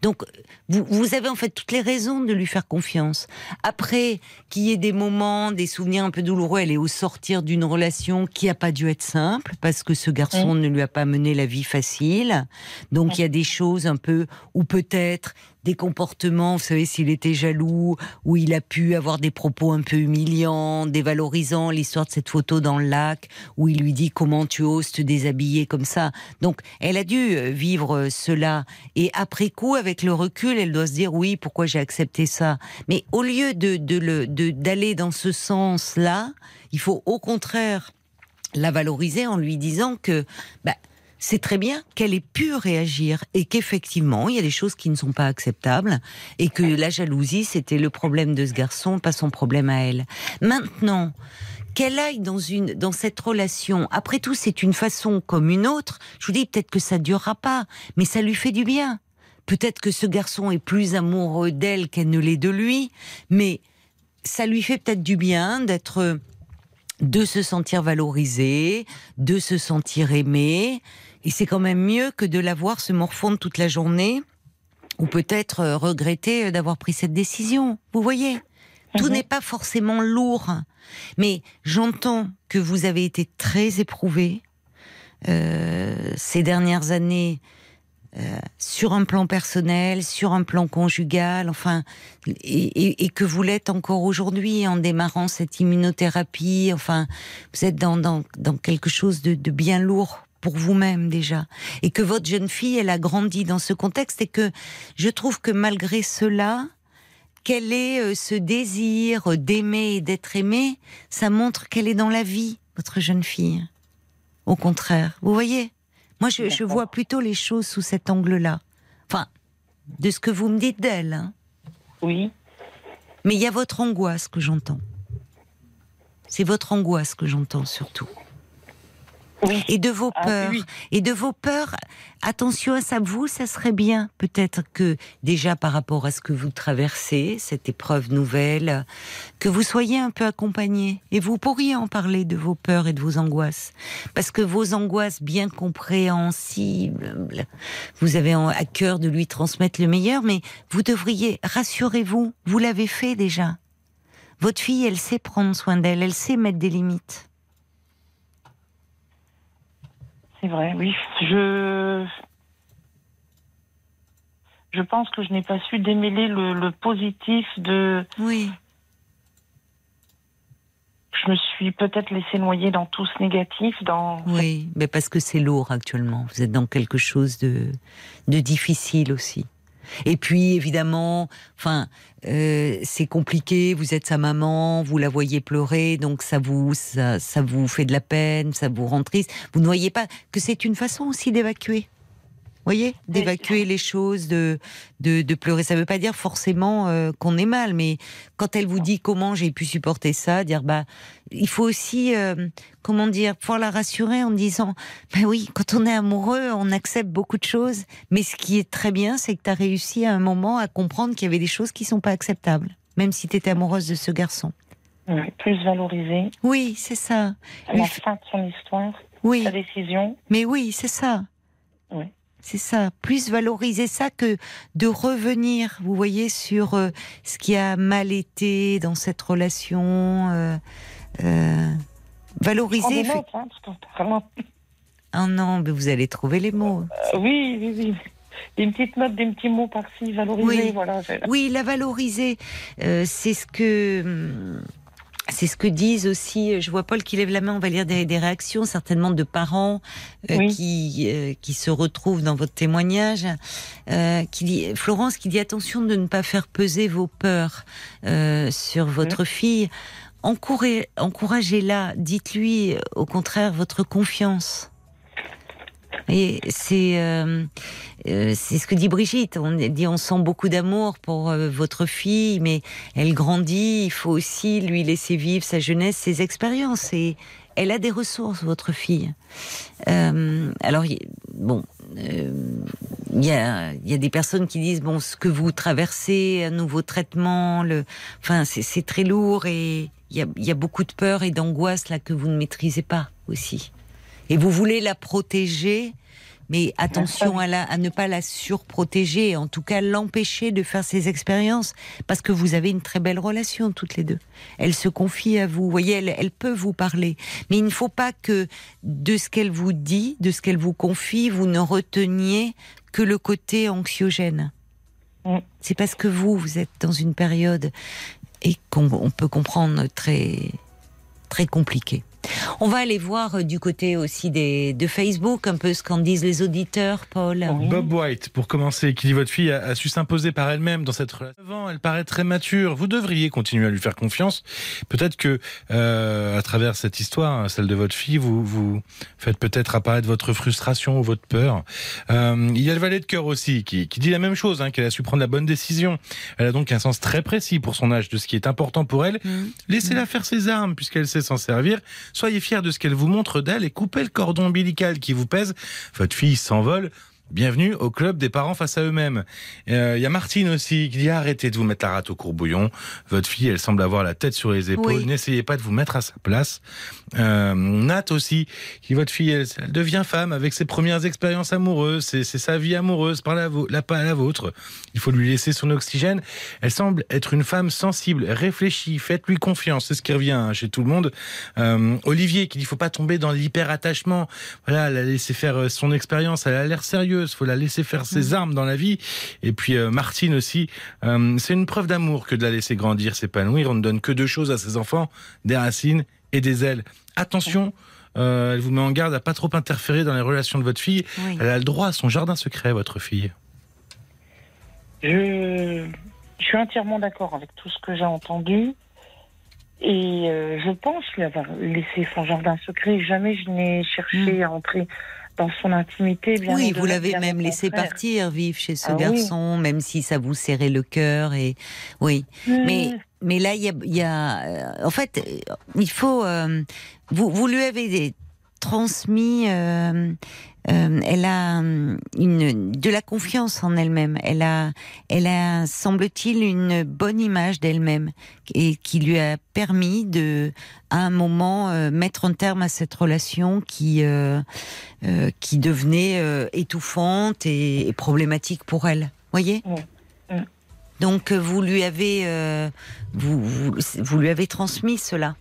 Donc, vous, vous avez en fait toutes les raisons de lui faire confiance. Après, qu'il y ait des moments, des souvenirs un peu douloureux, elle est au sortir d'une relation qui a pas dû être simple, parce que ce garçon ne lui a pas mené la vie facile. Donc, il y a des choses un peu, ou peut-être des comportements, vous savez, s'il était jaloux, où il a pu avoir des propos un peu humiliants, dévalorisants, l'histoire de cette photo dans le lac, où il lui dit comment tu oses te déshabiller comme ça. Donc, elle a dû euh, vivre euh, cela. Et après coup, avec le recul, elle doit se dire oui, pourquoi j'ai accepté ça? Mais au lieu de d'aller dans ce sens-là, il faut au contraire la valoriser en lui disant que bah, c'est très bien qu'elle ait pu réagir et qu'effectivement, il y a des choses qui ne sont pas acceptables et que la jalousie, c'était le problème de ce garçon, pas son problème à elle. Maintenant, qu'elle aille dans une dans cette relation, après tout, c'est une façon comme une autre. Je vous dis peut-être que ça durera pas, mais ça lui fait du bien. Peut-être que ce garçon est plus amoureux d'elle qu'elle ne l'est de lui, mais ça lui fait peut-être du bien d'être de se sentir valorisé, de se sentir aimé. Et c'est quand même mieux que de la voir se morfondre toute la journée ou peut-être euh, regretter d'avoir pris cette décision. Vous voyez, tout Mhm. n'est pas forcément lourd, mais j'entends que vous avez été très éprouvé euh, ces dernières années euh, sur un plan personnel, sur un plan conjugal, enfin, et, et- et que vous l'êtes encore aujourd'hui en démarrant cette immunothérapie. Enfin, vous êtes dans, dans, dans quelque chose de, de bien lourd pour vous-même déjà, et que votre jeune fille, elle a grandi dans ce contexte, et que je trouve que malgré cela, qu'elle ait euh, ce désir euh, d'aimer et d'être aimée, ça montre qu'elle est dans la vie, votre jeune fille. Au contraire, vous voyez? Moi, je, vois plutôt les choses sous cet angle-là. Enfin, de ce que vous me dites d'elle. hein. Oui. Mais il y a votre angoisse que j'entends. C'est votre angoisse que j'entends surtout. Oui. Et de vos Ah, peurs. oui. Et de vos peurs, attention à ça, vous, ça serait bien peut-être que déjà par rapport à ce que vous traversez, cette épreuve nouvelle, que vous soyez un peu accompagné. Et vous pourriez en parler de vos peurs et de vos angoisses. Parce que vos angoisses bien compréhensibles, vous avez à cœur de lui transmettre le meilleur, mais vous devriez, rassurez-vous, vous l'avez fait déjà. Votre fille, elle sait prendre soin d'elle, elle sait mettre des limites. C'est vrai, oui. Je. Je pense que je n'ai pas su démêler le, le positif de. Oui. Je me suis peut-être laissé noyer dans tout ce négatif, dans. Oui, mais parce que c'est lourd actuellement. Vous êtes dans quelque chose de, de difficile aussi. Et puis évidemment, enfin, euh, c'est compliqué. Vous êtes sa maman, vous la voyez pleurer, donc ça vous, ça, ça vous fait de la peine, ça vous rend triste. Vous ne voyez pas que c'est une façon aussi d'évacuer. Voyez, d'évacuer les choses, de, de, de pleurer. Ça ne veut pas dire forcément euh, qu'on est mal, mais quand elle vous dit comment j'ai pu supporter ça, dire bah, il faut aussi, euh, comment dire, pouvoir la rassurer en disant, ben oui, quand on est amoureux, on accepte beaucoup de choses, mais ce qui est très bien, c'est que tu as réussi à un moment à comprendre qu'il y avait des choses qui sont pas acceptables, même si tu étais amoureuse de ce garçon. Oui, plus valoriser Oui, c'est ça. la fin de son histoire, Oui, sa décision. mais oui, c'est ça. C'est ça. Plus valoriser ça que de revenir, vous voyez, sur euh, ce qui a mal été dans cette relation. euh, euh, valoriser. notes, hein, parlant- Ah non, mais vous allez trouver les mots. Euh, oui, oui, oui. Des petites notes, des petits mots par-ci, valoriser, Oui. voilà. c'est- Oui, la valoriser, euh, c'est ce que hum, c'est ce que disent aussi. Je vois Paul qui lève la main. On va lire des, des réactions certainement de parents euh, Oui. qui euh, qui se retrouvent dans votre témoignage. Euh, qui dit Florence qui dit attention de ne pas faire peser vos peurs euh, sur votre fille. Encouragez- Encouragez-la. Dites-lui euh, au contraire votre confiance. Et c'est euh, euh, c'est ce que dit Brigitte. On dit on sent beaucoup d'amour pour euh, votre fille, mais elle grandit. Il faut aussi lui laisser vivre sa jeunesse, ses expériences. Et elle a des ressources, votre fille. Euh, alors bon, euh, il y a il y a des personnes qui disent bon ce que vous traversez, un nouveau traitement, le, enfin c'est c'est très lourd et il y a il y a beaucoup de peur et d'angoisse là que vous ne maîtrisez pas aussi. Et vous voulez la protéger, mais attention à, la, à ne pas la surprotéger, en tout cas l'empêcher de faire ses expériences, parce que vous avez une très belle relation toutes les deux. Elle se confie à vous, vous voyez, elle, elle peut vous parler, mais il ne faut pas que de ce qu'elle vous dit, de ce qu'elle vous confie, vous ne reteniez que le côté anxiogène. Mm. C'est parce que vous, vous êtes dans une période et qu'on on peut comprendre très très compliquée. On va aller voir euh, du côté aussi des, de Facebook un peu ce qu'en disent les auditeurs, Paul. Oui. Bob White, pour commencer, qui dit votre fille a, a su s'imposer par elle-même dans cette relation. Avant, Elle paraît très mature. Vous devriez continuer à lui faire confiance. Peut-être que, euh, à travers cette histoire, celle de votre fille, vous vous faites peut-être apparaître votre frustration ou votre peur. Euh, il y a le valet de cœur aussi, qui, qui dit la même chose, hein, qu'elle a su prendre la bonne décision. Elle a donc un sens très précis pour son âge de ce qui est important pour elle. Mhm. Laissez-la faire ses armes puisqu'elle sait s'en servir. Soyez fiers de ce qu'elle vous montre d'elle et coupez le cordon ombilical qui vous pèse. Votre fille s'envole. Bienvenue au club des parents face à eux-mêmes. Euh, Il y a Martine aussi qui dit arrêtez de vous mettre la rate au courbouillon. Votre fille, elle semble avoir la tête sur les épaules. Oui. N'essayez pas de vous mettre à sa place. Euh, Nat aussi, qui votre fille, elle, elle devient femme avec ses premières expériences amoureuses. C'est sa vie amoureuse par la, la, pas la vôtre. Il faut lui laisser son oxygène. Elle semble être une femme sensible, réfléchie. Faites-lui confiance. C'est ce qui revient hein, chez tout le monde. Euh, Olivier qui dit faut pas tomber dans l'hyper-attachement. Voilà, la laisser faire euh, son expérience. Elle a l'air sérieuse. Faut la laisser faire ses armes dans la vie. Et puis euh, Martine aussi. euh, c'est une preuve d'amour que de la laisser grandir, s'épanouir. On ne donne que deux choses à ses enfants des racines et des ailes. Attention. euh, elle vous met en garde à pas trop interférer dans les relations de votre fille. Oui. Elle a le droit à son jardin secret, votre fille. Je, je suis entièrement d'accord avec tout ce que j'ai entendu. Et euh, je pense lui avoir laissé son jardin secret. Jamais je n'ai cherché à entrer dans son intimité. Bien Oui, vous l'avez même laissé partir, vivre chez ce Ah oui. garçon, même si ça vous serrait le cœur. Et oui, mais Hmm. mais là il y a, il y a, euh, en fait, il faut. euh, vous vous lui avez transmis. euh, euh, elle a euh, une de la confiance en elle-même. Elle a, elle a, semble-t-il, une bonne image d'elle-même et qui lui a permis de, à un moment, euh, mettre un terme à cette relation qui, euh, qui devenait étouffante et, et problématique pour elle. Voyez? Donc vous lui avez, vous, vous, vous lui avez transmis cela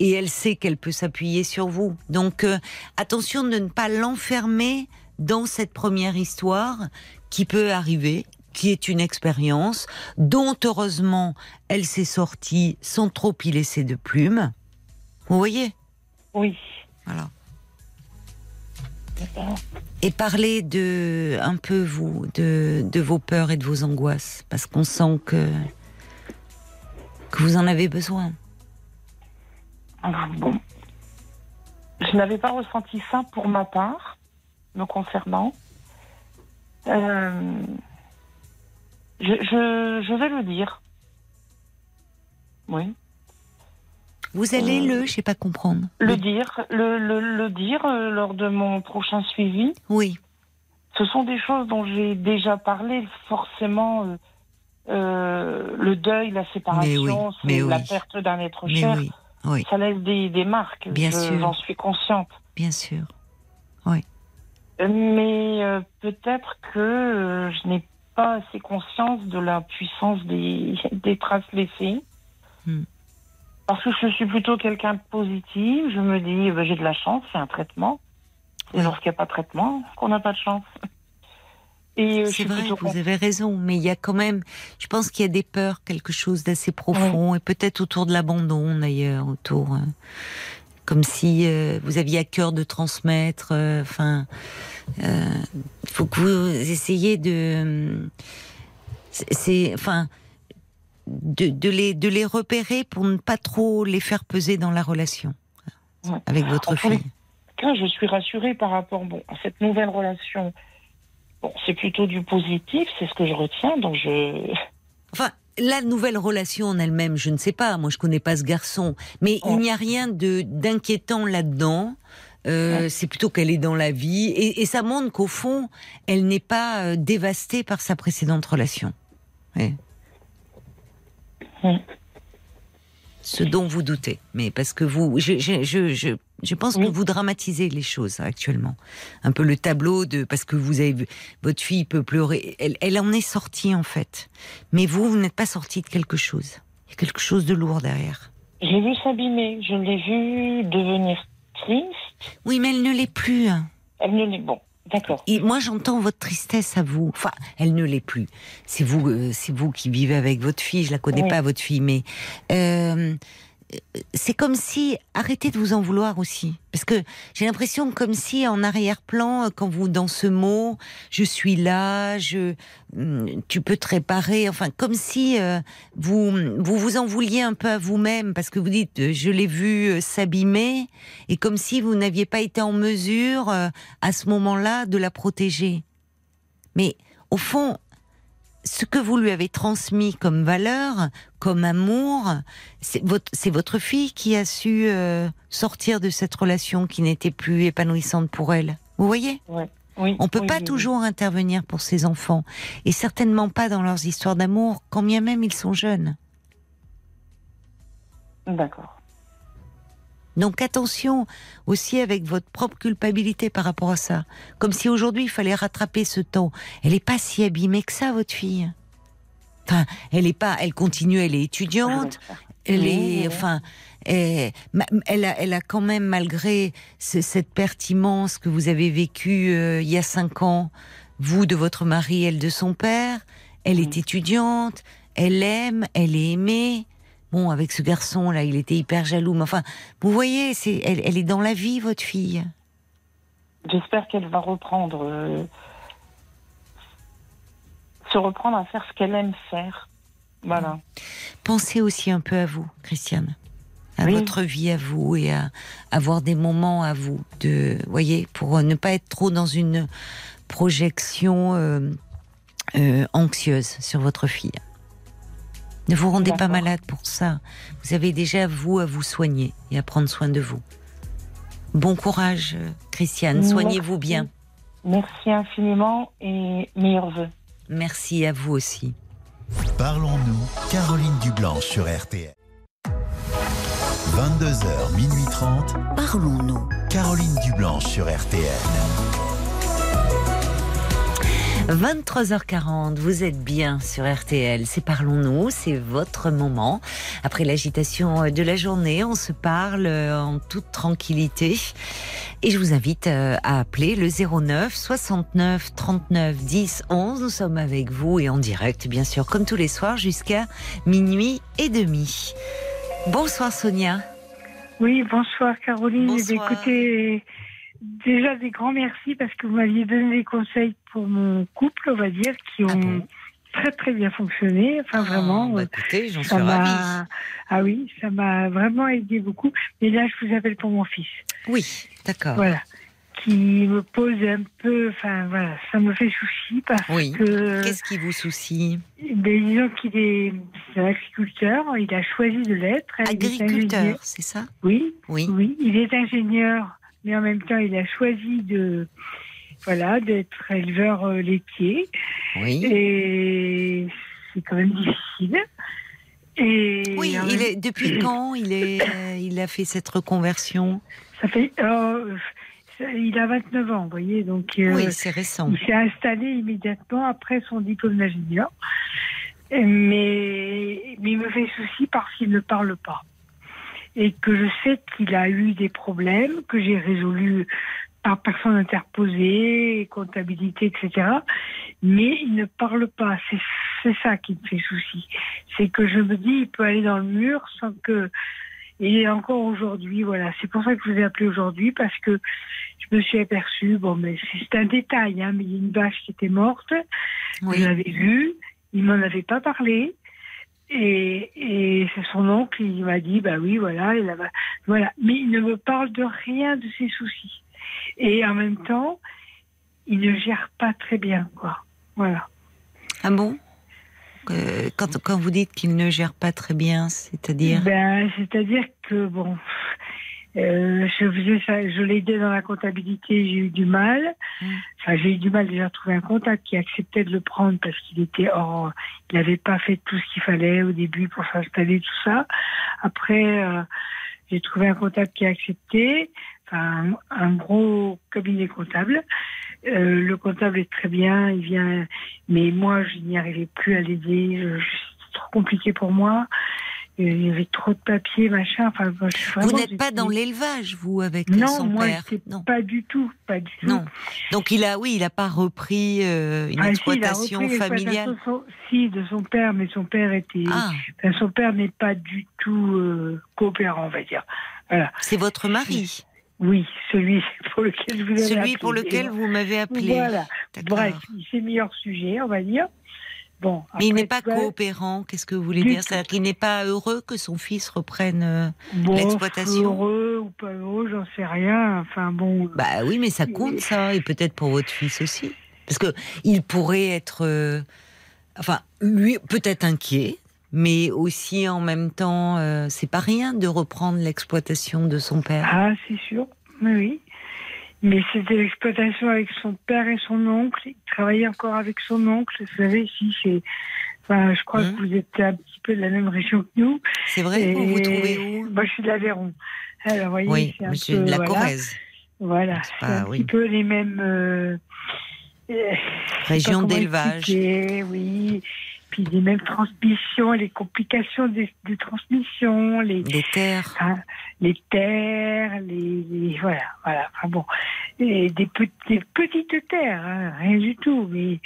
et elle sait qu'elle peut s'appuyer sur vous. Donc euh, attention de ne pas l'enfermer dans cette première histoire qui peut arriver, qui est une expérience dont heureusement elle s'est sortie sans trop y laisser de plumes. Vous voyez? Oui. Voilà. Et parler de un peu vous de, de vos peurs et de vos angoisses parce qu'on sent que que vous en avez besoin. Bon. Je n'avais pas ressenti ça pour ma part, me concernant. Euh, je, je, je vais le dire. Oui. Vous allez le, je sais pas comprendre. Le dire, le, le, le dire euh, lors de mon prochain suivi. Oui. Ce sont des choses dont j'ai déjà parlé, forcément. euh, le deuil, la séparation, oui, la oui. perte d'un être Mais cher. Oui, oui, Ça laisse des, des marques. Bien Je- sûr. J'en suis consciente. bien sûr. Mais euh, peut-être que euh, je n'ai pas assez conscience de la puissance des, des traces laissées. Hmm. Parce que je suis plutôt quelqu'un de positif. Je me dis, ben, j'ai de la chance, c'est un traitement. Et Oui. lorsqu'il n'y a pas de traitement, qu'on n'a pas de chance. Et euh, C'est vrai, vous avez raison, mais il y a quand même, je pense qu'il y a des peurs, quelque chose d'assez profond, et peut-être autour de l'abandon d'ailleurs, autour, euh, comme si euh, vous aviez à cœur de transmettre. euh, Enfin, il faut que vous essayiez de, c'est- c'est, enfin, de, de les de les repérer pour ne pas trop les faire peser dans la relation Ouais. avec votre Enfin, fille. Quand je suis rassurée par rapport bon, à cette nouvelle relation. Bon, c'est plutôt du positif, c'est ce que je retiens. Donc je. Enfin, la nouvelle relation en elle-même, je ne sais pas. Moi, je connais pas ce garçon, mais il Ouais. n'y a rien de d'inquiétant là-dedans. Euh, Ouais. C'est plutôt qu'elle est dans la vie et, et ça montre qu'au fond, elle n'est pas euh, dévastée par sa précédente relation. Ouais. Ouais. Ce dont vous doutez, mais parce que vous, je, je, je, je, je pense que vous dramatisez les choses actuellement. Un peu le tableau de parce que vous avez vu votre fille peut pleurer, elle, elle en est sortie en fait, mais vous, vous n'êtes pas sorti de quelque chose. Il y a quelque chose de lourd derrière. J'ai vu s'abîmer, je l'ai vu devenir triste. Oui, mais elle ne l'est plus. hein. Elle ne l'est bon. D'accord. Et moi, j'entends votre tristesse à vous. Enfin, elle ne l'est plus. C'est vous, euh, c'est vous qui vivez avec votre fille. Je la connais Oui. pas, votre fille, mais euh, c'est comme si arrêtez de vous en vouloir aussi, parce que j'ai l'impression comme si en arrière-plan, quand vous dans ce mot, je suis là, je, hum, tu peux te réparer. Enfin, comme si euh, vous vous vous en vouliez un peu à vous-même, parce que vous dites, euh, je l'ai vu euh, s'abîmer, et comme si vous n'aviez pas été en mesure à ce moment-là de la protéger. Mais au fond, ce que vous lui avez transmis comme valeur, comme amour, c'est votre, votre fille qui a su euh, sortir de cette relation qui n'était plus épanouissante pour elle. Vous voyez? Ouais. Oui, On peut oui, pas oui, toujours intervenir pour ses enfants, et certainement pas dans leurs histoires d'amour, quand bien même ils sont jeunes. D'accord. Donc attention aussi avec votre propre culpabilité par rapport à ça. Comme si aujourd'hui il fallait rattraper ce temps. Elle est pas si abîmée que ça, votre fille. Enfin, elle est pas, elle continue, elle est étudiante, elle Oui, est, enfin, elle a, elle a quand même malgré ce- cette pertinence que vous avez vécue euh, il y a cinq ans, vous de votre mari, elle de son père. Elle est Mhm. étudiante, elle aime, elle est aimée. Bon, avec ce garçon là, il était hyper jaloux. Mais enfin, vous voyez, c'est, elle, elle est dans la vie, votre fille. J'espère qu'elle va reprendre, euh, se reprendre à faire ce qu'elle aime faire. Voilà. Pensez aussi un peu à vous, Christiane, à Oui. votre vie à vous et à avoir des moments à vous, de, voyez, pour ne pas être trop dans une projection euh, euh, anxieuse sur votre fille. Ne vous rendez pas malade pour ça. Vous avez déjà vous à vous soigner et à prendre soin de vous. Bon courage, euh, Christiane. Soignez-vous bien. Merci infiniment et meilleurs vœux. Merci à vous aussi. Parlons-nous, Caroline Dublanche sur RTL. 22h, minuit 30, Parlons-nous. Caroline Dublanche sur RTL. 23h40, vous êtes bien sur RTL, c'est Parlons-nous, c'est votre moment. Après l'agitation de la journée, on se parle en toute tranquillité. Et je vous invite euh, à appeler le 09 69 39 10 11. Nous sommes avec vous et en direct, bien sûr, comme tous les soirs, jusqu'à minuit et demi. Bonsoir Sonia. Oui, bonsoir Caroline. Bonsoir. Écoutez, déjà des grands merci parce que vous m'aviez donné des conseils pour mon couple, on va dire, qui ont Ah bon très très bien fonctionné. Enfin vraiment, bah, euh, écoutez, j'en suis ravie. Ah oui, ça m'a vraiment aidé beaucoup. Et là, je vous appelle pour mon fils. Oui, d'accord. Voilà. Qui me pose un peu. Enfin voilà, ça me fait souci parce Oui. que. Qu'est-ce qui vous soucie? Ben, disons qu'il est, c'est un agriculteur. Il a choisi de l'être. Est ingénieur. Agriculteur, c'est ça? Oui, Oui. Oui, il est ingénieur, mais en même temps, il a choisi de, voilà, d'être éleveur euh, laitier. Oui. Et c'est quand même difficile. Et Oui, il est, depuis quand il, est, euh, il a fait cette reconversion? Ça fait, euh, ça- il a 29 ans, vous voyez, donc euh, Oui, c'est récent. il s'est installé immédiatement après son diplôme d'ingénieur. Mais, mais il me fait souci parce qu'il ne parle pas. Et que je sais qu'il a eu des problèmes que j'ai résolus par personne interposée, comptabilité, etc. Mais il ne parle pas. C'est c'est ça qui me fait souci. C'est que je me dis, il peut aller dans le mur sans que. Et encore aujourd'hui, voilà. C'est pour ça que je vous ai appelé aujourd'hui parce que je me suis aperçue, bon, mais c'est un détail, hein, mais il y a une vache qui était morte. Oui. Je l'avais vue. Il m'en avait pas parlé. Et, et c'est son oncle, il m'a dit, bah oui, voilà, et là, voilà. Mais il ne me parle de rien de ses soucis. Et en même temps, il ne gère pas très bien, quoi. Voilà. Ah bon? Euh, quand, quand vous dites qu'il ne gère pas très bien, c'est-à-dire? Ben, c'est-à-dire que bon, euh, je faisais ça, je l'aidais dans la comptabilité, j'ai eu du mal. Mm. Enfin, j'ai eu du mal déjà à trouver un comptable qui acceptait de le prendre parce qu'il était hors, il n'avait pas fait tout ce qu'il fallait au début pour s'installer tout ça. Après, euh, j'ai trouvé un comptable qui a accepté, enfin un, gros cabinet comptable. Euh, le comptable est très bien, il vient, mais moi je n'y arrivais plus à l'aider, c'était trop compliqué pour moi. Il y avait trop de papiers, machin. Enfin, moi, suis Vous vraiment- n'êtes pas dans l'élevage, vous, avec Non, son moi, père c'est Non? pas du tout, pas du tout. Non. Donc il a, oui, il n'a pas repris euh, une Ah, si, il a exploitation repris familiale? son- Si, de son père, mais son père était. Ah, son père n'est pas du tout euh, coopérant, on va dire. Voilà. c'est votre mari, Oui, celui pour lequel vous avez celui appelé. pour lequel vous m'avez appelé. Voilà. Bref, c'est le meilleur sujet, on va dire. Bon. Mais il après, n'est pas coopérant. Qu'est-ce que vous voulez dire. C'est-à-dire qu'il n'est pas heureux que son fils reprenne. euh, bon, l'exploitation. Heureux ou pas heureux, j'en sais rien. Enfin bon. Bah oui, mais ça compte ça, et peut-être pour votre fils aussi, parce que il pourrait être, euh, enfin, lui peut-être inquiet, mais aussi en même temps, euh, c'est pas rien de reprendre l'exploitation de son père. Ah, c'est sûr. Oui, oui. Mais c'était l'exploitation avec son père et son oncle. Il travaillait encore avec son oncle. Vous savez, si c'est. Enfin, je crois Mhm. que vous êtes un petit peu de la même région que nous. C'est vrai, Et vous vous trouvez où? Moi, je suis de l'Aveyron. Alors, voyez, Oui, c'est un peu, de la voilà. Corrèze, Voilà, C'est c'est un oui. petit peu les mêmes. euh, région d'élevage. Oui. Puis les mêmes transmissions, les complications des, des transmissions, les, Des terres. Les terres, les, les- voilà, voilà. Enfin bon, des, pe- des petites terres, hein, rien du tout, mais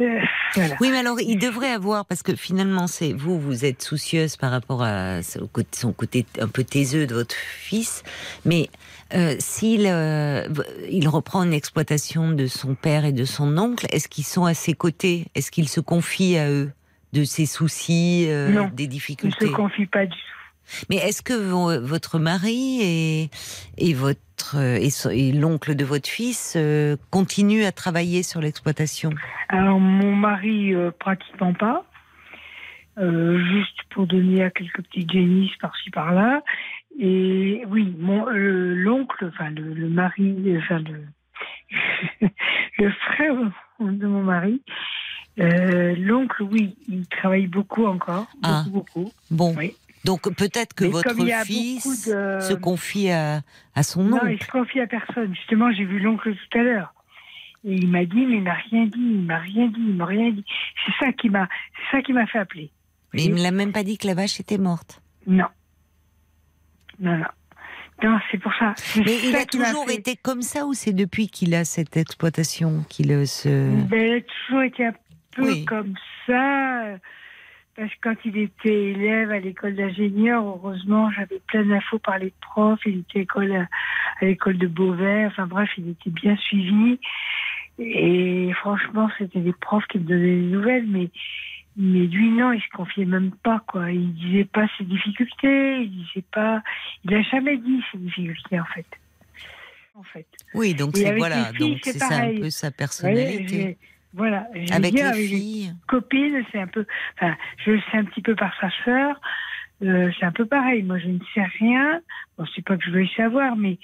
euh, voilà. Oui, mais alors il devrait avoir parce que finalement c'est vous, vous êtes soucieuse par rapport à son côté un peu taiseux de votre fils, mais euh, s'il euh, il reprend une exploitation de son père et de son oncle, est-ce qu'ils sont à ses côtés? Est-ce qu'il se confie à eux? De ses soucis, euh, Non, des Je ne difficultés se confie pas du tout. Mais est-ce que vo- votre mari et, et votre et, so- et l'oncle de votre fils euh, continuent à travailler sur l'exploitation? Alors mon mari euh, pratiquement pas, euh, juste pour donner à quelques petites génisses par-ci par-là. Et oui, mon euh, l'oncle, enfin le, le mari, enfin le le frère de mon mari, euh, l'oncle, oui, il travaille beaucoup encore, beaucoup, Ah. beaucoup. Bon, Oui. donc peut-être que Mais votre fils beaucoup de- se confie à, à son Non, oncle. il se confie à personne. Justement, j'ai vu l'oncle tout à l'heure. Et il m'a dit, mais il m'a rien dit, il m'a rien dit, il m'a rien dit. C'est ça qui m'a, c'est ça qui m'a fait appeler. Mais il ne l'a même pas dit que la vache était morte. Non. Non, non. Non, c'est pour ça. Mais il a toujours été comme ça ou c'est depuis qu'il a cette exploitation qu'il se... Ben, il a toujours été un peu Oui. comme ça. Parce que quand il était élève à l'école d'ingénieur, heureusement, j'avais plein d'infos par les profs. Il était école à, à l'école de Beauvais. Enfin bref, il était bien suivi. Et franchement, c'était des profs qui me donnaient des nouvelles, mais mais lui non, il se confiait même pas quoi. Il disait pas ses difficultés, il disait pas, il a jamais dit ses difficultés en fait. En fait. Oui, donc c'est voilà, filles, donc c'est ça un peu sa personnalité. Voilà. Avec dit, les avec filles. copines, c'est un peu, enfin, je le sais un petit peu par sa sœur. euh, c'est un peu pareil. Moi, je ne sais rien. Bon, c'est pas que je veuille savoir, mais,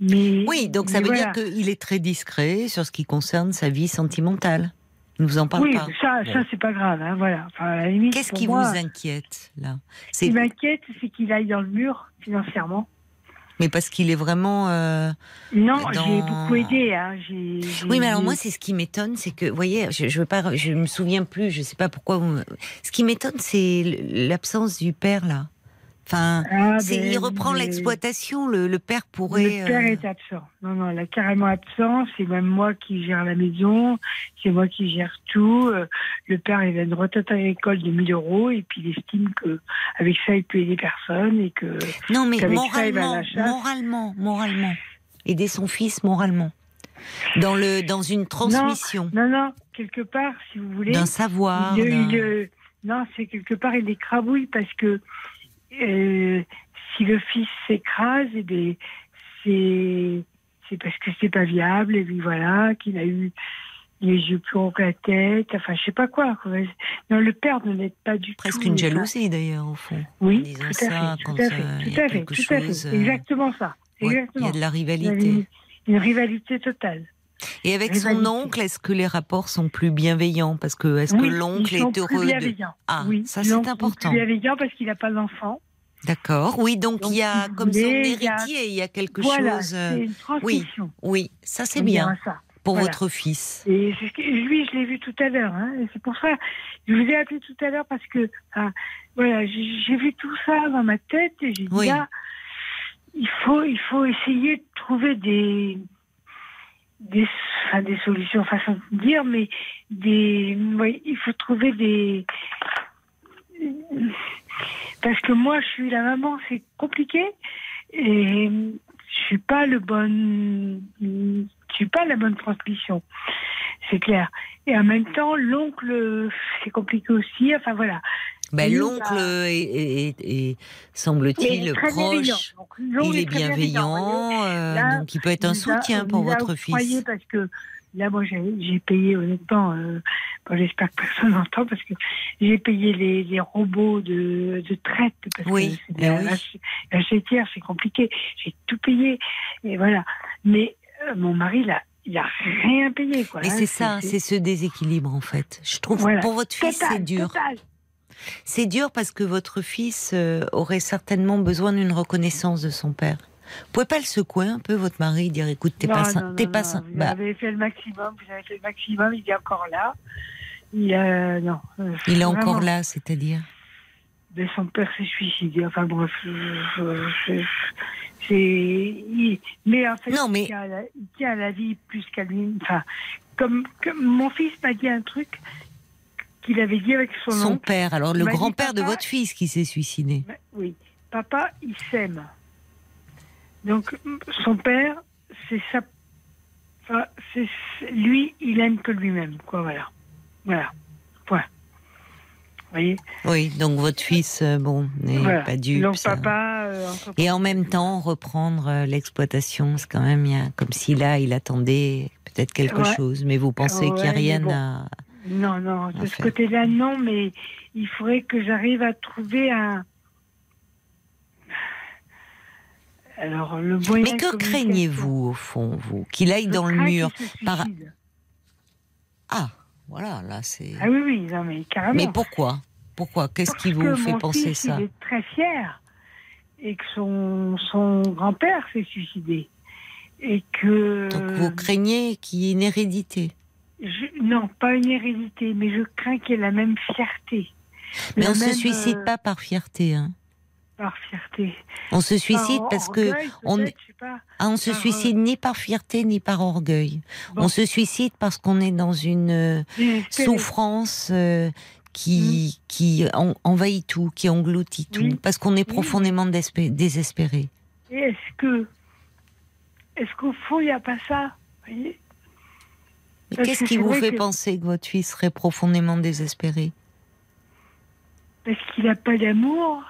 mais. Oui, donc ça mais veut voilà. dire qu'il est très discret sur ce qui concerne sa vie sentimentale. Il ne vous en parle Oui, pas. ça, Bon. ça c'est pas grave. Hein, voilà. Enfin, Qu'est-ce qui moi, vous inquiète là? Ce qui m'inquiète, c'est qu'il aille dans le mur financièrement. Mais parce qu'il est vraiment. euh, Non, Dans- j'ai beaucoup aidé. Hein. j'ai- j'ai- Oui, mais alors moi, c'est ce qui m'étonne, c'est que, vous voyez, je, je veux pas, je me souviens plus, je sais pas pourquoi. vous Ce qui m'étonne, c'est l'absence du père là. Enfin, Ah, c'est- ben, il reprend l'exploitation. Le, le père pourrait. Le père euh, est absent. Non, non, il est carrément absent. C'est même moi qui gère la maison. C'est moi qui gère tout. Euh, Le père, il a une retraite agricole de 1000 euros et puis il estime que avec ça, il peut aider personne et que. Non, mais qu'avec ça, il moralement, moralement, moralement, aider son fils moralement, dans le, dans une transmission, Non, non, quelque part, si vous voulez. d'un savoir. il- il, non, c'est quelque part, il écrabouille parce que euh, si le fils s'écrase, eh bien, c'est c'est parce que c'est pas viable et puis voilà qu'il a eu les yeux plus que la tête, enfin je sais pas quoi. Non, le père ne l'aide pas du Presque tout. une Enfin, jalousie d'ailleurs au fond. Oui, disant tout à ça fait, quand, tout à euh, fait, il y tout a à fait, quelque tout à chose, fait. Exactement ça. Ouais, il y a de la rivalité. Une, une rivalité totale. Et avec son oncle, est-ce que les rapports sont plus bienveillants? Parce que est-ce Oui, que l'oncle est plus heureux de... bienveillants. Ah, oui, ça c'est important. Plus bienveillant parce qu'il n'a pas d'enfant. D'accord. Oui, donc, il y a comme son voulez, il y a- héritier, il y a quelque voilà, chose. euh, une transmission. Oui, ça c'est bien ça. pour Voilà. votre fils. Et lui, je l'ai vu tout à l'heure. Hein, et c'est pour ça, je vous ai appelé tout à l'heure parce que, ah, voilà, j'ai j'ai vu tout ça dans ma tête et j'ai dit Oui. là, il faut, il faut essayer de trouver des, des, enfin, des solutions, façon de dire, mais des, oui, il faut trouver des, parce que moi, je suis la maman, c'est compliqué et je suis pas le bon, je suis pas la bonne transmission, c'est clair. Et en même temps, l'oncle, c'est compliqué aussi. Enfin voilà. Ben, l'oncle bah- est, est- est- Il semble-t-il est très bienveillant. proche. Donc, Il est bienveillant, euh, Là, donc il peut être un a- soutien pour a votre fils. parce que là, moi, j'ai payé honnêtement. euh, bon, J'espère que personne n'entend parce que j'ai payé les, les robots de, de traite parce Oui, que c'est eh la, oui. la- la c'est compliqué. J'ai tout payé et voilà. Mais euh, mon mari, il a, il a rien payé. Quoi, Et hein, c'est ça, c'est ce déséquilibre en fait. Je trouve Voilà. pour votre fils c'est dur. total. C'est dur parce que votre fils euh, aurait certainement besoin d'une reconnaissance de son père. Vous pouvez pas le secouer un peu, votre mari, dire écoute, t'es pas, sain- t'es pas sain- Vous bah, avez fait le maximum, vous avez fait le maximum, il est encore là. Il, euh, non, euh, il est vraiment. encore là, c'est-à-dire. Mais son père s'est suicidé. Enfin bref, c'est. il- Mais en fait, Non, mais- il, tient à la, il tient à la vie plus qu'à lui. Enfin, comme, comme mon fils m'a dit un truc qu'il avait dit avec son, Son oncle. père, alors le grand-père de votre fils qui s'est suicidé. Oui, papa, il s'aime. Donc, son père, c'est ça. Enfin, c'est lui, il aime que lui-même, quoi, voilà. Voilà. Point. Vous voyez Oui, donc votre fils, euh, bon, n'est Voilà. pas dupe. Donc, ça. papa. euh, Et en même temps, reprendre euh, l'exploitation, c'est quand même il comme si là, il attendait peut-être quelque Ouais. chose, mais vous pensez qu'il n'y a rien bon. à. Non, non, de à ce côté-là, non, mais il faudrait que j'arrive à trouver un. Alors, le moyen Mais que craignez-vous, au fond, vous Qu'il aille Je dans le mur par-. Ah, voilà, là, c'est. Ah oui, oui, non, mais carrément. Mais pourquoi? Pourquoi? Qu'est-ce qui vous que fait mon penser fils, ça? Il est très fier et que son, son grand-père s'est suicidé. Et que. Donc vous craignez qu'il y ait une hérédité? je- non, pas une hérédité, mais je crains qu'il y ait la même fierté. Mais La on ne se suicide euh, pas par fierté. Hein. Par fierté. On se suicide Par parce que on, pas. ah, on se euh, suicide ni par fierté ni par orgueil. Bon. On se suicide parce qu'on est dans une euh, souffrance euh, qui, qui en- envahit tout, qui engloutit tout, Oui. parce qu'on est profondément désespé- désespéré. Est-ce que. Est-ce qu'au fond, il n'y a pas ça voyez? Mais qu'est-ce que qui vous fait que- penser que votre fils serait profondément désespéré? Parce qu'il n'a pas d'amour.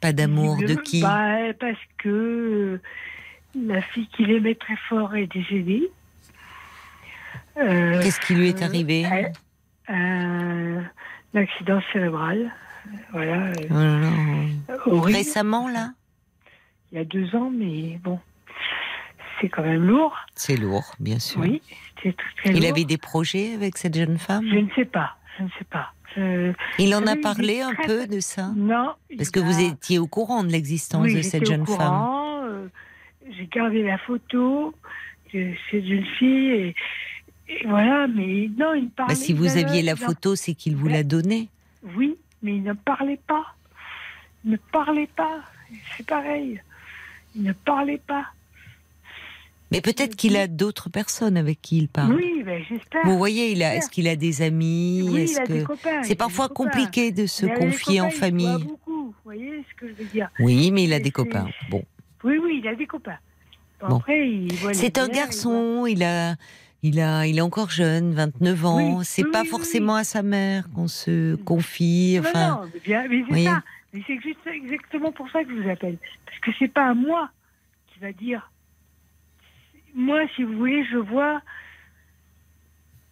Pas d'amour de qui bah, Parce que euh, la fille qu'il aimait très fort est décédée. Euh, Qu'est-ce qui lui est euh, arrivé un- un accident cérébral. Voilà. euh, Oh. Récemment, là? Il y a deux ans, mais bon. C'est quand même lourd. C'est lourd, bien sûr. Oui, c'est très, très Il lourd. avait des projets avec cette jeune femme? Je ne sais pas. Je ne sais pas. Je- Il en a parlé un peu de ça Non. Parce que vous étiez au courant de l'existence oui, de cette au jeune femme. euh, J'ai gardé la photo de cette jeune fille et, et voilà, mais non, il parlait. Bah, si vous aviez la photo, c'est qu'il vous l'a donnée. Oui, mais il ne parlait pas. Il ne parlait pas. C'est pareil. Il ne parlait pas. Mais peut-être qu'il a d'autres personnes avec qui il parle. Oui, ben, j'espère. Vous voyez, il a, est-ce qu'il a des amis Oui, Est-ce il a des copains. c'est parfois compliqué de se confier en copains, il famille. beaucoup. Vous voyez ce que je veux dire Oui, mais il a Et des c'est- copains. Bon, Oui, oui, il a des copains. Bon, Bon. Après, il voit les c'est un bières, garçon. Il a, il a, il est encore jeune, 29 ans. Oui, c'est oui, pas forcément à sa mère qu'on se confie. Non, Enfin, non, mais bien, mais c'est voyez. ça. Mais c'est juste exactement pour ça que je vous appelle. Parce que c'est pas à moi qui va dire. Moi, si vous voulez, je vois.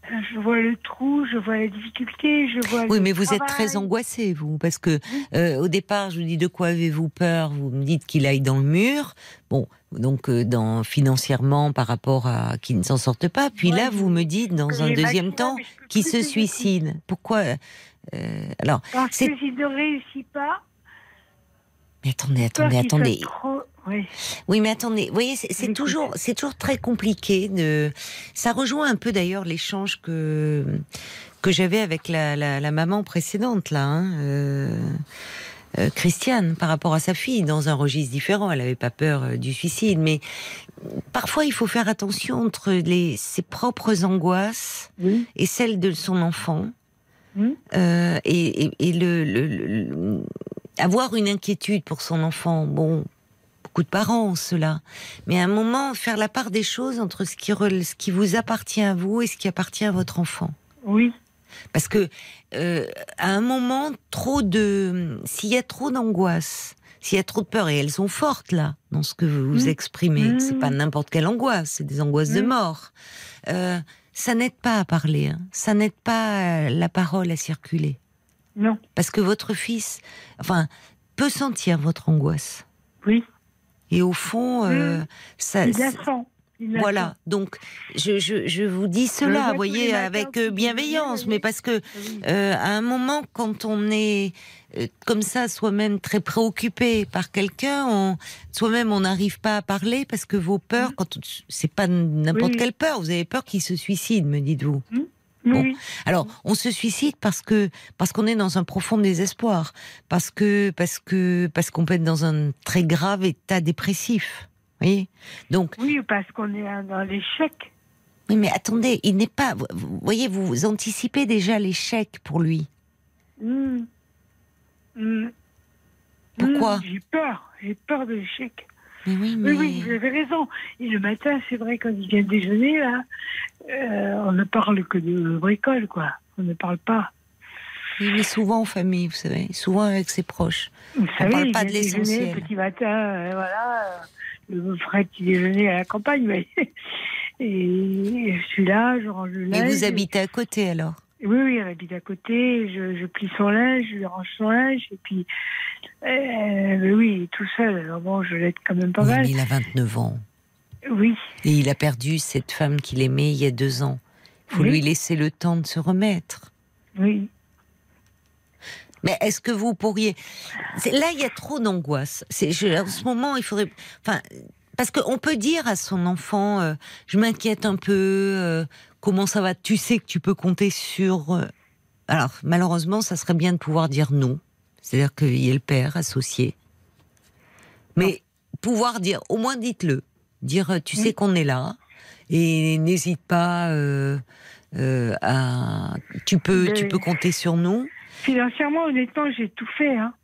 Je vois le trou, je vois la difficulté, je vois. Oui, mais vous êtes très angoissé, vous, parce que euh, au départ, je vous dis de quoi avez-vous peur? Vous me dites qu'il aille dans le mur. Bon, donc euh, dans financièrement par rapport à qu'il ne s'en sorte pas. Puis Ouais, là, vous me dites dans un deuxième temps qu'il se suicide. Pourquoi euh, Alors, Parce que s'il ne réussit pas. Mais attendez, attendez, attendez. Trop... Ouais. Oui, mais attendez, vous voyez, c'est toujours, c'est toujours très compliqué. De... Ça rejoint un peu d'ailleurs l'échange que que j'avais avec la, la, la maman précédente là, hein, euh, euh, Christiane, par rapport à sa fille, dans un registre différent. Elle n'avait pas peur euh, du suicide, mais parfois il faut faire attention entre les ses propres angoisses Oui. et celles de son enfant. Euh, et, et- et le, le- le- le- avoir une inquiétude pour son enfant, bon, beaucoup de parents ont cela, mais à un moment faire la part des choses entre ce qui, ce qui vous appartient à vous et ce qui appartient à votre enfant. Oui. Parce que euh, à un moment, trop de, s'il y a trop d'angoisse, s'il y a trop de peur, et elles sont fortes là dans ce que vous, vous Mm. exprimez, Mm. c'est pas n'importe quelle angoisse, c'est des angoisses de Mm. mort. Euh, ça n'aide pas à parler, hein. ça n'aide pas la parole à circuler, Non. parce que votre fils, enfin, peut sentir votre angoisse. Oui. Et au fond, euh, ça, Il la sent. Il. Voilà. Donc, je, je, je vous dis cela, vous voyez, avec euh, bienveillance, mais parce que Oui. euh, à un moment, quand on est euh, comme ça, soi-même très préoccupé par quelqu'un, soi-même on n'arrive pas à parler parce que vos peurs, quand c'est pas n'importe Oui. quelle peur, vous avez peur qu'il se suicide, me dites-vous. Bon. Oui, Alors, on se suicide parce que parce qu'on est dans un profond désespoir, parce que parce que parce qu'on peut être dans un très grave état dépressif. Voyez Donc, oui, parce qu'on est dans l'échec. oui, mais attendez, il n'est pas. Vous, voyez, vous anticipez déjà l'échec pour lui. Hmm. Hmm. Pourquoi Hmm, J'ai peur, j'ai peur de l'échec. Mais oui, mais Oui, oui, vous avez raison. Et le matin, c'est vrai, quand il vient déjeuner, là, euh, on ne parle que de bricole, quoi. On ne parle pas. Oui, mais souvent en famille, vous savez, souvent avec ses proches. Vous savez, parle il pas de l'essentiel. Petit matin, euh, voilà, euh, le vrai petit déjeuner à la campagne. Et je suis là, je range le Et linge. vous habitez à côté alors? Oui, oui, elle habite à côté. Je, je plie son linge, je lui range son linge. Et puis, euh, oui, tout seul. Alors bon, je l'aide quand même pas Oui, mal. mais il a 29 ans. Oui, Et il a perdu cette femme qu'il aimait il y a deux ans. Il faut Oui. lui laisser le temps de se remettre. oui. Mais est-ce que vous pourriez Là, il y a trop d'angoisse. C'est en ce moment, il faudrait. Enfin, parce qu'on peut dire à son enfant, euh, je m'inquiète un peu. euh, comment ça va? Tu sais que tu peux compter sur. euh, Alors, malheureusement, ça serait bien de pouvoir dire non. C'est-à-dire qu'il y ait le père associé. Mais pouvoir dire, au moins dites-le. Dire, euh, tu sais qu'on est là. Et n'hésite pas euh, euh, à. Tu peux, tu peux compter sur nous. Financièrement, honnêtement, j'ai tout fait. Hein.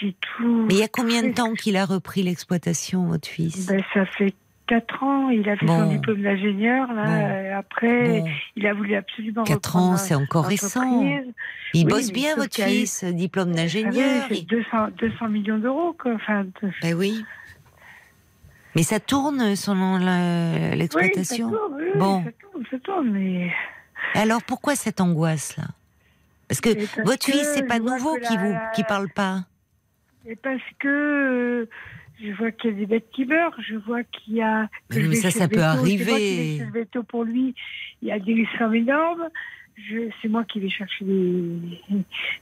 J'ai tout. Mais il y a combien de temps qu'il a repris l'exploitation, votre fils? Ben, Ça fait 4 ans. Il a fait Bon. son diplôme d'ingénieur. Là. Bon. Après, Bon, il a voulu absolument. 4 reprendre ans, c'est encore récent. Il Oui, bosse bien, votre eu- fils, diplôme d'ingénieur. Il- 200, 200 millions d'euros. quoi. Enfin, de- Ben oui. Mais ça tourne selon Oui, l'exploitation. tourne, oui, Bon. ça tourne, ça tourne, mais. Alors pourquoi cette angoisse là? Parce que parce votre que fils, c'est pas nouveau qui la- vous qui parle pas. Et parce que euh, je vois qu'il y a des bêtes qui meurent, je vois qu'il y a. que Mais ça, ça peut C'est arriver. le veto pour lui. Il y a des sommes énormes. Je- C'est moi qui vais chercher les,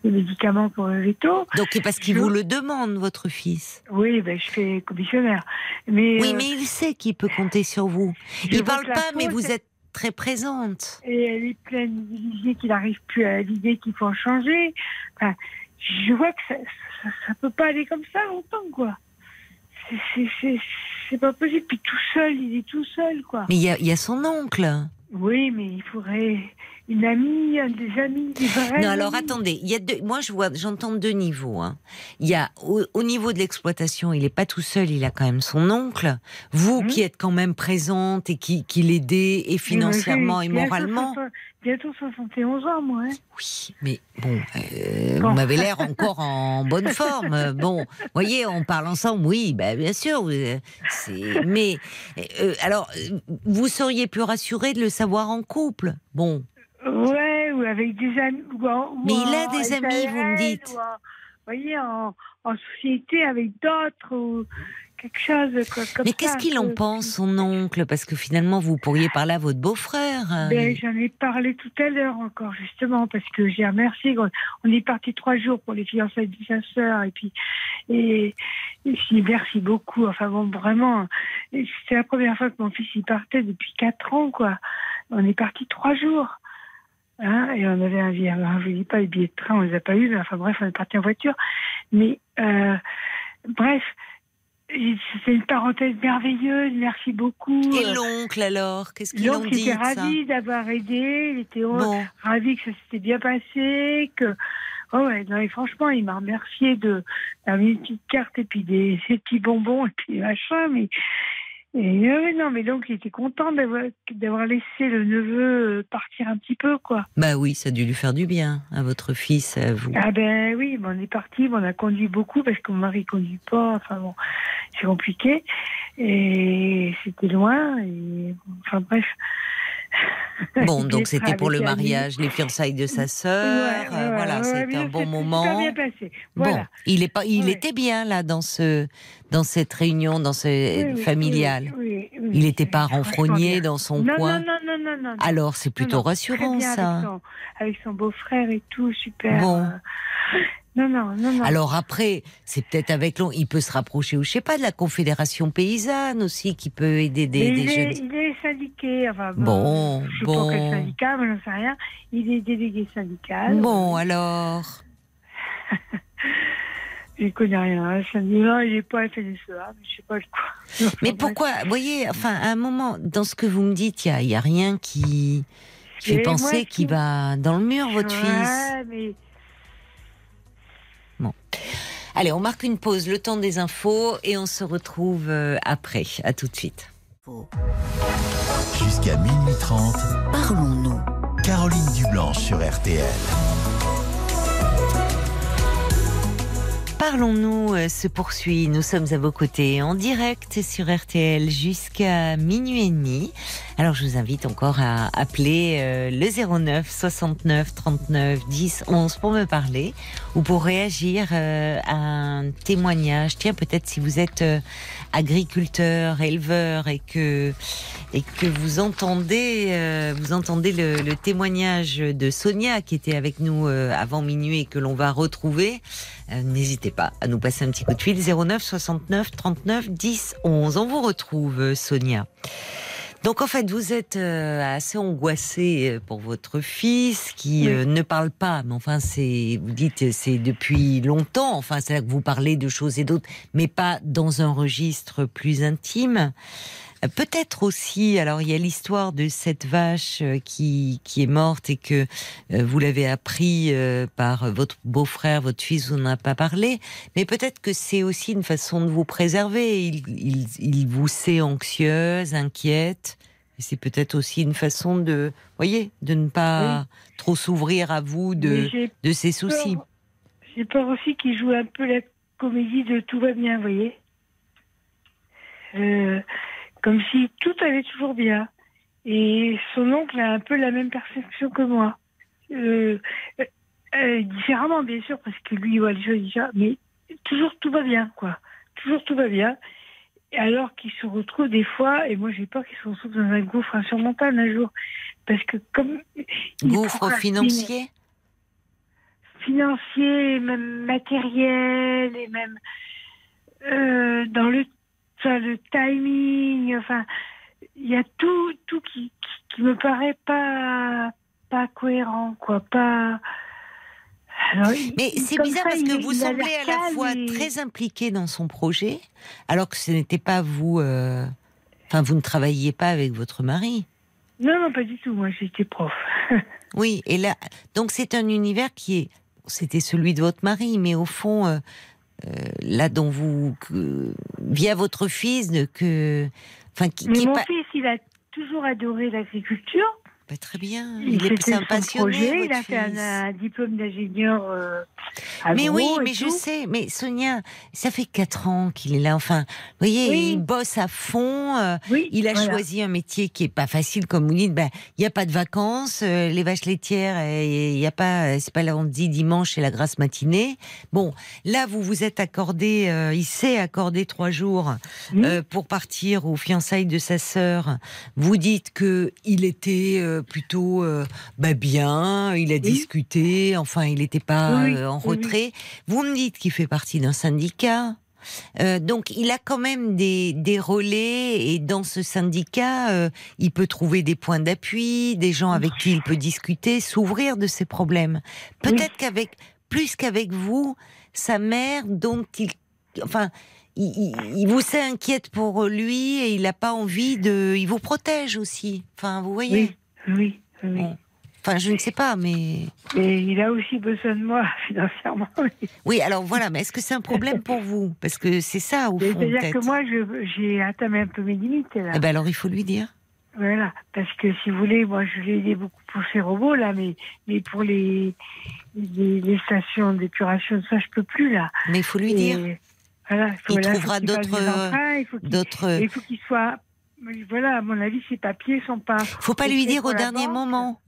les médicaments pour le veto. Donc c'est parce qu'il Je- vous le demande, votre fils. Oui, ben, je fais commissionnaire. Mais, Oui, euh, mais il sait qu'il peut compter sur vous. je Il vois parle pas, mais vous êtes très présente. Et elle est pleine d'idées qu'il n'arrive plus à l'idée qu'il faut en changer. Enfin, je vois que ça, ça, ça peut pas aller comme ça longtemps, quoi. C'est- pas possible. Puis tout seul, il est tout seul, quoi. Mais il y y a son oncle. Oui, mais il faudrait une amie, un des amis, des vrais. Non, alors attendez, il y a deux, moi je vois, j'entends deux niveaux. hein. Il y a au, au niveau de l'exploitation, il n'est pas tout seul, il a quand même son oncle. Vous Mhm. qui êtes quand même présente et qui, qui l'aidez et financièrement et moralement. bientôt 60 Bientôt 71 ans, moi. hein. Oui, mais bon, euh, Bon. vous m'avez l'air encore en bonne forme. Bon, voyez, on parle ensemble, oui, bah, bien sûr. euh, c'est- Mais euh, alors, euh, vous seriez plus rassuré de le savoir en couple? Bon, Ouais, ou avec des amis. ou en- ou Mais il a des amis, vous me dites. ou en- Vous voyez, en, en société avec d'autres, ou quelque chose quoi, comme mais qu'est-ce qu'il en pense, son oncle? Parce que finalement, vous pourriez parler à votre beau-frère. hein. Ben, J'en ai parlé tout à l'heure encore, justement, parce que j'ai remercié. On on est parti trois jours pour les fiançailles de sa sœur, et puis, et, et puis, merci beaucoup. Enfin bon, vraiment, c'était la première fois que mon fils y partait depuis quatre ans, quoi. On est parti trois jours. Hein, et on avait un billet, alors, je vous dis pas les billets de train, on les a pas eu, mais enfin bref, on est parti en voiture. Mais euh, bref, c'était une parenthèse merveilleuse, merci beaucoup. Et l'oncle alors Qu'est-ce qu'il L'oncle dit était de ça ravi d'avoir aidé, il était Bon, ravi que ça s'était bien passé, que oh ouais, non, et franchement, il m'a remercié de d'avoir mis une petite carte et puis des, ces petits bonbons et puis machin, mais et, euh, non, mais donc il était content d'avoir d'avoir laissé le neveu euh, partir un petit peu, quoi. bah oui, ça a dû lui faire du bien à votre fils, à vous. Ah ben oui, ben, on est parti, ben, on a conduit beaucoup parce que mon mari conduit pas, enfin bon, c'est compliqué et c'était loin et enfin bref. Bon, donc était c'était pour le mariage, les fiançailles de sa sœur. Ouais, euh, voilà, ouais, mais un bon moment. super bien passé. Bon, il est pas, il était bien là dans ce, dans cette réunion, dans ce Oui, familial. oui, oui, oui. Il n'était pas renfrogné dans son non, coin. Non, non, non, non, non. Alors c'est plutôt Non, rassurant bien ça. Avec son, avec son beau-frère et tout, super. Bon. Euh, Non, non, non, non. Alors après, c'est peut-être avec long, il peut se rapprocher, ou je sais pas, de la Confédération paysanne aussi, qui peut aider des, Mais des il, est, jeunes. il est syndiqué. Enfin, Bon, je sais bon. pas quel syndicat, mais j'en sais rien. Il est délégué syndical. Bon, alors. Je connais rien. Hein. Non, il est pas FNSEA, mais je sais pas de quoi. Mais pourquoi Vous voyez, enfin, à un moment, dans ce que vous me dites, il y a, y a rien qui, qui fait penser qu'il qui- va dans le mur, votre fils. Ouais, Allez, on marque une pause, le temps des infos, et on se retrouve euh, après. À tout de suite. Jusqu'à minuit 30, Parlons-nous. Caroline Dublanche sur RTL. Parlons-nous euh, se poursuit. Nous sommes à vos côtés en direct sur RTL jusqu'à minuit et demi. Alors je vous invite encore à appeler euh, le 09 69 39 10 11 pour me parler ou pour réagir euh, à un témoignage. Tiens, peut-être si vous êtes agriculteur, éleveur et que et que vous entendez vous entendez le, le témoignage de Sonia qui était avec nous avant minuit et que l'on va retrouver. Euh, N'hésitez pas à nous passer un petit coup de fil 09 69 39 10 11. On vous retrouve euh, Sonia. Donc en fait, vous êtes euh, assez angoissée pour votre fils qui Oui. ne parle pas, mais enfin c'est, vous dites c'est depuis longtemps. Enfin c'est là que vous parlez de choses et d'autres, mais pas dans un registre plus intime. Peut-être aussi, alors il y a l'histoire de cette vache euh, qui, qui est morte et que euh, vous l'avez appris euh, par votre beau-frère, votre fils, n'en avez pas parlé, mais peut-être que c'est aussi une façon de vous préserver. Il, il, il vous sait anxieuse, inquiète, c'est peut-être aussi une façon de, voyez, de ne pas trop s'ouvrir à vous de, de ses soucis. J'ai peur aussi qu'il joue un peu la comédie de tout va bien, vous voyez. Euh, comme si tout allait toujours bien. Et son oncle a un peu la même perception que moi. Euh, euh, différemment, bien sûr, parce que lui, il voit les choses différemment, mais toujours tout va bien, quoi. Toujours tout va bien. Alors qu'il se retrouve des fois, et moi j'ai peur qu'il se retrouve dans un gouffre insurmontable un jour. Parce que comme. Gouffre financier financier, même matériel, et même euh, dans le, le timing. Enfin, il y a tout, tout qui, qui, qui me paraît pas, pas cohérent, quoi. Pas. Alors, Mais c'est bizarre ça, parce il- que vous il semblez à la fois et- très impliqué dans son projet, alors que ce n'était pas vous. euh, Enfin, vous ne travailliez pas avec votre mari. Non, non, pas du tout. Moi, j'étais prof. Oui, et là, donc c'est un univers qui est, c'était celui de votre mari, mais au fond, euh, là dont vous, que- via votre fils, de que, enfin, qui, Mais qui mon pas, fils, il a toujours adoré l'agriculture. Pas très bien. Il, Il, est un passionné. projet, il a fait un, un diplôme d'ingénieur euh, Mais oui, mais je sais. Mais Sonia, ça fait quatre ans qu'il est là. Enfin, vous voyez, Oui. il bosse à fond. euh, Oui, Il a voilà. choisi un métier qui est pas facile, comme vous dites. Ben, il y a pas de vacances, euh, les vaches laitières, il y a pas, c'est pas là on dit dimanche et la grasse matinée. Bon, là vous vous êtes accordé, euh, il s'est accordé trois jours euh, pour partir aux fiançailles de sa sœur. Vous dites que il était euh, plutôt euh, bah, bien, il a discuté, enfin il n'était pas Oui, euh, en oui. retrait. Vous me dites qu'il fait partie d'un syndicat. Donc il a quand même des, des relais et dans ce syndicat, il peut trouver des points d'appui, des gens avec qui il peut discuter, s'ouvrir de ses problèmes. Peut-être qu'avec plus qu'avec vous, sa mère, dont il, enfin, il, il- il vous s'inquiète pour lui et il n'a pas envie de, il vous protège aussi. Enfin, vous voyez. Oui, oui, oui. Bon. Enfin, je ne sais pas, mais Et il a aussi besoin de moi financièrement. oui. Alors voilà, mais est-ce que c'est un problème pour vous? Parce que c'est ça au fond C'est-à-dire que moi, j'ai atteint un peu mes limites là. Eh ben alors il faut lui dire. Voilà, parce que si vous voulez, moi, je l'ai aidé beaucoup pour ses robots là, mais mais pour les les, les stations d'épuration, ça, je peux plus là. Mais il faut lui Et dire. Voilà, il faut, Il là, faut trouvera il faut qu'il- D'autres. il faut qu'il soit. Voilà, à mon avis, ses papiers sont pas. Faut pas lui dire au dernier banque. moment.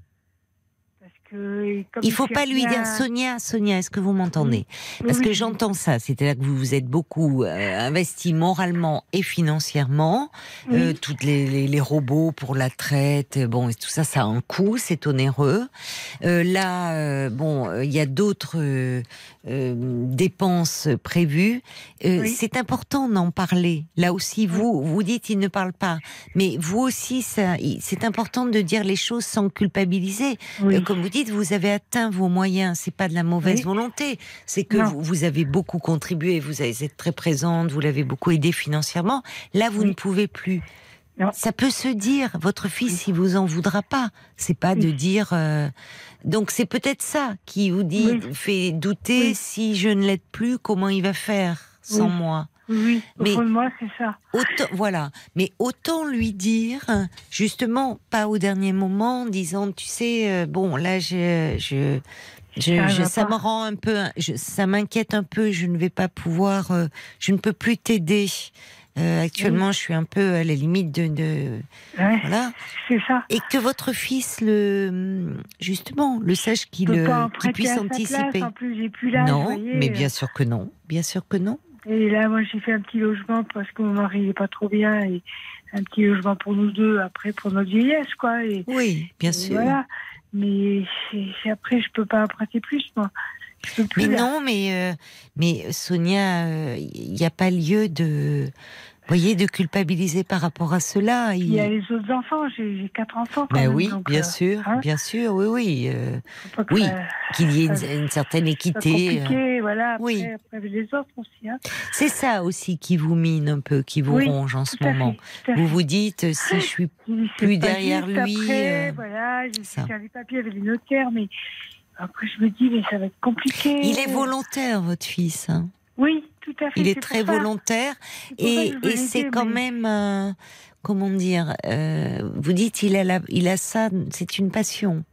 Que. comme Il faut pas lui dire Sonia, Sonia, est-ce que vous m'entendez Oui, Parce que j'entends ça, c'est-à-dire que vous vous êtes beaucoup euh, investi moralement et financièrement. Oui. Euh, toutes les, les, les robots pour la traite, euh, bon, et tout ça, ça a un coût, c'est onéreux. Euh, là, bon, il y a d'autres dépenses prévues. Oui. C'est important d'en parler. Là aussi, vous, vous dites il ne parle pas, mais vous aussi, c'est important de dire les choses sans culpabiliser. Comme vous dites, vous avez atteint vos moyens. C'est pas de la mauvaise Oui. volonté. C'est que vous, vous avez beaucoup contribué. Vous avez été très présente. Vous l'avez beaucoup aidé financièrement. Là, vous Oui. ne pouvez plus. Non. Ça peut se dire. Votre fils, il vous en voudra pas. C'est pas de dire. euh, Donc c'est peut-être ça qui vous dit, fait douter. Si je ne l'aide plus, comment il va faire sans moi? Oui, Mais- moi, c'est ça. Autant, voilà. Mais autant lui dire, justement, pas au dernier moment, en disant, tu sais, euh, bon, là, je, je, je, Ça je- me rend un peu, ça m'inquiète un peu. Je ne vais pas pouvoir, euh, je ne peux plus t'aider. Euh, actuellement, je suis un peu à la limite de, de Ouais, voilà. c'est ça. Et que votre fils le, justement, le sache qu'il prêter puisse à sa anticiper. place. En plus, j'ai plus l'âge. non, voyez, mais bien sûr que non. Bien sûr que non. Et là, moi, j'ai fait un petit logement parce que mon mari n'est pas trop bien et un petit logement pour nous deux après pour notre vieillesse, quoi. Et, Oui, bien et sûr. Voilà. Mais c'est- après, je peux pas emprunter plus, moi. Je peux plus. Mais là. non, mais, euh, mais Sonia, il n'y a pas lieu de, voyez, de culpabiliser par rapport à cela. Il y a les autres enfants. J'ai quatre enfants. Quand Ben même, oui, donc, bien euh, sûr, hein. bien sûr, oui, oui. euh, oui, qu'il y ait une, certaine équité. euh, compliqué, voilà. Après, oui. après les autres aussi. Hein. C'est ça aussi qui vous mine un peu, qui vous Oui, ronge en ce moment. fait, Vous vous dites, si je suis plus derrière lui, Après, euh, voilà, j'ai fait les papiers avec les notaires, mais après je me dis, mais ça va être compliqué. Il est volontaire, votre fils. hein. Oui, tout à fait. Il est très volontaire et, c'est quand mais- même, euh, comment dire, euh, vous dites, il a, la- il a ça, c'est une passion.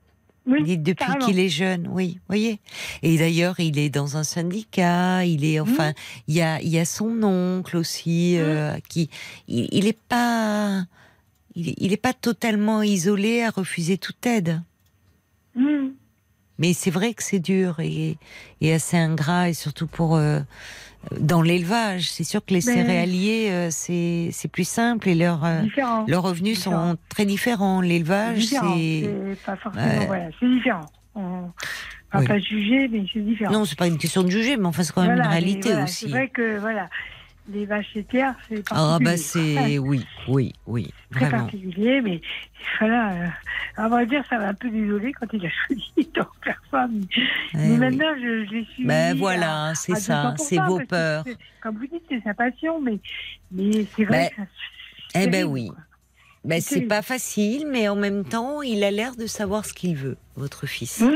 Oui, Vous dites depuis qu'il est jeune, oui, voyez. Et d'ailleurs, il est dans un syndicat, il est, enfin, il y a, il y a son oncle aussi, euh, qui, il, il est pas, il, est- il est pas totalement isolé à refuser toute aide. Mmh. Mais c'est vrai que c'est dur et, et assez ingrat, et surtout pour euh, dans l'élevage. C'est sûr que les Mais- céréaliers, euh, c'est c'est plus simple et leurs euh, leurs revenus Différent. sont très différents. L'élevage, c'est C'est pas forcément, voilà, c'est différent. On va Oui. pas juger, mais c'est différent. non, c'est pas une question de juger, mais enfin c'est quand même Voilà, une réalité voilà, aussi. C'est vrai que, voilà, les vaches laitières, c'est Ah particulier. bah c'est oui, oui, oui, Très vraiment. particulier, mais voilà, euh, à vrai dire, ça m'a un peu désolé quand il a choisi dans personne. Eh mais oui. maintenant, je, je l'ai suivi. Ben voilà, c'est ça, 200%, c'est vos peurs. Comme vous dites, c'est sa passion, mais, mais c'est vrai Ben, que ça- eh ben oui. quoi. Ben, c'est pas facile, mais en même temps, il a l'air de savoir ce qu'il veut, votre fils. Mmh.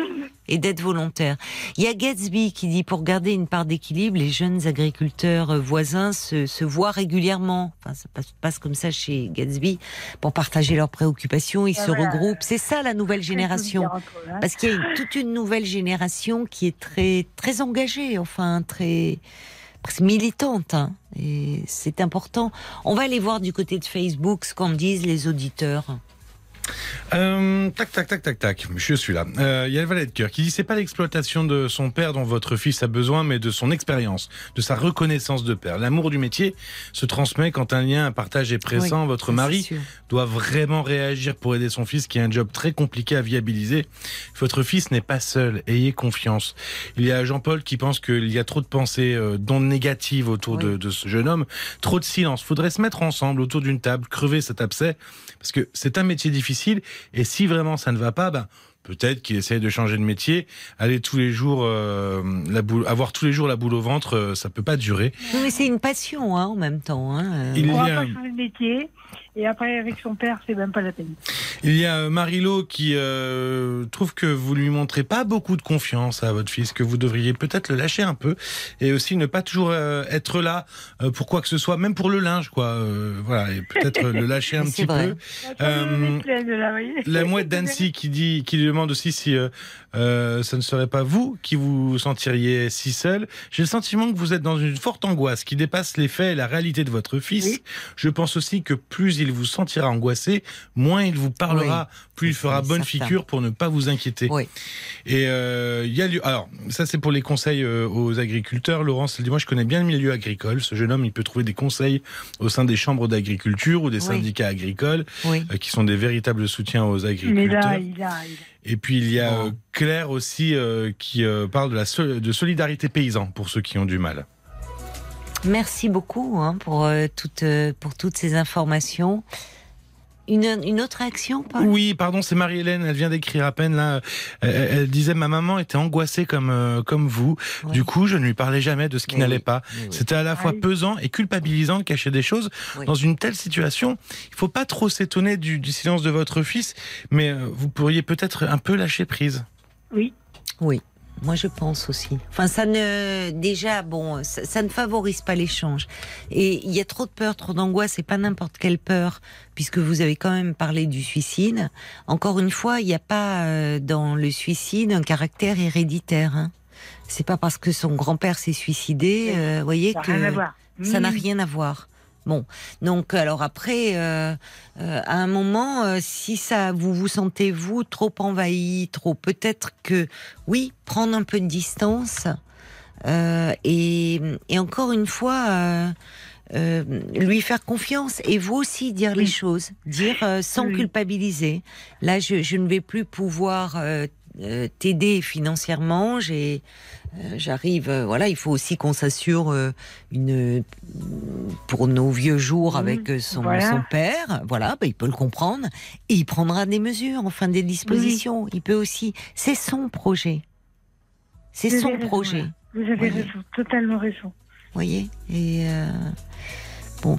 et d'être volontaire. Il y a Gatsby qui dit pour garder une part d'équilibre, les jeunes agriculteurs voisins se, se voient régulièrement. Enfin, ça passe, passe comme ça chez Gatsby pour partager leurs préoccupations. Ils Ah, se voilà. regroupent. C'est ça la nouvelle génération. hein. Parce qu'il y a toute une nouvelle génération qui est très très engagée, enfin très presque militante. hein. Et c'est important. On va aller voir du côté de Facebook ce qu'en disent les auditeurs. Euh, tac, tac, tac, tac, tac. Je suis là. Euh, Il y a le valet de cœur qui dit c'est pas l'exploitation de son père dont votre fils a besoin, mais de son expérience, de sa reconnaissance de père. L'amour du métier se transmet quand un lien, un partage est présent. Oui, votre mari doit vraiment réagir pour aider son fils qui a un job très compliqué à viabiliser. Votre fils n'est pas seul, ayez confiance. Il y a Jean-Paul qui pense qu'il y a trop de pensées euh, d'ondes négatives autour de, de ce jeune homme, trop de silence. Faudrait se mettre ensemble autour d'une table, crever cet abcès, parce que c'est un métier difficile, et si vraiment ça ne va pas, ben, Peut-être qu'il essaye de changer de métier, aller tous les jours, euh, la boule, avoir tous les jours la boule au ventre, euh, ça peut pas durer. Oui, Mais c'est une passion hein, en même temps. Hein. euh. Il On y a- pas changer de métier. Et après, avec son père, c'est même pas la peine. Il y a euh, Marilo qui euh, trouve que vous lui montrez pas beaucoup de confiance à votre fils, que vous devriez peut-être le lâcher un peu et aussi ne pas toujours euh, être là euh, pour quoi que ce soit, même pour le linge, quoi. Euh, voilà, et peut-être le lâcher un petit vrai. peu. Euh. La mouette d'Annecy qui dit, qui lui demande aussi si euh, ce ne serait pas vous qui vous sentiriez si seul. J'ai le sentiment que vous êtes dans une forte angoisse qui dépasse les faits et la réalité de votre fils. Oui. Je pense aussi que plus il vous sentira angoissé, moins il vous parlera, plus il fera Oui, bonne certain. figure pour ne pas vous inquiéter. Oui. Et euh, il y a lieu. Alors, ça c'est pour les conseils euh, aux agriculteurs. Laurence, elle dit moi je connais bien le milieu agricole. Ce jeune homme, il peut trouver des conseils au sein des chambres d'agriculture ou des Oui. syndicats agricoles, Oui. euh, qui sont des véritables soutiens aux agriculteurs. là, il a, il a- Et puis il y a Bon. euh, Claire aussi euh, qui euh, parle de la sol- de solidarité paysan pour ceux qui ont du mal. Merci beaucoup hein, pour, euh, toutes, euh, pour toutes ces informations. Une, une autre action, Paul? Oui, pardon, c'est Marie-Hélène. Elle vient d'écrire à peine là. Elle, elle disait ma maman était angoissée comme euh, comme vous. Ouais. Du coup, je ne lui parlais jamais de ce qui n'allait oui, pas. oui. C'était à la fois Ah oui. pesant et culpabilisant de cacher des choses. Oui. Dans une telle situation, il faut pas trop s'étonner du, du silence de votre fils, mais euh, vous pourriez peut-être un peu lâcher prise. Oui. Oui, moi je pense aussi. Enfin, ça ne déjà bon, ça, ça ne favorise pas l'échange. Et il y a trop de peur, trop d'angoisse, et pas n'importe quelle peur, puisque vous avez quand même parlé du suicide. Encore une fois, il n'y a pas euh, dans le suicide un caractère héréditaire. Hein. C'est pas parce que son grand-père s'est suicidé, euh, vous voyez Ça que rien à voir. ça n'a rien à voir. Bon, donc alors après, euh, euh, à un moment, euh, si ça, vous vous sentez vous trop envahi, trop, peut-être que oui, prendre un peu de distance et, et encore une fois. euh, lui faire confiance et vous aussi dire les choses, dire euh, sans Oui. culpabiliser. Là, je, je ne vais plus pouvoir euh, t'aider financièrement. J'ai, j'arrive. euh, voilà, il faut aussi qu'on s'assure euh, une pour nos vieux jours Oui, avec euh, son, voilà. son père. Voilà, bah, il peut le comprendre et il prendra des mesures, enfin des dispositions. Il peut aussi. C'est son projet. C'est son raison, projet. là. Vous avez Voyez. raison, totalement raison. voyez Et euh, bon,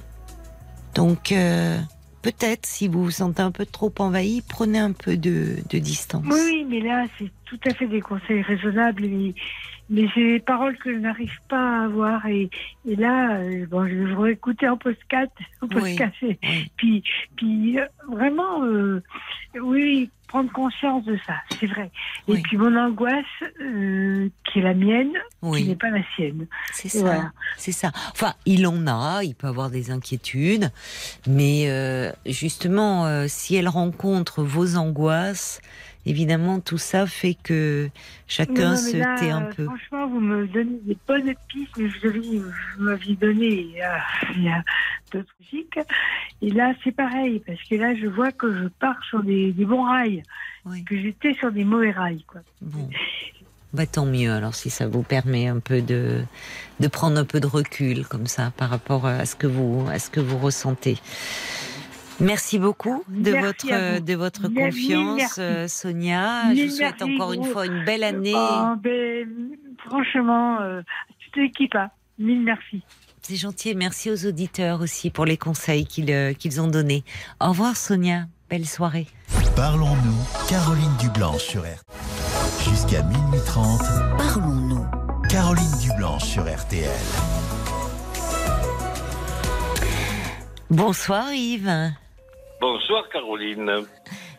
donc euh, peut-être si vous vous sentez un peu trop envahi, prenez un peu de, de distance. Oui, mais là, c'est tout à fait des conseils raisonnables. Mais c'est des paroles que je n'arrive pas à avoir. Et, et là, euh, bon, je vais vous écouter en. En Oui. Puis, puis euh, vraiment, euh, oui, prendre conscience de ça, c'est vrai. Et puis mon angoisse, qui est la mienne, qui n'est pas la sienne. c'est ça. voilà. C'est ça. Enfin, il en a, il peut avoir des inquiétudes, mais justement, si elle rencontre vos angoisses, évidemment, tout ça fait que chacun Non, se là, tait un euh, peu. Franchement, vous me donnez des bonnes pistes, mais vous vous m'aviez donné euh, il y a d'autres musiques. Et là, c'est pareil, parce que là, je vois que je pars sur des, des bons rails, Oui. que j'étais sur des mauvais rails. Quoi. Bon. Bah, tant mieux alors si ça vous permet un peu de, de prendre un peu de recul comme ça par rapport à ce que vous, à ce que vous ressentez. Merci beaucoup de Merci votre, de votre confiance, merci. euh, Sonia. Je vous souhaite merci, encore une fois une belle année. Oh, ben, franchement, euh, toute l'équipe, hein. mille merci. C'est gentil et merci aux auditeurs aussi pour les conseils qu'ils euh, qu'ils ont donnés. Au revoir Sonia, belle soirée. Parlons-nous, Caroline Dublanche sur RTL. Jusqu'à minuit 30, Parlons-nous. Caroline Dublanche sur RTL. Bonsoir Yves. Bonsoir Caroline.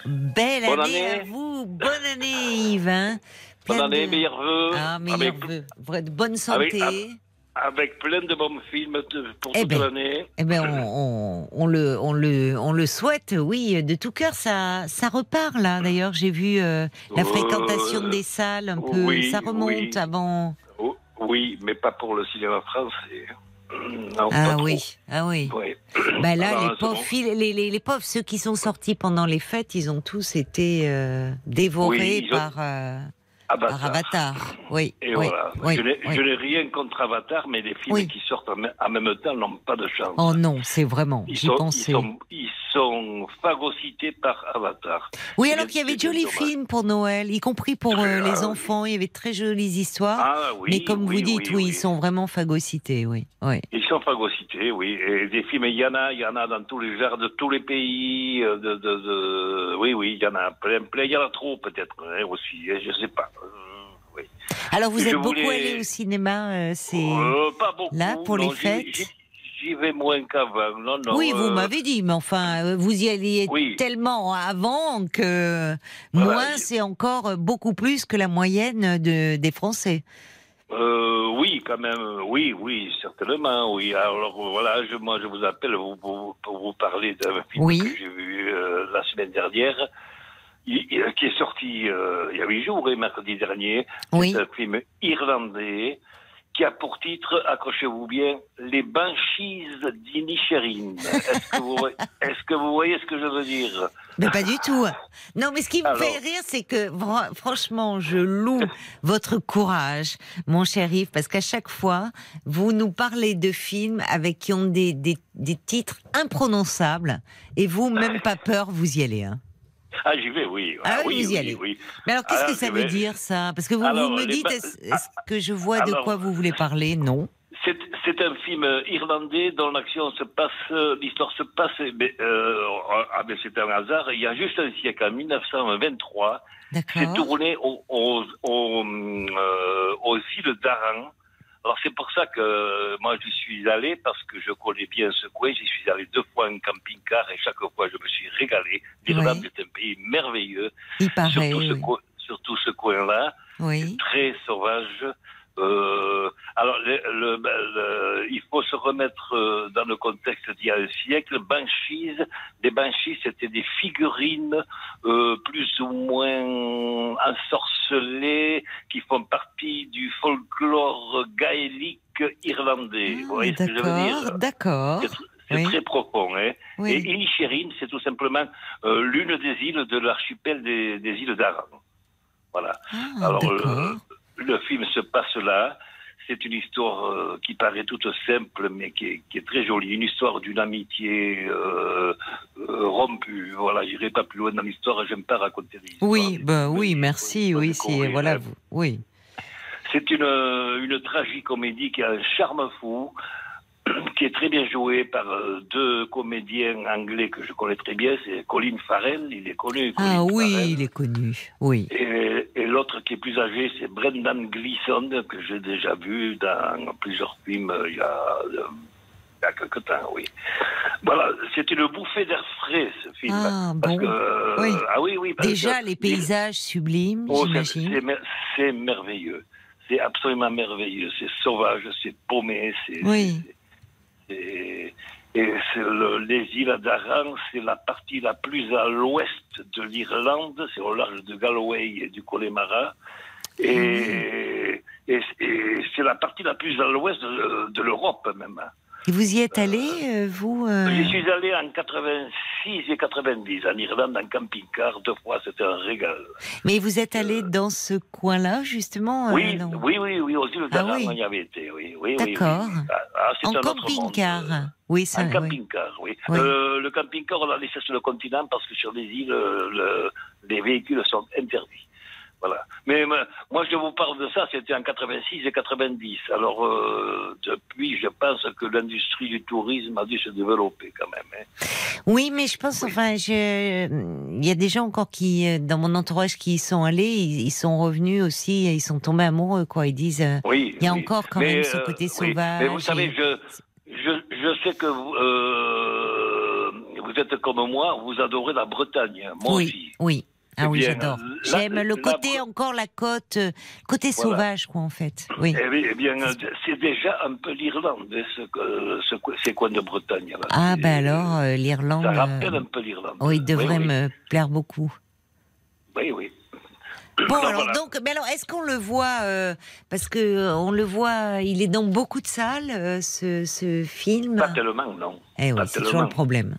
Belle Bonne année, année. à vous. Bonne année Yves. hein. Bonne année, de- meilleurs vœux. Ah, meilleurs avec, vœux. Bonne santé. Avec- avec plein de bons films pour Eh toute ben, l'année. Eh ben, on, on- on le, on le, on le souhaite, oui, de tout cœur. Ça, ça repart là. D'ailleurs, j'ai vu euh, la Euh, fréquentation des salles un peu. oui, ça remonte oui. avant. Oh, oui, mais pas pour le cinéma français. Non, Ah oui, ah oui. Oui. Bah là, les pauvres, bon. les, les, les pauvres, ceux qui sont sortis pendant les fêtes, ils ont tous été euh, dévorés Oui, ils ont- par, euh, Avatar. par Avatar. Oui, Et oui, voilà. oui, je n'ai oui. rien contre Avatar, mais les films qui sortent en me- en même temps n'ont pas de chance. Oh non, c'est vraiment, Ils j'y sont, ils, sont, ils sont phagocytés par Avatar. Oui, alors qu'il y avait de jolis films pour Noël, y compris pour euh, Ah, les enfants. Il y avait de très jolies histoires. Ah oui. mais comme vous dites, oui, ils sont vraiment phagocytés, oui. Ils sont phagocytés, oui. Et des films, il y en a, il y en a dans tous les genres, de tous les pays. euh, De, de, de- Oui, oui, il y en a plein, plein. Il y en a trop peut-être hein, aussi. hein, Je sais pas. Euh, oui. Alors vous Je êtes beaucoup voulais- allé au cinéma, euh, c'est Euh, pas beaucoup. là, pour les fêtes j'y- j'y vais moins qu'avant. Non, non. oui, vous euh, m'avez dit, mais enfin, vous y alliez Oui. tellement avant que Voilà, moins, c'est encore beaucoup plus que la moyenne de, des Français. euh, oui, quand même. Oui, oui, certainement. Oui. Alors voilà, je, moi, je vous appelle pour, vous parler d'un film Oui. que j'ai vu euh, la semaine dernière. Il- qui est sorti euh, il y a huit jours, et mercredi dernier. Oui. C'est un film irlandais qui a pour titre, accrochez-vous bien, Les Banshees d'Inisherin. Est-ce que, vous voyez- est-ce que vous voyez ce que je veux dire? Mais pas du tout. Non, mais ce qui me Alors. fait rire, c'est que franchement, je loue votre courage, mon cher Yves, parce qu'à chaque fois, vous nous parlez de films avec qui ont des, des, des titres imprononçables, et vous, même pas peur, vous y allez. Hein. Ah, j'y vais, oui. Ah oui, oui, vous y oui, allez. oui. Mais alors, qu'est-ce Ah, que ça je veut dire, ça? Parce que vous, Alors, vous me dites, ba- est-ce que je vois de quoi vous voulez parler? Non. C'est, un film euh, irlandais dont l'action se passe, euh, l'histoire se passe, mais, euh, ah, mais c'est un hasard, il y a juste un siècle, en 1923, c'est tourné au- au- au, euh, aux îles d'Aran. Alors c'est pour ça que euh, moi j'y suis allé, parce que je connais bien ce coin, j'y suis allé deux fois en camping-car et chaque fois je me suis régalé. L'Irlande Oui. est un pays merveilleux, Il paraît. surtout, ce oui. surtout ce coin-là Oui. très sauvage. Euh, alors, le, le- ben, le- il faut se remettre euh, dans le contexte d'il y a un siècle. Banshees, des Banshees, c'était des figurines euh, plus ou moins ensorcelées qui font partie du folklore gaélique irlandais. Vous voyez ce que je veux dire? D'accord. C'est Oui. très profond. Hein et. Inisherin, c'est tout simplement euh, l'une des îles de l'archipel des, des îles d'Aran. Voilà. Ah, Alors, euh, le film se passe là. C'est une histoire euh, qui paraît toute simple, mais qui est, qui est très jolie. Une histoire d'une amitié euh, euh, rompue. Voilà, j'irai pas plus loin dans l'histoire. J'aime pas raconter des histoires. Oui, ben oui, merci. Oui, si, voilà, vous. Oui. C'est une, une tragicomédie qui a un charme fou, qui est très bien jouée par euh, deux comédiens anglais que je connais très bien. C'est Colin Farrell, il est connu. Ah oui, Farrell. il est connu. Oui. Et, et l'autre qui est plus âgé, c'est Brendan Gleeson, que j'ai déjà vu dans plusieurs films il y a, euh, il y a quelque temps, oui. Voilà, c'est une bouffée d'air frais, ce film. Ah, parce bon. que, Oui. Ah oui, oui. parce Déjà, que- les paysages sublimes, Oh, j'imagine. c'est merveilleux. C'est absolument merveilleux. C'est sauvage, c'est paumé, c'est. Oui. Et c'est le- les îles d'Aran, c'est la partie la plus à l'ouest de l'Irlande, c'est au large de Galway et du Connemara. Et, et, et c'est la partie la plus à l'ouest de, de l'Europe même. Et vous y êtes allé, euh, vous euh, J'y suis allé en 86 et 90 en Irlande en camping-car deux fois, c'était un régal. Mais vous êtes allé dans ce coin-là, justement euh, Oui, oui, oui, oui, aux îles Ah oui. on y avait été, oui. oui, oui, oui. D'accord. En un camping-car. Oui, ça. En oui. camping-car, oui. Oui. Euh, le camping-car, on l'a laissé sur le continent parce que sur les îles, euh, le- les véhicules sont interdits. Voilà. Mais moi, je vous parle de ça, c'était en 86 et 90. Alors, euh, depuis, je pense que l'industrie du tourisme a dû se développer quand même. hein. Oui, mais je pense, enfin, je... il y a des gens encore qui, euh, dans mon entourage, qui y sont allés, ils, sont revenus aussi, ils sont tombés amoureux, quoi. Ils disent, euh, Oui. il y a oui. encore quand Mais, même ce côté sauvage. Mais vous savez, je, je, je sais que vous, euh, vous êtes comme moi, vous adorez la Bretagne, moi oui, aussi. oui. Ah oui, j'adore. J'aime le côté encore la côte, euh, côté Voilà. sauvage, quoi, en fait. Oui. Eh bien, eh bien, euh, c'est déjà un peu l'Irlande, hein, ce, ce, ces coins de Bretagne. Là. Ah, ben alors, euh, l'Irlande. Ça rappelle euh, un peu l'Irlande. Oui, il devrait oui, me plaire beaucoup. Oui, oui. Bon, alors voilà. donc, mais alors, est-ce qu'on le voit euh, parce que euh, on le voit, il est dans beaucoup de salles, euh, ce, ce film? Pas tellement, non. Eh oui, c'est toujours le problème.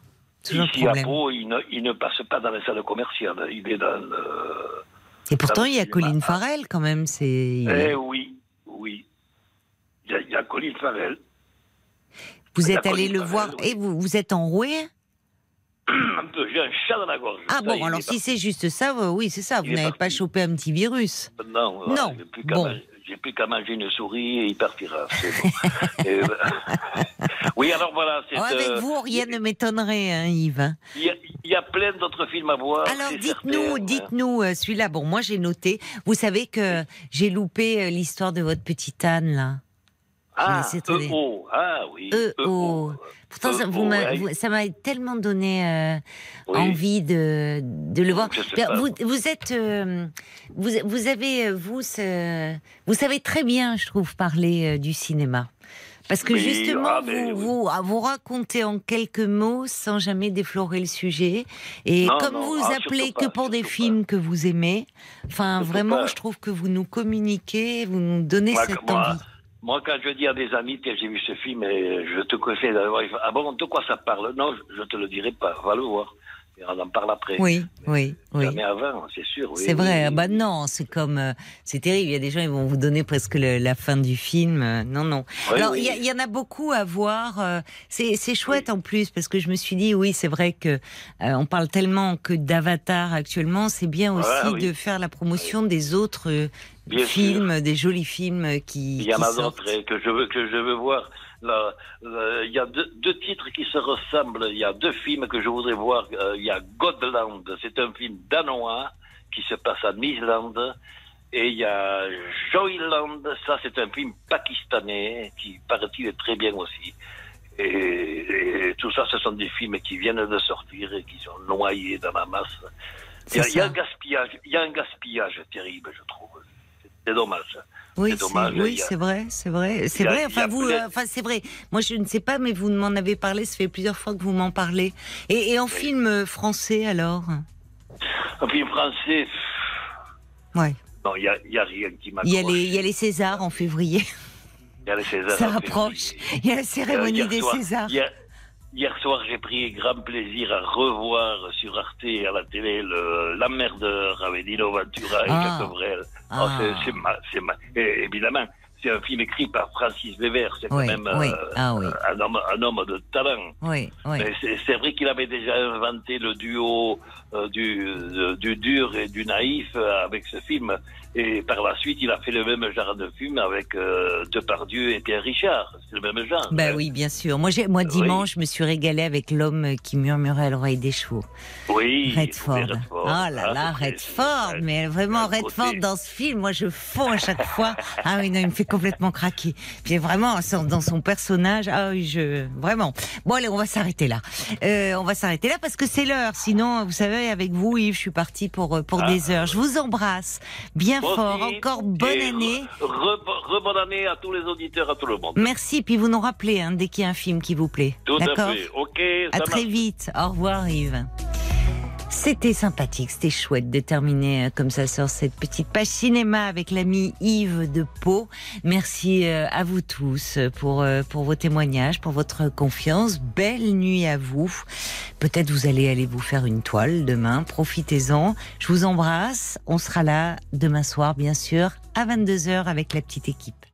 Toujours Ici à. Pau, il ne, il ne passe pas dans les salles commerciales. Il est dans le... Et pourtant, il y a. Colin Farrell quand même. C'est. Eh oui, oui. Il y a, il y a Colin Farrell. Vous êtes allé le Farrell, voir oui. et vous, vous êtes enroué? Un peu, j'ai un chat dans la gorge. Ah Ça, bon, alors si c'est juste ça, euh, oui, c'est ça. Vous Il n'avez pas chopé un petit virus. Non, Non, voilà, j'ai plus qu'à bon. manger- une souris et il partira. c'est bon. Et, euh, oui, alors voilà. c'est, Oh, avec euh, vous, rien ne m'étonnerait, hein, Yves. Il y, a, il y a plein d'autres films à voir. Alors dites-nous, hein. dites-nous euh, celui-là. Bon, moi j'ai noté. Vous savez que j'ai loupé euh, l'histoire de votre petite Anne là. Ah. EO. Ah oui. EO. Pourtant, ça EO, vous m'a- ouais. vous- ça m'a tellement donné euh, Oui. envie de, de le voir. Vous, vous êtes, euh, vous, vous avez, vous, ce- vous savez très bien, je trouve, parler euh, du cinéma. Parce que Oui, justement, ah, vous, mais vous, ah, vous racontez en quelques mots sans jamais déflorer le sujet. Et Non, comme non, vous ah, appelez que pas, pour des films que vous aimez, enfin, vraiment, pas. je trouve que vous nous communiquez, vous nous donnez Moi, cette moi, envie. Moi, quand je dis à des amis que j'ai vu ce film, et je te conseille d'aller voir, ils font, ah bon, de quoi ça parle? Non, je, je te le dirai pas, va le voir. On en parle après. Oui, oui, oui. Jamais avant, c'est sûr. oui, C'est vrai, oui, ah bah oui. non, c'est comme, euh, c'est terrible. Il y a des gens, ils vont vous donner presque le- la fin du film. Euh, Non, non. Oui, Alors, oui. il y, en a beaucoup à voir. euh, C'est chouette en plus parce que je me suis dit, oui, c'est vrai que on parle tellement que d'Avatar actuellement. C'est bien aussi Ah, oui. de faire la promotion des autres films, des jolis films qui. Il y en a d'autres eh, que je veux que je veux voir. Euh, il y a deux, deux titres qui se ressemblent. Il y a deux films que je voudrais voir. Euh, il y a Godland, c'est un film danois qui se passe en Islande. Et il y a Joyland, ça c'est un film pakistanais qui paraît-il est très bien aussi. Et, et tout ça, ce sont des films qui viennent de sortir et qui sont noyés dans la masse. Il y, a, C'est il y a ça. un gaspillage, il y a un gaspillage terrible, je trouve. C'est dommage. Oui, C'est oui, a- vrai, c'est vrai, c'est vrai. Enfin, vous, euh, enfin, c'est vrai. Moi, je ne sais pas, mais vous m'en avez parlé. Ça fait plusieurs fois que vous m'en parlez. Et, et en film français, alors? Un film français, Ouais. non, il n'y a, a rien qui m'accroche. Il y a les, il y a les Césars en février. Il y a les Césars Ça en approche. Il y a la cérémonie des soir- Césars. Hier, hier soir, j'ai pris grand plaisir à revoir sur Arte à la télé le L'emmerdeur avec Dino Ventura et Ah. Jacques Brel. Ah. Oh, c'est- c'est ma- c'est ma- et évidemment, c'est un film écrit par Francis Weber. C'est quand même oui. euh, Ah oui. un, homme, un homme de talent. Oui, oui. Mais c'est- c'est vrai qu'il avait déjà inventé le duo du, euh, du dur et du naïf euh, avec ce film. Et par la suite, il a fait le même genre de film avec euh, Depardieu et Pierre Richard. C'est le même genre. Bah hein. oui, bien sûr. Moi, moi, Oui. dimanche, je me suis régalée avec l'homme qui murmurait à l'oreille des chevaux. Oui. Redford. oui, Oh Redford. là Ah, là, c'est- Redford. Mais vraiment, Redford dans ce film, moi, je fonds à chaque fois. Ah oui, non, il me fait complètement craquer. Puis vraiment, dans son personnage, ah oui, je, vraiment. Bon, allez, on va s'arrêter là. Euh, on va s'arrêter là parce que c'est l'heure. Sinon, vous savez, avec vous, Yves, je suis partie pour, euh, pour Ah. des heures. Je vous embrasse bien fort. aussi. Encore bonne année. Re, re- re- bonne année à tous les auditeurs, à tout le monde. Merci. Puis vous nous rappelez, hein, dès qu'il y a un film qui vous plaît. Tout à fait. Ok. À très marche. vite. Au revoir Yves. C'était sympathique, c'était chouette de terminer euh, comme ça sur cette petite page cinéma avec l'ami Yves de Pau. Merci euh, à vous tous pour, euh, pour vos témoignages, pour votre confiance. Belle nuit à vous. Peut-être vous allez aller vous faire une toile demain. Profitez-en. Je vous embrasse. On sera là demain soir, bien sûr, à 22h avec la petite équipe.